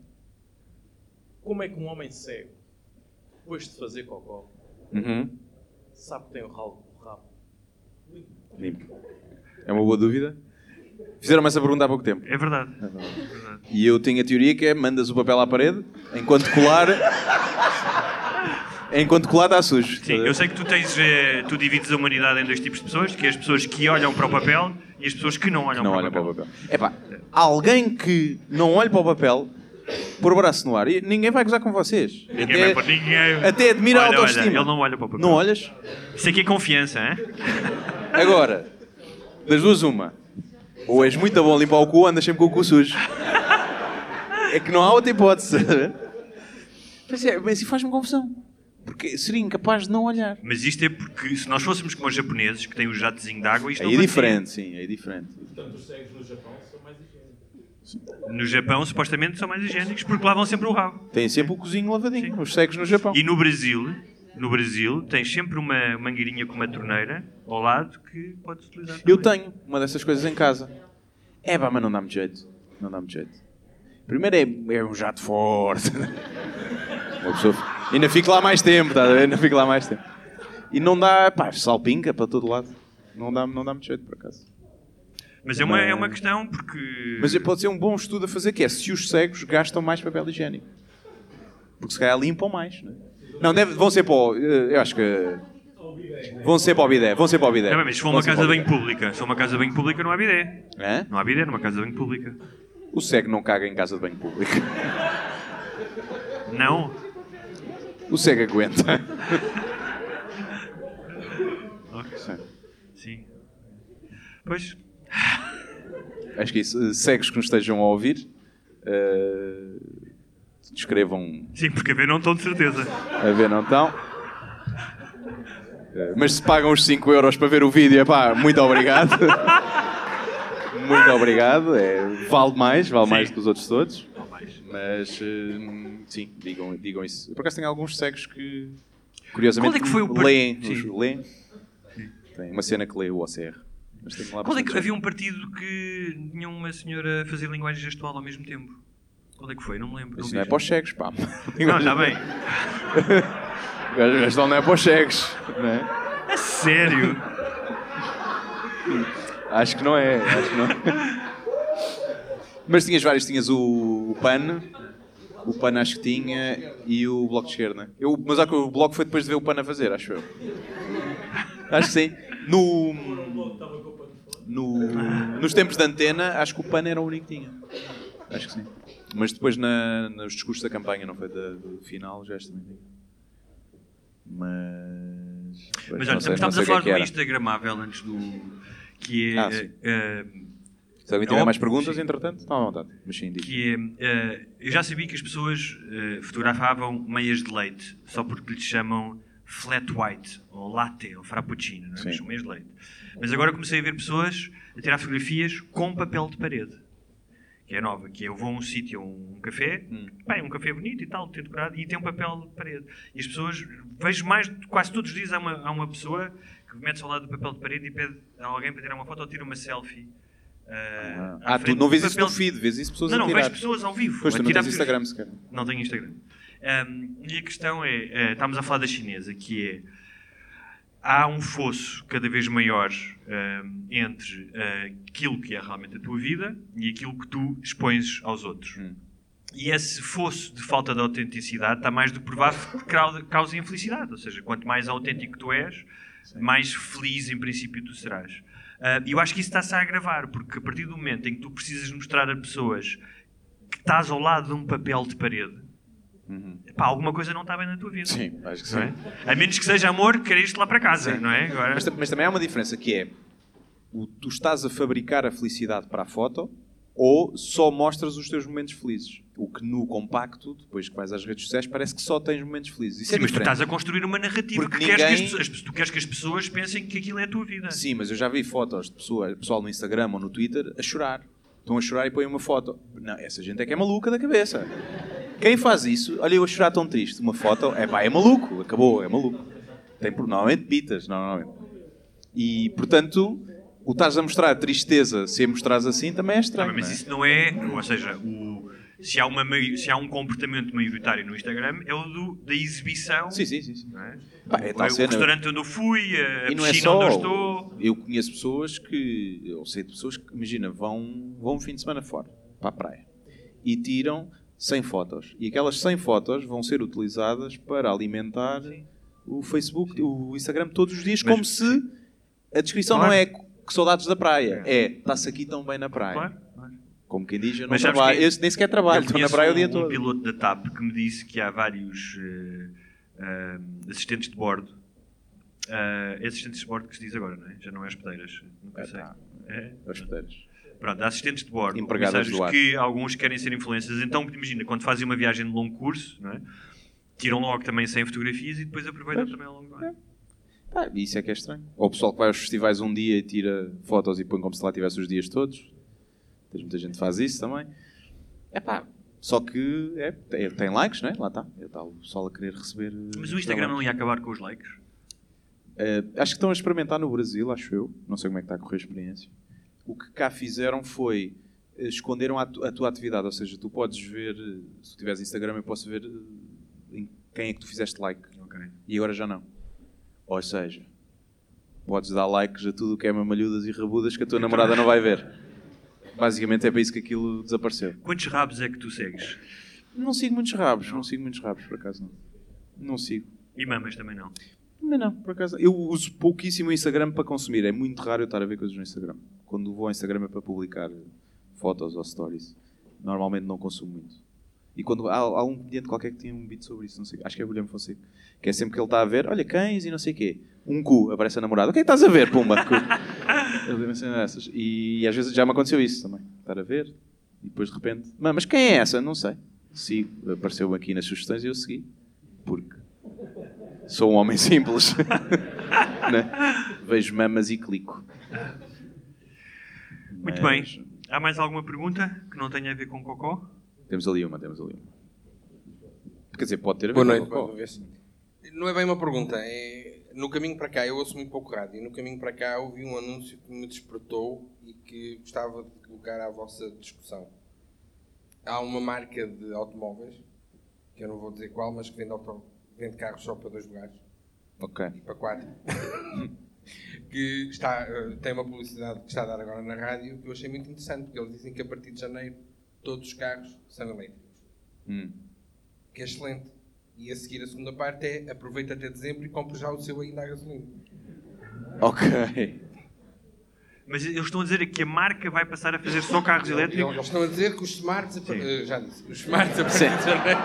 S6: Como é que um homem cego, depois de fazer cocó,
S4: Uhum.
S6: sabe que tem o rabo, o rabo?
S4: Limpo. É uma boa dúvida. Fizeram-me essa pergunta há pouco tempo.
S5: É verdade.
S4: E eu tenho a teoria que é mandas o papel à parede, enquanto colar. enquanto colar está sujo.
S5: Sim, eu sei que tu tens. eh, tu divides a humanidade em dois tipos de pessoas, que é as pessoas que olham para o papel e as pessoas que não olham,
S4: Não
S5: para,
S4: olha
S5: o
S4: para
S5: papel.
S4: o papel. Epá, alguém que não olhe para o papel, pôr o braço no ar, e ninguém vai gozar com vocês.
S5: Ninguém
S4: Até,
S5: vai ninguém-
S4: até admira a
S5: Olha, olha,
S4: autoestima.
S5: ele não olha para o papel.
S4: Não olhas?
S5: Isso aqui é confiança, hein?
S4: Agora, das duas, uma. Ou és muito bom a limpar o cu, ou andas sempre com o cu sujo. É que não há outra hipótese. Mas, é, mas isso faz-me confusão. porque seria incapaz de não olhar.
S5: Mas isto é porque se nós fôssemos como os japoneses, que têm o jatezinho de água, isto
S4: Aí
S5: não
S4: é
S5: acontecia.
S4: diferente, sim, é diferente.
S6: Portanto, os cegos no Japão são mais higiênicos.
S5: No Japão, supostamente, são mais higiênicos porque lavam sempre o rabo.
S4: Tem sempre o cozinho lavadinho, os cegos no Japão.
S5: E no Brasil, no Brasil, tens sempre uma mangueirinha com uma torneira ao lado que podes utilizar.
S4: Eu
S5: também.
S4: tenho uma dessas coisas em casa. É pá, mas não dá muito jeito. Não dá muito jeito. Primeiro é, é um jato forte. Uma pessoa... Ainda fico lá mais tempo, tá? Ainda fico lá mais tempo. E não dá, pá, salpinca para todo lado. Não dá, não dá muito jeito, por acaso.
S5: Mas é uma, é uma questão porque.
S4: Mas pode ser um bom estudo a fazer, que é se os cegos gastam mais papel higiênico. Porque se calhar limpam mais, não é? Não, deve- vão ser para o... eh, Eu acho que... Vão ser para o bidé, vão ser para o bidé.
S5: Não, mas se for uma casa de banho pública, se for uma casa de banho pública, não há bidé.
S4: Hã?
S5: Não há bidé numa casa de banho pública.
S4: O cego não caga em casa de banho público.
S5: Não.
S4: O cego aguenta.
S5: Sim. Pois.
S4: Acho que isso, eh, cegos que nos estejam a ouvir, eh, escrevam
S5: Sim, porque a ver não estão de certeza.
S4: a ver, não estão. Eh, mas se pagam os 5 euros para ver o vídeo, epá, muito obrigado. muito obrigado. É, vale mais, vale mais do que os outros todos.
S5: Não mais.
S4: Mas eh, sim, digam, digam isso. Por acaso tenho alguns cegos que, curiosamente,
S5: Qual é que foi o
S4: leem.
S5: Sim.
S4: os- leem. Tem uma cena que lê o OCR. Mas tenho lá
S5: Qual é que havia um partido que tinha uma senhora a fazer linguagem gestual ao mesmo tempo? Qual é que foi? Não me lembro.
S4: Isso
S5: vi
S4: não é
S5: já.
S4: para os cegos, pá.
S5: Não, está bem.
S4: O gajo não é para os cegos. Não é?
S5: A sério?
S4: Acho que não é. Acho que não é. Mas tinhas vários. Tinhas o, o PAN. O PAN acho que tinha. E o Bloco de Esquerda. Eu, mas acho que o Bloco foi depois de ver o PAN a fazer, acho eu. Acho que sim. No, no, nos tempos de antena, acho que o PAN era o único que tinha. Acho que sim. Mas depois na, nos discursos da campanha, não foi da, do final, já também tinha. Mas.
S5: Mas olha,
S4: sei-
S5: estamos a
S4: que
S5: falar
S4: é que
S5: do. Instagramável antes do. que é.
S4: Ah,
S5: eh,
S4: Se alguém
S5: É
S4: tiver mais
S5: óbvio,
S4: perguntas,
S5: sim.
S4: entretanto, estão à vontade. Mas sim, diz.
S5: que é, eh, eu já sabia que as pessoas eh, fotografavam meias de leite só porque lhes chamam flat white, ou latte, ou frappuccino, não é?
S4: Sim.
S5: Meias de leite. Mas agora comecei a ver pessoas a tirar fotografias com papel de parede. Que é nova, que é, eu vou a um sítio, a um café,
S4: Hum.
S5: bem, um café bonito e tal, decorado, e tem um papel de parede. E as pessoas, vejo mais, quase todos os dias há uma, há uma pessoa que mete-se ao lado do papel de parede e pede a alguém para tirar uma foto ou tira uma selfie. à
S4: Ah,
S5: frente
S4: tu não vês isso no feed, vês isso pessoas
S5: não,
S4: a
S5: não,
S4: tirar.
S5: vejo pessoas ao vivo.
S4: Pois
S5: a
S4: tu não tens. Instagram sequer.
S5: Não tenho Instagram. Um, e a questão é, eh, estamos a falar da chinesa, que é, há um fosso cada vez maior um, entre eh, aquilo que é realmente a tua vida e aquilo que tu expões aos outros.
S4: Hum.
S5: E esse fosso de falta de autenticidade está mais do que provado que causa- infelicidade. Ou seja, quanto mais autêntico tu és, mais feliz em princípio tu serás. E eu acho que isso está-se a agravar, porque a partir do momento em que tu precisas mostrar a pessoas que estás ao lado de um papel de parede, pá, alguma coisa não está bem na tua vida.
S4: Uhum. Sim, acho que
S5: Não
S4: sim.
S5: é? A menos que seja amor, queres-te lá para casa,
S4: Sim.
S5: não é? Agora,
S4: Mas, mas também há uma diferença que é o, tu estás a fabricar a felicidade para a foto ou só mostras os teus momentos felizes. O que no compacto, depois que vais às redes sociais, parece que só tens momentos felizes. Isso
S5: Sim,
S4: é
S5: mas tu
S4: diferente.
S5: estás a construir uma narrativa
S4: Porque
S5: que queres que as
S4: ninguém-
S5: pessoas, tu queres que as pessoas pensem que aquilo é a tua vida.
S4: Sim, mas eu já vi fotos de pessoa, pessoal no Instagram ou no Twitter a chorar. Estão a chorar e põem uma foto. Não, essa gente é que é maluca da cabeça. Quem faz isso, olha eu a chorar tão triste, uma foto, é pá, é maluco, acabou, é maluco. Tem por- normalmente pitas, normalmente. E, portanto, o estás a mostrar tristeza se a mostrares assim também é
S5: Ah,
S4: estranho.
S5: mas
S4: não é?
S5: isso não é, ou seja, o, se, há uma, se há um comportamento maioritário no Instagram é o do, da exibição.
S4: Sim, sim, sim. sim.
S5: é?
S4: Pá, é
S5: o,
S4: tal
S5: o restaurante onde eu fui, a
S4: E não é só.
S5: onde eu estou.
S4: Eu conheço pessoas que. Eu sei de pessoas que, imagina, vão, vão um fim de semana fora, para a praia, e tiram 100 fotos. E aquelas 100 fotos vão ser utilizadas para alimentar o Facebook, o Instagram todos os dias,
S5: Mas-
S4: como se a descrição
S5: Claro.
S4: não é que saudades da praia, é está-se aqui tão bem na praia.
S5: Claro.
S4: Como quem diz, eu não
S5: Mas
S4: trabalho. Eu nem sequer trabalho, estou na praia o
S5: um,
S4: dia
S5: um
S4: todo.
S5: piloto da TAP que me disse que há vários eh, ah, assistentes de bordo. Ah, é assistentes de bordo que se diz agora, não é? Já não é hospedeiras. Nunca
S4: É,
S5: sei.
S4: tá.
S5: É?
S4: Hospedeiros.
S5: Pronto, há assistentes de bordo,
S4: Empregadas do ar.
S5: que alguns querem ser influencers. Então, imagina, quando fazem uma viagem de longo curso, não é? tiram logo também 100 fotografias e depois aproveitam também ao longo do ano.
S4: Pá, isso é que é estranho. Ou o pessoal que vai aos festivais um dia e tira fotos e põe como se lá tivesse os dias todos. Tens muita gente que faz isso também. É pá. Só que é, tem, tem likes, não é? Lá está. Está o pessoal a querer receber. eh,
S5: Mas o Instagram não ia acabar com os likes?
S4: Eh, acho que estão a experimentar no Brasil, acho eu. Não sei como é que está a correr a experiência. O que cá fizeram foi eh, esconderam a, tu- a tua atividade. Ou seja, tu podes ver, se tu tiveres Instagram, eu posso ver em quem é que tu fizeste like.
S5: Ok.
S4: E agora já não. Ou seja, podes dar likes a tudo o que é mamalhudas e rabudas que a tua namorada não vai ver. Basicamente é para isso que aquilo desapareceu.
S5: Quantos rabos é que tu segues?
S4: Não sigo muitos rabos, não sigo muitos rabos, por acaso não. Não sigo.
S5: E mamas também não.
S4: Não, não, por acaso. Eu uso pouquíssimo o Instagram para consumir. É muito raro eu estar a ver coisas no Instagram. Quando vou ao Instagram é para publicar fotos ou stories. Normalmente não consumo muito. E quando há, há um comediante qualquer que tinha um beat sobre isso, não sei, acho que é o Guilherme Fonseca, que é sempre que ele está a ver, olha, cães e não sei o quê. Um cu, aparece a namorada. O que é que estás a ver, pumba? Uma cena dessas. E às vezes já me aconteceu isso também. Estar a ver e depois de repente, "Mas- quem é essa? Não sei. Sigo. Apareceu aqui nas sugestões e eu segui. Porque sou um homem simples. Né? Vejo mamas e clico.
S5: Muito
S4: Mas-
S5: bem. Há mais alguma pergunta que não tenha a ver com cocó?
S4: Temos ali uma, temos ali uma. Quer dizer, pode ter a ver
S7: Boa noite,
S4: cocó.
S7: vamos ver se- Não é bem uma pergunta, é no caminho para cá, eu ouço muito pouco rádio, e no caminho para cá ouvi um anúncio que me despertou e que gostava de colocar à vossa discussão. Há uma marca de automóveis, que eu não vou dizer qual, mas que vende, auto... vende carros só para dois lugares,
S4: Ok.
S7: e para quatro, que está, eh, tem uma publicidade que está a dar agora na rádio que eu achei muito interessante, porque eles dizem que a partir de janeiro todos os carros são elétricos
S4: Hum.
S7: que é excelente. E a seguir a segunda parte é aproveita até dezembro e compra já o seu ainda a gasolina.
S4: Ok.
S5: Mas eles estão a dizer que a marca vai passar a fazer só carros elétricos?
S7: Eles estão a dizer que os smarts, par- eh, já disse, os smarts a partir de janeiro.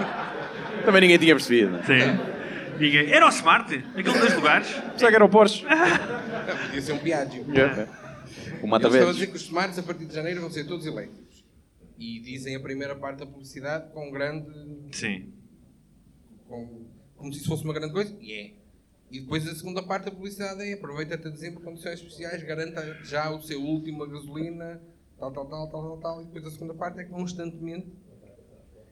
S4: Também ninguém tinha percebido, né?
S5: Sim. Diga, era o Smart? Aquele dos lugares?
S4: Pensava que era o Porsche.
S7: Não, podia ser um Piaggio.
S4: O
S7: Eles estão a dizer que os smarts a partir de janeiro vão ser todos elétricos. E dizem a primeira parte da publicidade com grande.
S5: Sim.
S7: Com, como se isso fosse uma grande coisa. E é. E depois a segunda parte da publicidade é aproveita até dezembro, condições especiais, garanta já o seu último a gasolina, tal, tal, tal, tal, tal, tal. E depois a segunda parte é constantemente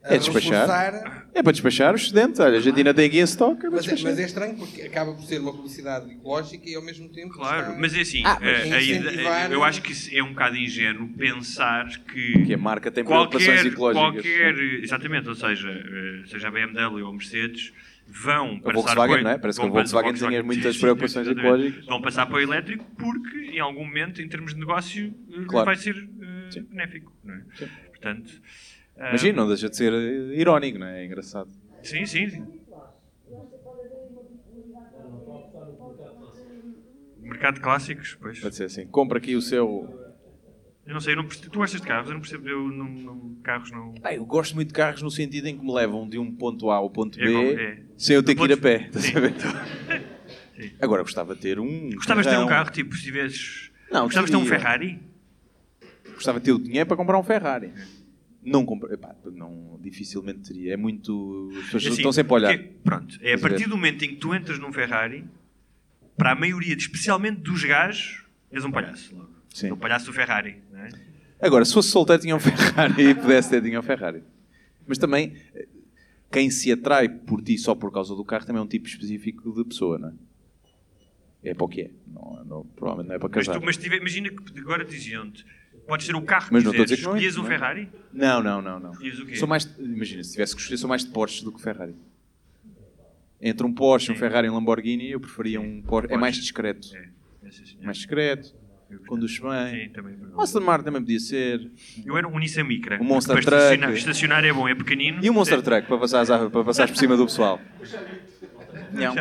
S4: É despachar.
S7: reforçar
S4: É para despachar os estudantes. Olha, a gente ainda tem aqui em stock. É
S7: Mas é, mas é estranho porque acaba por ser uma publicidade ecológica e ao mesmo tempo.
S5: Claro,
S7: está-
S5: mas é assim,
S4: Ah,
S5: eh,
S7: mas
S5: a
S7: incentivar-
S5: ide- eu acho que é um bocado ingênuo pensar que,
S4: Que a marca tem preocupações
S5: qualquer,
S4: ecológicas.
S5: qualquer, exatamente, ou seja, eh, seja a BMW ou a Mercedes, vão passar
S4: Volkswagen,
S5: para o-
S4: não é? Parece que a Volkswagen tinha muitas
S5: sim,
S4: preocupações
S5: exatamente.
S4: ecológicas.
S5: Vão passar para o elétrico porque, em algum momento, em termos de negócio, eh,
S4: Claro.
S5: vai ser eh,
S4: Sim.
S5: benéfico. Não é? Portanto, eh,
S4: Imagina, não deixa de ser eh, irónico, não é? É engraçado.
S5: Sim, sim. sim. Mercado de clássicos, pois.
S4: Pode ser assim. Compra aqui o seu.
S5: Eu não sei, eu não percebo, tu gostas de carros? Eu não percebo, eu não, não- carros não...
S4: Ah, eu gosto muito de carros no sentido em que me levam de um ponto A ao ponto
S5: É
S4: B
S5: como- é.
S4: sem eu ter que ir a pé.
S5: Sim. Sim.
S4: Agora gostava de ter um.
S5: Gostavas de ter um carro, tipo, se tivesses...
S4: Não,
S5: Gostavas de ter um. Ferrari?
S4: Gostava de ter o dinheiro para comprar um Ferrari. Não comprei. Não, dificilmente teria. É muito. As pessoas
S5: É assim,
S4: estão sempre a olhar.
S5: porque- pronto, é a partir do momento em que tu entras num Ferrari, para a maioria, especialmente dos gajos, és um palhaço. Logo.
S4: Sim.
S5: O palhaço do Ferrari, é?
S4: Agora, se fosse solteiro, tinha um Ferrari e pudesse ter, tinha um Ferrari. Mas também, eh, quem se atrai por ti só por causa do carro também é um tipo específico de pessoa, não é? É para o que é. Não, não- provavelmente não é para
S5: Mas,
S4: casar.
S5: tu, mas tive- imagina que agora diziam-te, podes ter o carro que
S4: Mas não estou a
S5: quiseres,
S4: dizer que não é,
S5: escolhias um
S4: não é?
S5: Ferrari?
S4: Não, não, não. não.
S5: Diz o quê?
S4: Sou mais, imagina, se tivesse que escolher, sou mais de Porsche do que Ferrari. Entre um Porsche, um
S5: Sim.
S4: Ferrari e um Lamborghini, eu preferia um Porsche. É mais discreto.
S5: É, é.
S4: Mais discreto, conduz bem.
S5: Sim, também.
S4: Um Aston Martin também podia ser.
S5: Eu era um Nissan Micra.
S4: Um Monster Truck.
S5: Estacionar, estacionar é bom, é pequenino.
S4: E um Monster
S5: é,
S4: Truck para passares, para passares por cima do pessoal. Não.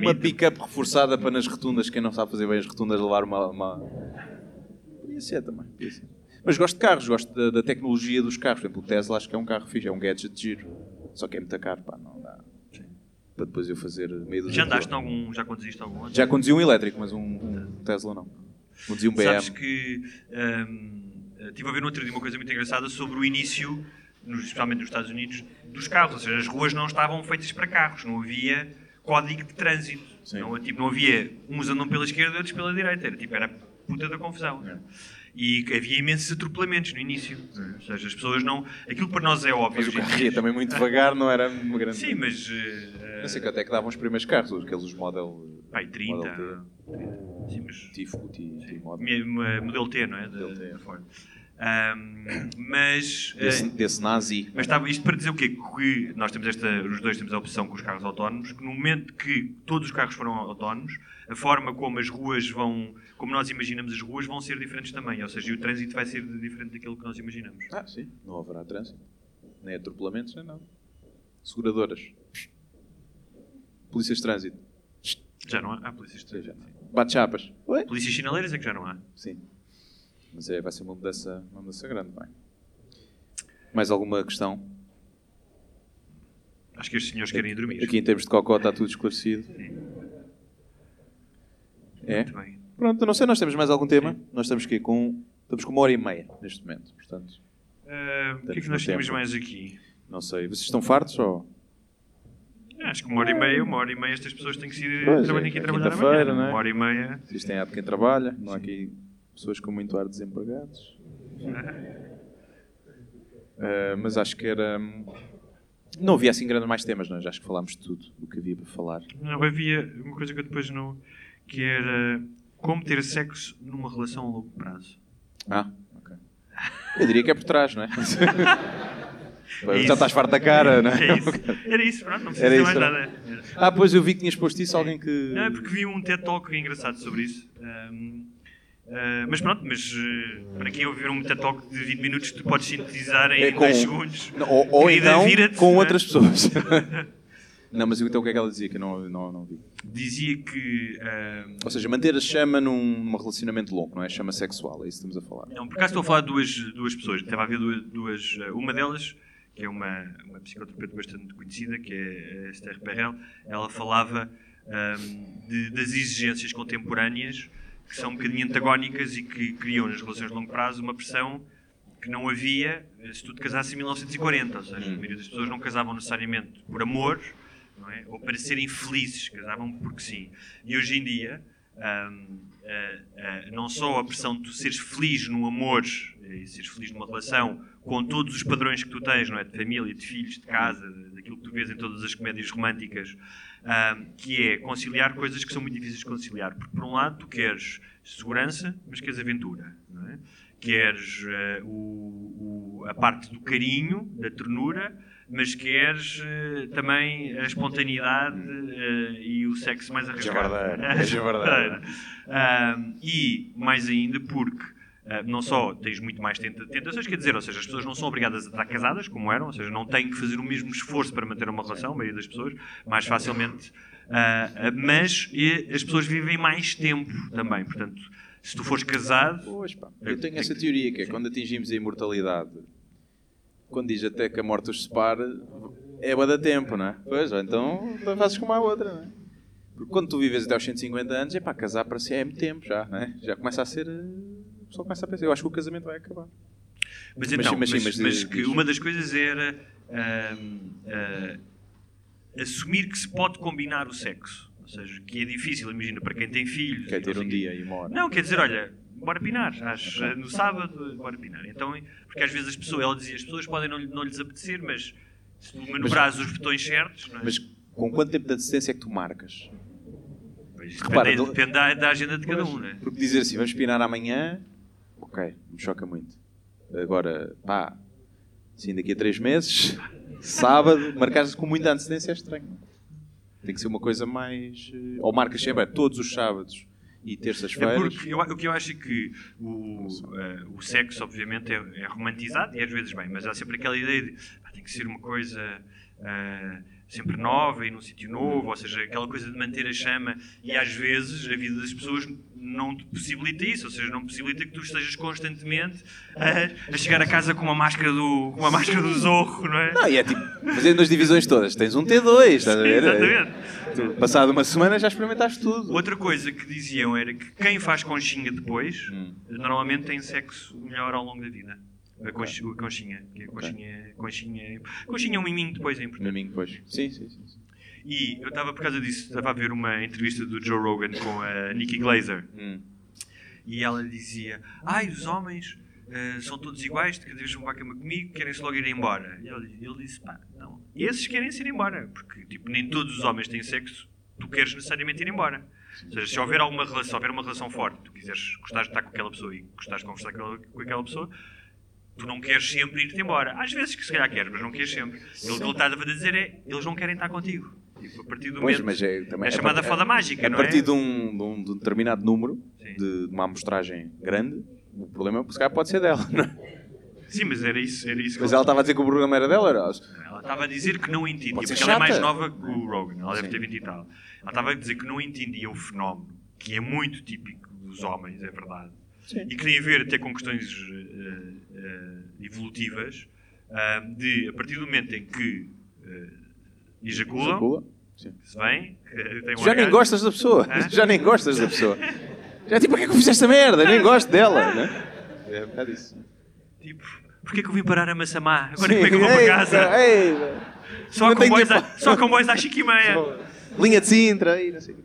S4: Uma pick-up reforçada para nas rotundas, quem não sabe fazer bem as rotundas, levar uma. uma... Podia ser também. Podia ser. Mas gosto de carros, gosto da, da tecnologia dos carros. Por exemplo, o Tesla acho que é um carro fixe, é um gadget de giro. Só que é muito caro, pá, não dá. Para depois eu fazer meio
S5: Já andaste algum. Já conduziste algum outro?
S4: Já conduzi um elétrico, mas um, um Tesla não. Conduzi um BM.
S5: Sabes que hum, estive a ver no outro dia uma coisa muito engraçada sobre o início, nos- especialmente nos Estados Unidos, dos carros, ou seja, as ruas não estavam feitas para carros, não havia código de trânsito. Não, tipo, não havia uns andam pela esquerda e outros pela direita, era tipo, era puta da confusão. E havia imensos atropelamentos no início. Ou seja, as pessoas não. Aquilo para nós é óbvio.
S4: Mas o carro ia também muito devagar, não era uma grande.
S5: Sim, mas. eh,
S4: Não sei que até que davam os primeiros carros, aqueles model.
S5: Pai, 30.
S4: Model
S5: Sim, mas.
S4: T, Tifo, T, T model.
S5: Me- Modelo T, não é? Da- da Ford. Ahm, mas. eh,
S4: Desse, desse nazi.
S5: Mas estava isto para dizer o quê? Que nós temos esta, os dois temos a opção com os carros autónomos, que no momento que todos os carros foram autónomos, a forma como as ruas vão, como nós imaginamos as ruas, vão ser diferentes também. Ou seja, o trânsito vai ser diferente daquilo que nós imaginamos.
S4: Ah, sim. Não haverá trânsito. Nem atropelamentos, nem nada. Seguradoras. Polícias de trânsito.
S5: Já não há? Há polícias de trânsito.
S4: Bate-chapas.
S5: Polícias sinaleiras é que já não há.
S4: Sim. Mas é, vai ser uma mudança, uma mudança grande, bem. Mais alguma questão?
S5: Acho que estes senhores querem ir dormir.
S4: Aqui em termos de cocó está tudo esclarecido. É?
S5: Muito bem.
S4: Pronto, não sei, nós temos mais algum tema? Nós estamos aqui com. Estamos com uma hora e meia neste momento, portanto.
S5: Ah, o que é que nós temos mais aqui?
S4: Não sei. Vocês estão fartos ou.
S5: Acho que uma hora e meia, uma hora e meia estas pessoas têm que ir
S4: Pois,
S5: trabalhar
S4: é,
S5: aqui
S4: é
S5: trabalhar amanhã.
S4: não é?
S5: Uma hora e meia.
S4: Existem há de quem trabalha, não há aqui pessoas com muito ar de desempregados. Ah, mas acho que era. hum, Não havia assim grandes mais temas, não é? Já acho que falámos de tudo o que havia para falar.
S5: Não, havia uma coisa que eu depois não. que era como ter sexo numa relação a longo prazo.
S4: Ah, ok. Eu diria que é por trás, não é?
S5: É.
S4: Já estás farto da cara, não é?
S5: É isso. Era isso, pronto, não precisa
S4: Era
S5: mais
S4: não?
S5: nada.
S4: Ah, pois eu vi que tinhas posto isso, alguém que.
S5: Não, é porque vi um TED Talk engraçado sobre isso. Ahm, ah, mas pronto, mas eh, para quem ouvir um TED Talk de 20 minutos, tu podes sintetizar em
S4: É com-
S5: 2 segundos.
S4: Não, ou ou então com
S5: não é?
S4: outras pessoas. não, mas então o que é que ela dizia que eu não, não, não vi?
S5: Dizia que. ahm,
S4: Ou seja, manter a chama num, num relacionamento longo, não é? Chama sexual, é isso que estamos a falar.
S5: Não, por acaso estou a falar de duas, duas pessoas. Estava a ver duas, duas, Uma delas, que é uma, uma psicoterapeuta bastante conhecida, que é a Esther Perel, ela falava ahm, de- das exigências contemporâneas que são um bocadinho antagónicas e que criam nas relações de longo prazo uma pressão que não havia eh, se tu te casasses em 1940. Ou seja, a maioria das pessoas não casavam necessariamente por amor é? ou para serem felizes, casavam porque sim. E hoje em dia, ahm, ah, ah, não só a pressão de tu seres feliz no amor eh, e seres feliz numa relação com todos os padrões que tu tens, não é? De família, de filhos, de casa, daquilo que tu vês em todas as comédias românticas, que é conciliar coisas que são muito difíceis de conciliar. Porque, por um lado, tu queres segurança, mas queres aventura, não é? Queres eh, o- o- a parte do carinho, da ternura, mas queres eh, também a espontaneidade eh, e o sexo mais arriscado.
S4: É javardeiro.
S5: Ahm, e, mais ainda, porque não só tens muito mais tenta- tentações, quer dizer, ou seja, as pessoas não são obrigadas a estar casadas, como eram, ou seja, não têm que fazer o mesmo esforço para manter uma relação, a maioria das pessoas, mais facilmente. ah, ah, mas as pessoas vivem mais tempo também, portanto, se tu fores casado.
S4: Pois, pá. Eu tenho essa teoria que é quando atingimos a imortalidade, quando diz até que a morte os separe, é bué da tempo, não é? Pois, ou então fazes como a outra, não é? Porque quando tu vives até aos 150 anos, é pá, casar para si é muito tempo já, não é? Já começa a ser. Eh, O pessoal começa a pensar, eu acho que o casamento vai acabar.
S5: Mas
S4: Mas
S5: então,
S4: mas
S5: mas,
S4: sim, mas
S5: mas
S4: diz-
S5: que uma das coisas era ahm, ah, assumir que se pode combinar o sexo. Ou seja, que é difícil, imagina, para quem tem filhos.
S4: Quer ter
S5: não
S4: um dia e uma hora.
S5: Não, quer dizer, olha, bora pinar. Às, no sábado, bora pinar. Então, porque às vezes as pessoas, ela dizia, as pessoas podem não, não lhes apetecer, mas se tu manobrares os botões certos, não é?
S4: Mas com quanto tempo de antecedência é que tu marcas?
S5: Pois,
S4: repara,
S5: depende,
S4: do-
S5: depende da, da agenda de cada um, não é?
S4: Porque dizer assim, vamos pinar amanhã, ok, me choca muito. Agora, pá, assim daqui a três meses, sábado, marcares com muita antecedência é estranho. Tem que ser uma coisa mais. eh, Ou marcas sempre é, todos os sábados e
S5: É
S4: terças-feiras.
S5: porque eu, o que eu acho é que o, eh, o sexo, obviamente, é, é romantizado e às vezes bem, mas há sempre aquela ideia de "Ah, tem que ser uma coisa ah, sempre nova e num sítio novo, ou seja, aquela coisa de manter a chama e às vezes a vida das pessoas não te possibilita isso, ou seja, não possibilita que tu estejas constantemente a, a chegar a casa com uma máscara do, com uma máscara do zorro, não é?
S4: Não, e é tipo, fazendo as divisões todas. Tens um T2, estás a ver?
S5: Exatamente.
S4: Tu, passado uma semana já experimentaste tudo.
S5: Outra coisa que diziam era que quem faz conchinha depois
S4: Hum.
S5: normalmente tem sexo melhor ao longo da vida. A, conch, a conchinha. Que é a conchinha, conchinha. Conchinha é um miminho depois, é importante.
S4: Domingo depois. Sim, sim, sim.
S5: E eu estava, por causa disso, estava a ver uma entrevista do Joe Rogan com a Nikki Glazer.
S4: Hum.
S5: E ela dizia: Ai, os homens eh, são todos iguais, cada vez vão a cama comigo, querem-se logo ir embora. E ele, ele disse: Pá, não. Esses querem-se ir embora, porque tipo, nem todos os homens têm sexo, tu queres necessariamente ir embora. Ou seja, se houver alguma relação, se houver uma relação forte, tu quiseres, gostares de estar com aquela pessoa e gostares de conversar com aquela pessoa, tu não queres sempre ir-te embora. Às vezes que se calhar queres, mas não queres sempre. Ele, o que ele está a dizer é: eles não querem estar contigo. Tipo, a partir do
S4: Pois,
S5: momento.
S4: mas é, também
S5: é chamada foda mágica,
S4: A
S5: não é?
S4: partir de, um, de, um, de determinado número, de, de uma amostragem grande, o problema se calhar pode ser dela. não é?
S5: Sim, mas era isso. Era isso
S4: Mas ela estava a dizer que o programa era dela, era.
S5: Ela estava a dizer que não entendia, porque ela é mais
S4: chata.
S5: nova que o Rogan, ela deve
S4: Sim.
S5: ter 20 e tal. Ela estava a dizer que não entendia o fenómeno, que é muito típico dos homens, é verdade,
S4: Sim.
S5: e que tem a ver até com questões eh, eh, evolutivas, de a partir do momento em que eh, ejaculam,
S4: Ejacula. Sim.
S5: se tem um
S4: Já nem gostas da pessoa. Já nem gostas da pessoa. Já tipo, para que é que eu fiz esta merda? Nem gosto dela. Né? É um bocado isso.
S5: tipo, porquê que eu vim parar a Massamá? Agora
S4: Sim.
S5: como é que eu vou para casa?
S4: ei,
S5: Só
S4: tenho
S5: comboios,
S4: tempo.
S5: a, só comboios às 5 e meia.
S4: Linha de Sintra. Aí, não sei.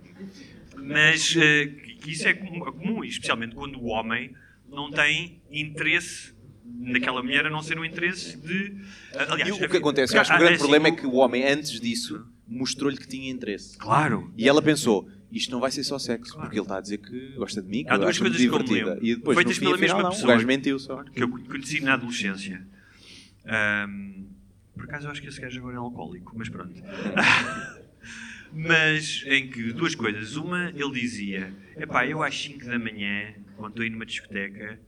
S5: Mas que isso é comum, é comum, especialmente quando o homem não tem interesse naquela mulher, a não ser um interesse de. ah, Aliás,
S4: E o que acontece? Eu acho que o grande problema é que o homem, antes disso, mostrou-lhe que tinha interesse.
S5: Claro.
S4: E ela pensou, isto não vai ser só sexo, porque ele está a dizer que gosta de mim, que
S5: Há duas coisas que eu.
S4: E depois,
S5: Feitas
S4: no fim,
S5: pela
S4: afinal,
S5: mesma
S4: não,
S5: pessoa.
S4: o gajo mentiu só.
S5: Que eu conheci na adolescência. Ahm, por acaso eu acho que esse gajo agora é alcoólico, mas pronto. mas em que duas coisas. Uma, ele dizia: Epá, eu às 5 da manhã, quando estou aí numa discoteca,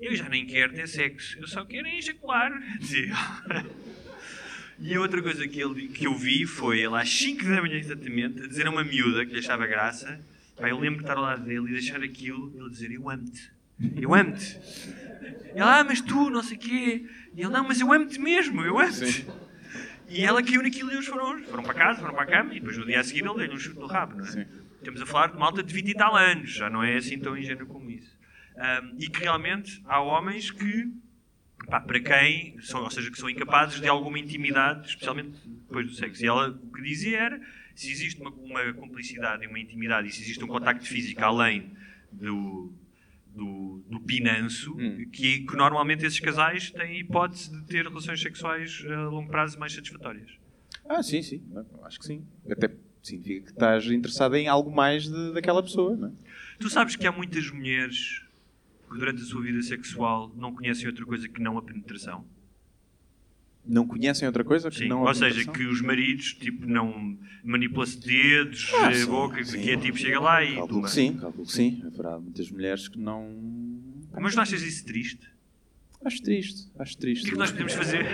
S5: eu já nem quero ter sexo, eu só quero ejacular. E a outra coisa que, ele, que eu vi foi ele às 5 da manhã exatamente a dizer a uma miúda que lhe achava graça. Pá, eu lembro de estar ao lado dele e deixar aquilo, ele dizer eu amo-te, eu amo-te. Ela, ah, mas tu, não sei o quê. E ele, não, mas eu amo-te mesmo, eu amo-te. E ela caiu naquilo e eles foram, foram para casa, foram para a cama e depois no dia a seguir ele deu-lhe um chute no rabo, não é?
S4: Sim.
S5: Estamos a falar de malta de 20 e tal anos, já não é assim tão ingênuo como isso. Ahm, e que realmente há homens que, pá, para quem, são, ou seja, que são incapazes de alguma intimidade, especialmente depois do sexo. E ela o que dizia era, se existe uma, uma cumplicidade e uma intimidade e se existe um contacto físico além do, do, do pinanço,
S4: Hum.
S5: que, que normalmente esses casais têm hipótese de ter relações sexuais a longo prazo mais satisfatórias.
S4: Ah, sim, sim. Acho que sim. Até significa que estás interessado em algo mais de- daquela pessoa, não é?
S5: Tu sabes que há muitas mulheres que durante a sua vida sexual não conhecem outra coisa que não a penetração.
S4: Não conhecem outra coisa que
S5: Sim.
S4: não a
S5: Ou seja, que os maridos tipo, não manipula-se dedos,
S4: Ah,
S5: eh, boca,
S4: sim.
S5: que é tipo, chega lá e.
S4: Calculo sim, calculo que sim. Haverá muitas mulheres que não.
S5: Mas não achas isso triste?
S4: Acho triste, acho
S5: O
S4: triste.
S5: que é que nós podemos fazer?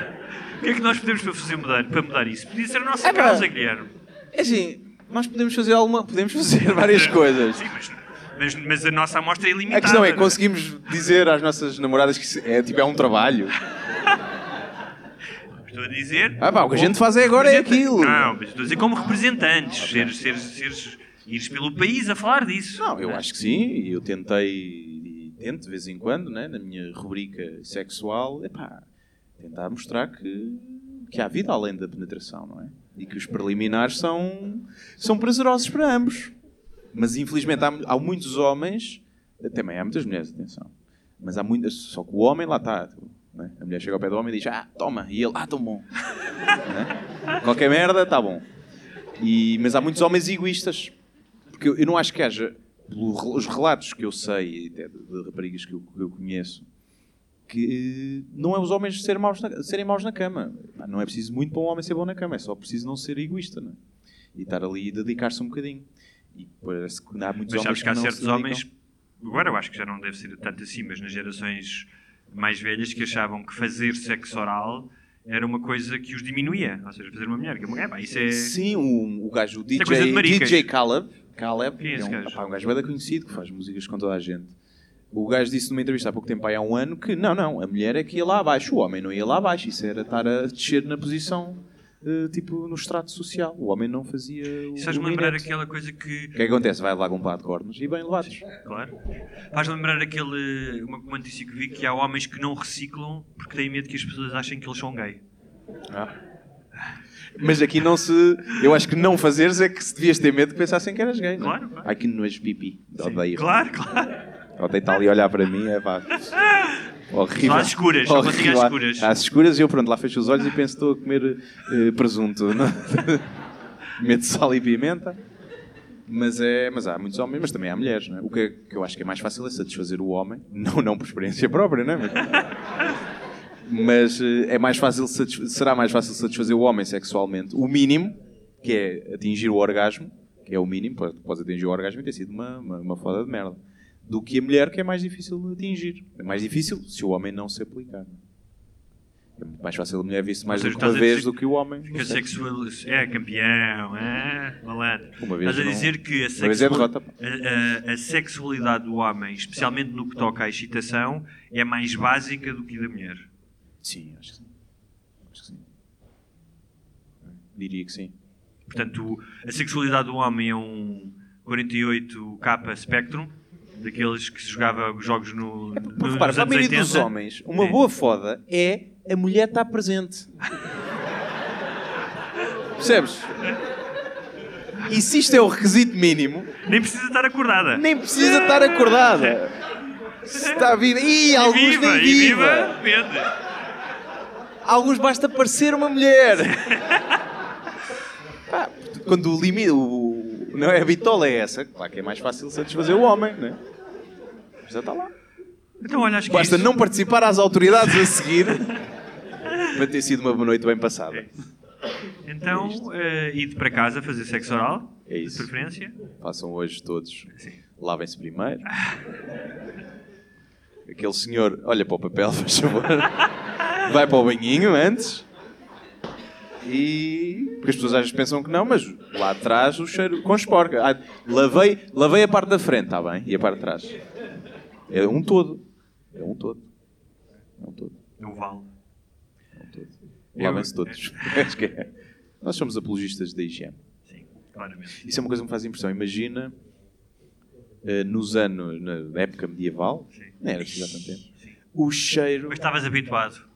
S5: O que é que nós podemos para fazer mudar, para mudar isso? Podia ser a nossa
S4: É
S5: causa, Guilherme.
S4: É assim, nós podemos fazer alguma. Podemos fazer várias coisas.
S5: Sim, mas, mas, mas a nossa amostra é ilimitada.
S4: A questão é,
S5: não
S4: conseguimos dizer às nossas namoradas que isso é, tipo, é um trabalho.
S5: Estou a dizer.
S4: Ah pá, o que a gente faz é agora é aquilo.
S5: Não, mas estou a dizer como representantes. Seres, seres, seres, ires pelo país a falar disso.
S4: Não, eu acho que sim, e eu tentei, e tento de vez em quando, né, na minha rubrica sexual, epá, tentar mostrar que, que há vida além da penetração, não é? E que os preliminares são, são prazerosos para ambos. Mas infelizmente há, há muitos homens, também há muitas mulheres, atenção, mas há muitas, só que o homem lá está. Né? A mulher chega ao pé do homem e diz, ah, toma, e ele, ah, tão bom. Né? Qualquer merda, está bom. E, mas há muitos homens egoístas. Porque eu, eu não acho que haja, pelos relatos que eu sei, até de, de raparigas que eu, que eu conheço, que não é os homens serem maus na, serem maus na cama. Não é preciso muito para um homem ser bom na cama, é só preciso não ser egoísta, não é? E estar ali e dedicar-se um bocadinho. E parece que há muitos
S5: Mas
S4: homens
S5: sabes que há
S4: não
S5: certos homens, agora eu acho que já não deve ser tanto assim, mas nas gerações mais velhas que achavam que fazer sexo oral era uma coisa que os diminuía. Ou seja, fazer uma mulher. Que, é, pá, isso é.
S4: Sim, o, o gajo, o
S5: Isso é
S4: DJ. DJ Caleb, Caleb
S5: é esse
S4: um,
S5: gajo?
S4: pá, um gajo bem conhecido que faz músicas com toda a gente. O gajo disse numa entrevista há pouco tempo, há um ano, que não, não, a mulher é que ia lá abaixo, o homem não ia lá abaixo, isso era estar a descer na posição eh, tipo no extrato social. O homem não fazia
S5: faz-me lembrar aquela coisa que.
S4: O que é que acontece? Vai lá com um par de cornos e bem levados.
S5: Claro. Faz lembrar aquele. Uma, uma notícia que vi que há homens que não reciclam porque têm medo que as pessoas achem que eles são gay.
S4: Mas aqui não se. Eu acho que não fazeres é que se devias ter medo que pensassem que eras gay. não é?
S5: Claro, claro.
S4: Ai que nojo pipi. Odeio.
S5: Claro, claro.
S4: Odeio estar ali a olhar para mim. É pá. Horrível.
S5: Só às escuras, só consigo às escuras.
S4: Às escuras e eu pronto, lá fecho os olhos e penso estou a comer eh, presunto. Meto sal e pimenta. Mas, é, mas há muitos homens, mas também há mulheres. Não é? O que, é- que eu acho que é mais fácil é satisfazer o homem, não, não por experiência própria, não é? Mas, mas eh, é mais fácil será mais fácil satisfazer o homem sexualmente. O mínimo, que é atingir o orgasmo, que é o mínimo, pode- podes atingir o orgasmo e ter sido uma, uma, uma foda de merda. Do que a mulher, que é mais difícil de atingir. É mais difícil se o homem não se aplicar. É muito mais fácil a mulher vir-se mais
S5: seja,
S4: uma vez do que o homem.
S5: Que a
S4: sexo.
S5: sexual... É campeão, é malandro.
S4: Uma vez
S5: Estás a
S4: não-
S5: dizer que a,
S4: é
S5: sexual- a, a- a sexualidade do homem, especialmente no que toca à excitação, é mais básica do que a da mulher.
S4: Sim, acho que sim. Acho que sim. Diria que sim.
S5: Portanto, a sexualidade do homem é um 48K Spectrum, daqueles que se jogava jogos no, no,
S4: Porque, repara, para a maioria
S5: 80.
S4: dos homens, uma
S5: É.
S4: boa foda é a mulher estar presente. Percebes? E se isto é o requisito mínimo,
S5: Nem precisa estar acordada.
S4: nem precisa estar acordada. Se está viva. Ih, alguns
S5: e viva,
S4: nem
S5: e
S4: viva.
S5: viva, depende.
S4: Alguns basta parecer uma mulher. Pá, quando o limite. O, não é? A bitola é essa. Claro que é mais fácil satisfazer o homem, não é? Mas Já está lá.
S5: Então, olha, acho que
S4: Basta
S5: isso-
S4: não participar às autoridades a seguir para ter sido uma boa noite bem passada.
S5: Então, eh, ide para casa fazer sexo oral,
S4: É isso.
S5: de preferência.
S4: Façam hoje todos. Lavem-se primeiro. Aquele senhor, olha para o papel, faz favor. Vai para o banhinho antes. E. Porque as pessoas às vezes pensam que não, mas lá atrás o cheiro com esporca. Ah, lavei, lavei a parte da frente, está bem? E a parte de trás. É um todo. É um todo. É um todo.
S5: No vale.
S4: É um todo. Lavem-se todos. É. Nós somos apologistas da higiene.
S5: Sim, claramente.
S4: Isso é uma coisa que me faz impressão. Imagina eh, nos anos, na época medieval, não era assim há tanto tempo, o cheiro.
S5: Mas estavas habituado.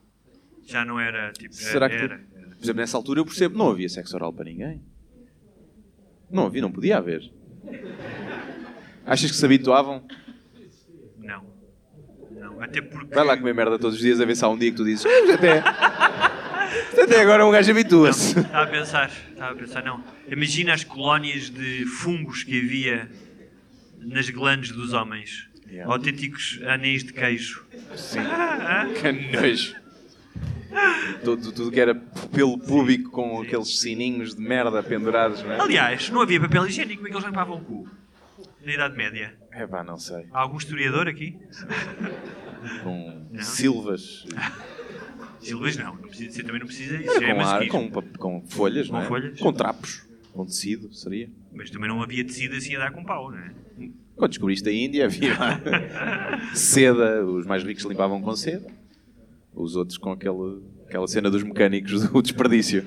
S5: Já não era tipo.
S4: Será que.
S5: era,
S4: Por exemplo, nessa altura eu percebo, não havia sexo oral para ninguém. Não havia, não podia haver. Achas que se habituavam?
S5: Não. Não. Até porque.
S4: Vai lá comer merda todos os dias a ver se há um dia que tu dizes. "Ah, mas Até, até agora um gajo habitua-se.
S5: Estava a pensar, estava a pensar, não. Imagina as colónias de fungos que havia nas glandes dos homens.
S4: Yeah.
S5: Autênticos anéis de queijo.
S4: Sim. Que nojo. Tudo, tudo que era pelo público com aqueles sininhos de merda pendurados, não é?
S5: Aliás, não havia papel higiênico, como é que eles limpavam o cu? Na Idade Média.
S4: É pá, não sei.
S5: Há algum historiador aqui?
S4: Com
S5: Não.
S4: silvas.
S5: Silvas não, não precisa, você também não precisa isso.
S4: Era
S5: é
S4: com, ar, com, com folhas,
S5: Com
S4: não é?
S5: folhas.
S4: Com trapos. Com tecido, seria.
S5: Mas também não havia tecido assim a dar com pau, não é?
S4: Quando descobriste a Índia, havia seda. Os mais ricos limpavam com seda. Os outros com aquele, aquela cena dos mecânicos do desperdício.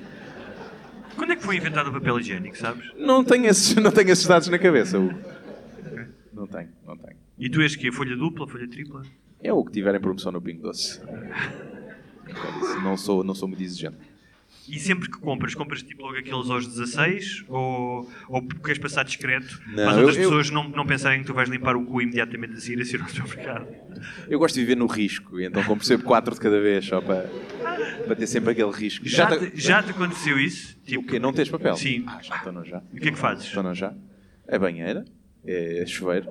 S5: Quando é que foi inventado o papel higiênico, sabes?
S4: Não tenho esses, não tenho esses dados na cabeça, Hugo. Não tenho, não tenho.
S5: E tu és que Folha dupla, folha tripla?
S4: É o que tiver em promoção no Pingo Doce. Não sou, não sou muito exigente.
S5: E sempre que compras, compras tipo logo aqueles aos 16 ou, ou queres passar discreto
S4: Não,
S5: para as outras
S4: eu- eu-
S5: pessoas não, não pensarem que tu vais limpar o cu imediatamente a seguir a ser ao supermercado?
S4: Eu gosto de viver no risco, e então compro sempre 4 de cada vez, só para, para ter sempre aquele risco.
S5: Já,
S4: te-
S5: te, já te aconteceu isso?
S4: O
S5: Tipo,
S4: quê? Não tens papel?
S5: Sim.
S4: Ah, já, então não já.
S5: o que é que fazes?
S4: Então não já. É banheira, é chuveiro.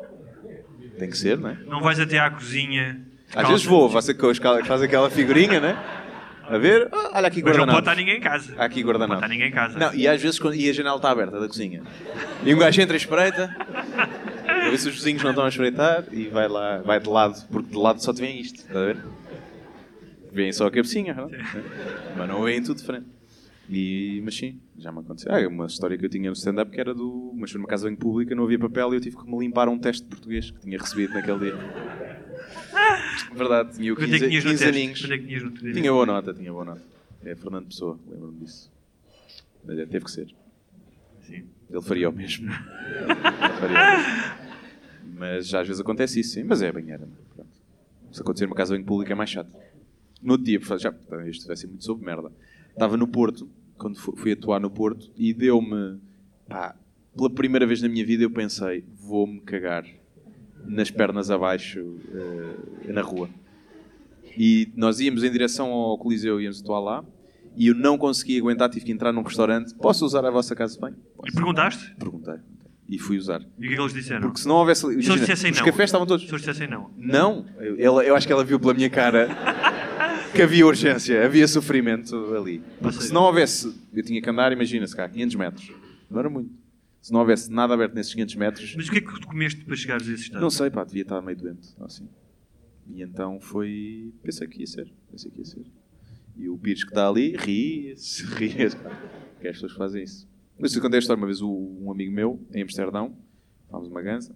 S4: Tem que ser, não é?
S5: Não vais até à cozinha?
S4: Às vezes vou, faz aquela figurinha, né? A ver, ah, olha aqui
S5: Mas não pode
S4: guardanapo.
S5: estar ninguém em casa.
S4: Aqui
S5: Não pode
S4: guardanapo.
S5: estar ninguém em casa.
S4: Não, e às vezes quando, e a janela está aberta da cozinha. E um gajo entra e espreita, para ver se os vizinhos não estão a espreitar, e vai lá, vai de lado, porque de lado só te vem isto, está a ver? Vêem só a cabecinha, não? mas não veem tudo de frente. E, mas sim, já me aconteceu. Ah, uma história que eu tinha no stand-up que era do. Mas foi numa casa bem pública, não havia papel e eu tive que me limpar um teste de português que tinha recebido naquele dia. Verdade, tinha o
S5: Quanto é que
S4: 15,
S5: tinhas no
S4: 15
S5: teste?
S4: aninhos.
S5: É?
S4: Tinha boa nota, tinha boa nota. É Fernando Pessoa, lembro-me disso. Mas é, teve que ser.
S5: Sim.
S4: Ele faria o mesmo. Ele faria o mesmo. Mas já às vezes acontece isso, sim. Mas é a banheira. Pronto. Se acontecer numa casa banho pública é mais chato. No outro dia, já, isto vai ser muito sobre merda. Estava no Porto, quando fu- fui atuar no Porto, e deu-me. Pá, pela primeira vez na minha vida eu pensei, vou-me cagar nas pernas abaixo eh, na rua. E nós íamos em direção ao Coliseu, íamos atuar lá, e eu não consegui aguentar, tive que entrar num restaurante. Posso usar a vossa casa de banho?
S5: E perguntaste?
S4: Perguntei. E fui usar.
S5: E o que é que eles disseram?
S4: Porque se não houvesse.
S5: Se eles
S4: imagina,
S5: dissessem
S4: os
S5: não.
S4: cafés estavam todos.
S5: Se eles dissessem não.
S4: Não, ela, eu acho que ela viu pela minha cara que havia urgência, havia sofrimento ali. Porque se não houvesse, eu tinha que andar, imagina-se cá, 500 metros. Não era muito. Se não houvesse nada aberto nesses 500 metros,
S5: Mas o que é que tu comeste para chegares a esse estado?
S4: não sei, pá, devia estar meio doente. Assim. E então foi. Pensei que ia ser. Pensei que ia ser. E o Pires que está ali ria-se, ria-se. Que as pessoas fazem isso. Mas eu contei a história uma vez, um amigo meu, em Amsterdão, fomos uma ganza,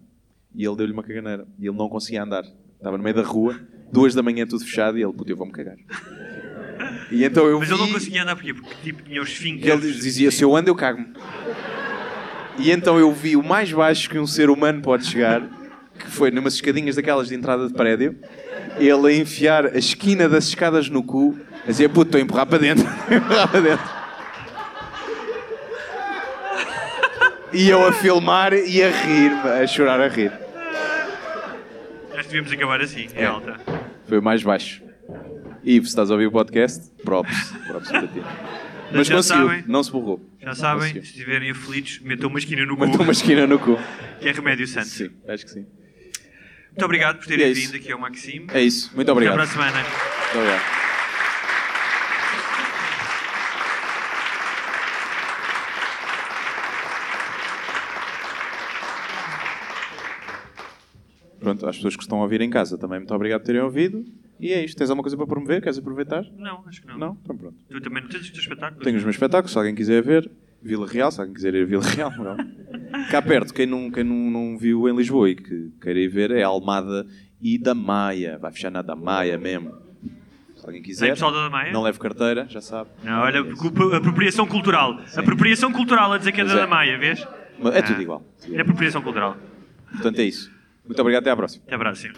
S4: e ele deu-lhe uma caganeira. E ele não conseguia andar. Estava no meio da rua, duas da manhã, tudo fechado, e ele, puto, eu vou-me cagar. E então eu
S5: Mas
S4: vi...
S5: ele não conseguia andar porquê? Porque tipo, tinha os esfíncteres.
S4: ele dizia, se eu ando, eu cago-me. E então eu vi o mais baixo que um ser humano pode chegar, que foi numas escadinhas daquelas de entrada de prédio, ele a enfiar a esquina das escadas no cu, a dizer, puto, estou a empurrar para dentro, empurrar para dentro. E eu a filmar e a rir, a chorar a rir.
S5: Nós devíamos acabar assim, em
S4: É.
S5: alta.
S4: Foi o mais baixo. E se estás a ouvir o podcast, props, props para ti. Mas
S5: já
S4: conseguiu,
S5: sabem.
S4: não se borrou.
S5: Já sabem,
S4: Conseguiu.
S5: se estiverem aflitos, metam uma esquina no cu,
S4: Matou uma esquina no cu.
S5: que é remédio santo.
S4: Sim, acho que sim.
S5: Muito obrigado por terem
S4: é
S5: vindo aqui ao Maxime.
S4: É isso, muito obrigado.
S5: Até para a semana.
S4: Muito obrigado. Pronto, às pessoas que estão a ouvir em casa também, muito obrigado por terem ouvido. E é isto. Tens alguma coisa para promover? Queres aproveitar?
S5: Não, acho que não.
S4: Não? Então pronto.
S5: Tu também não tens os teus espetáculos?
S4: Tenho os meus espetáculos, se alguém quiser ver. Vila Real, se alguém quiser ir a Vila Real, moral. Cá perto, quem não, quem não, não viu em Lisboa e que queira ir ver é Almada e da Maia. Vai fechar na da Maia mesmo. Se alguém quiser.
S5: Da Maia?
S4: Não leve carteira, já sabe.
S5: Não, olha, apropriação cultural. Apropriação cultural a dizer que é da
S4: é.
S5: Maia, vês?
S4: É
S5: Ah.
S4: tudo igual.
S5: É apropriação cultural.
S4: Portanto, é isso. Muito obrigado, até à próxima.
S5: Até a próxima.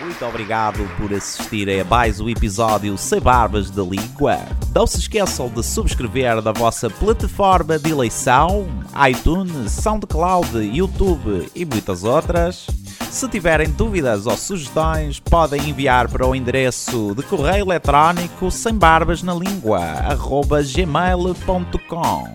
S8: Muito obrigado por assistirem a mais um episódio Sem Barbas da Língua. Não se esqueçam de subscrever na vossa plataforma de eleição, iTunes, SoundCloud, YouTube e muitas outras. Se tiverem dúvidas ou sugestões, podem enviar para o endereço de correio eletrónico sem barbas na língua, gmail.com.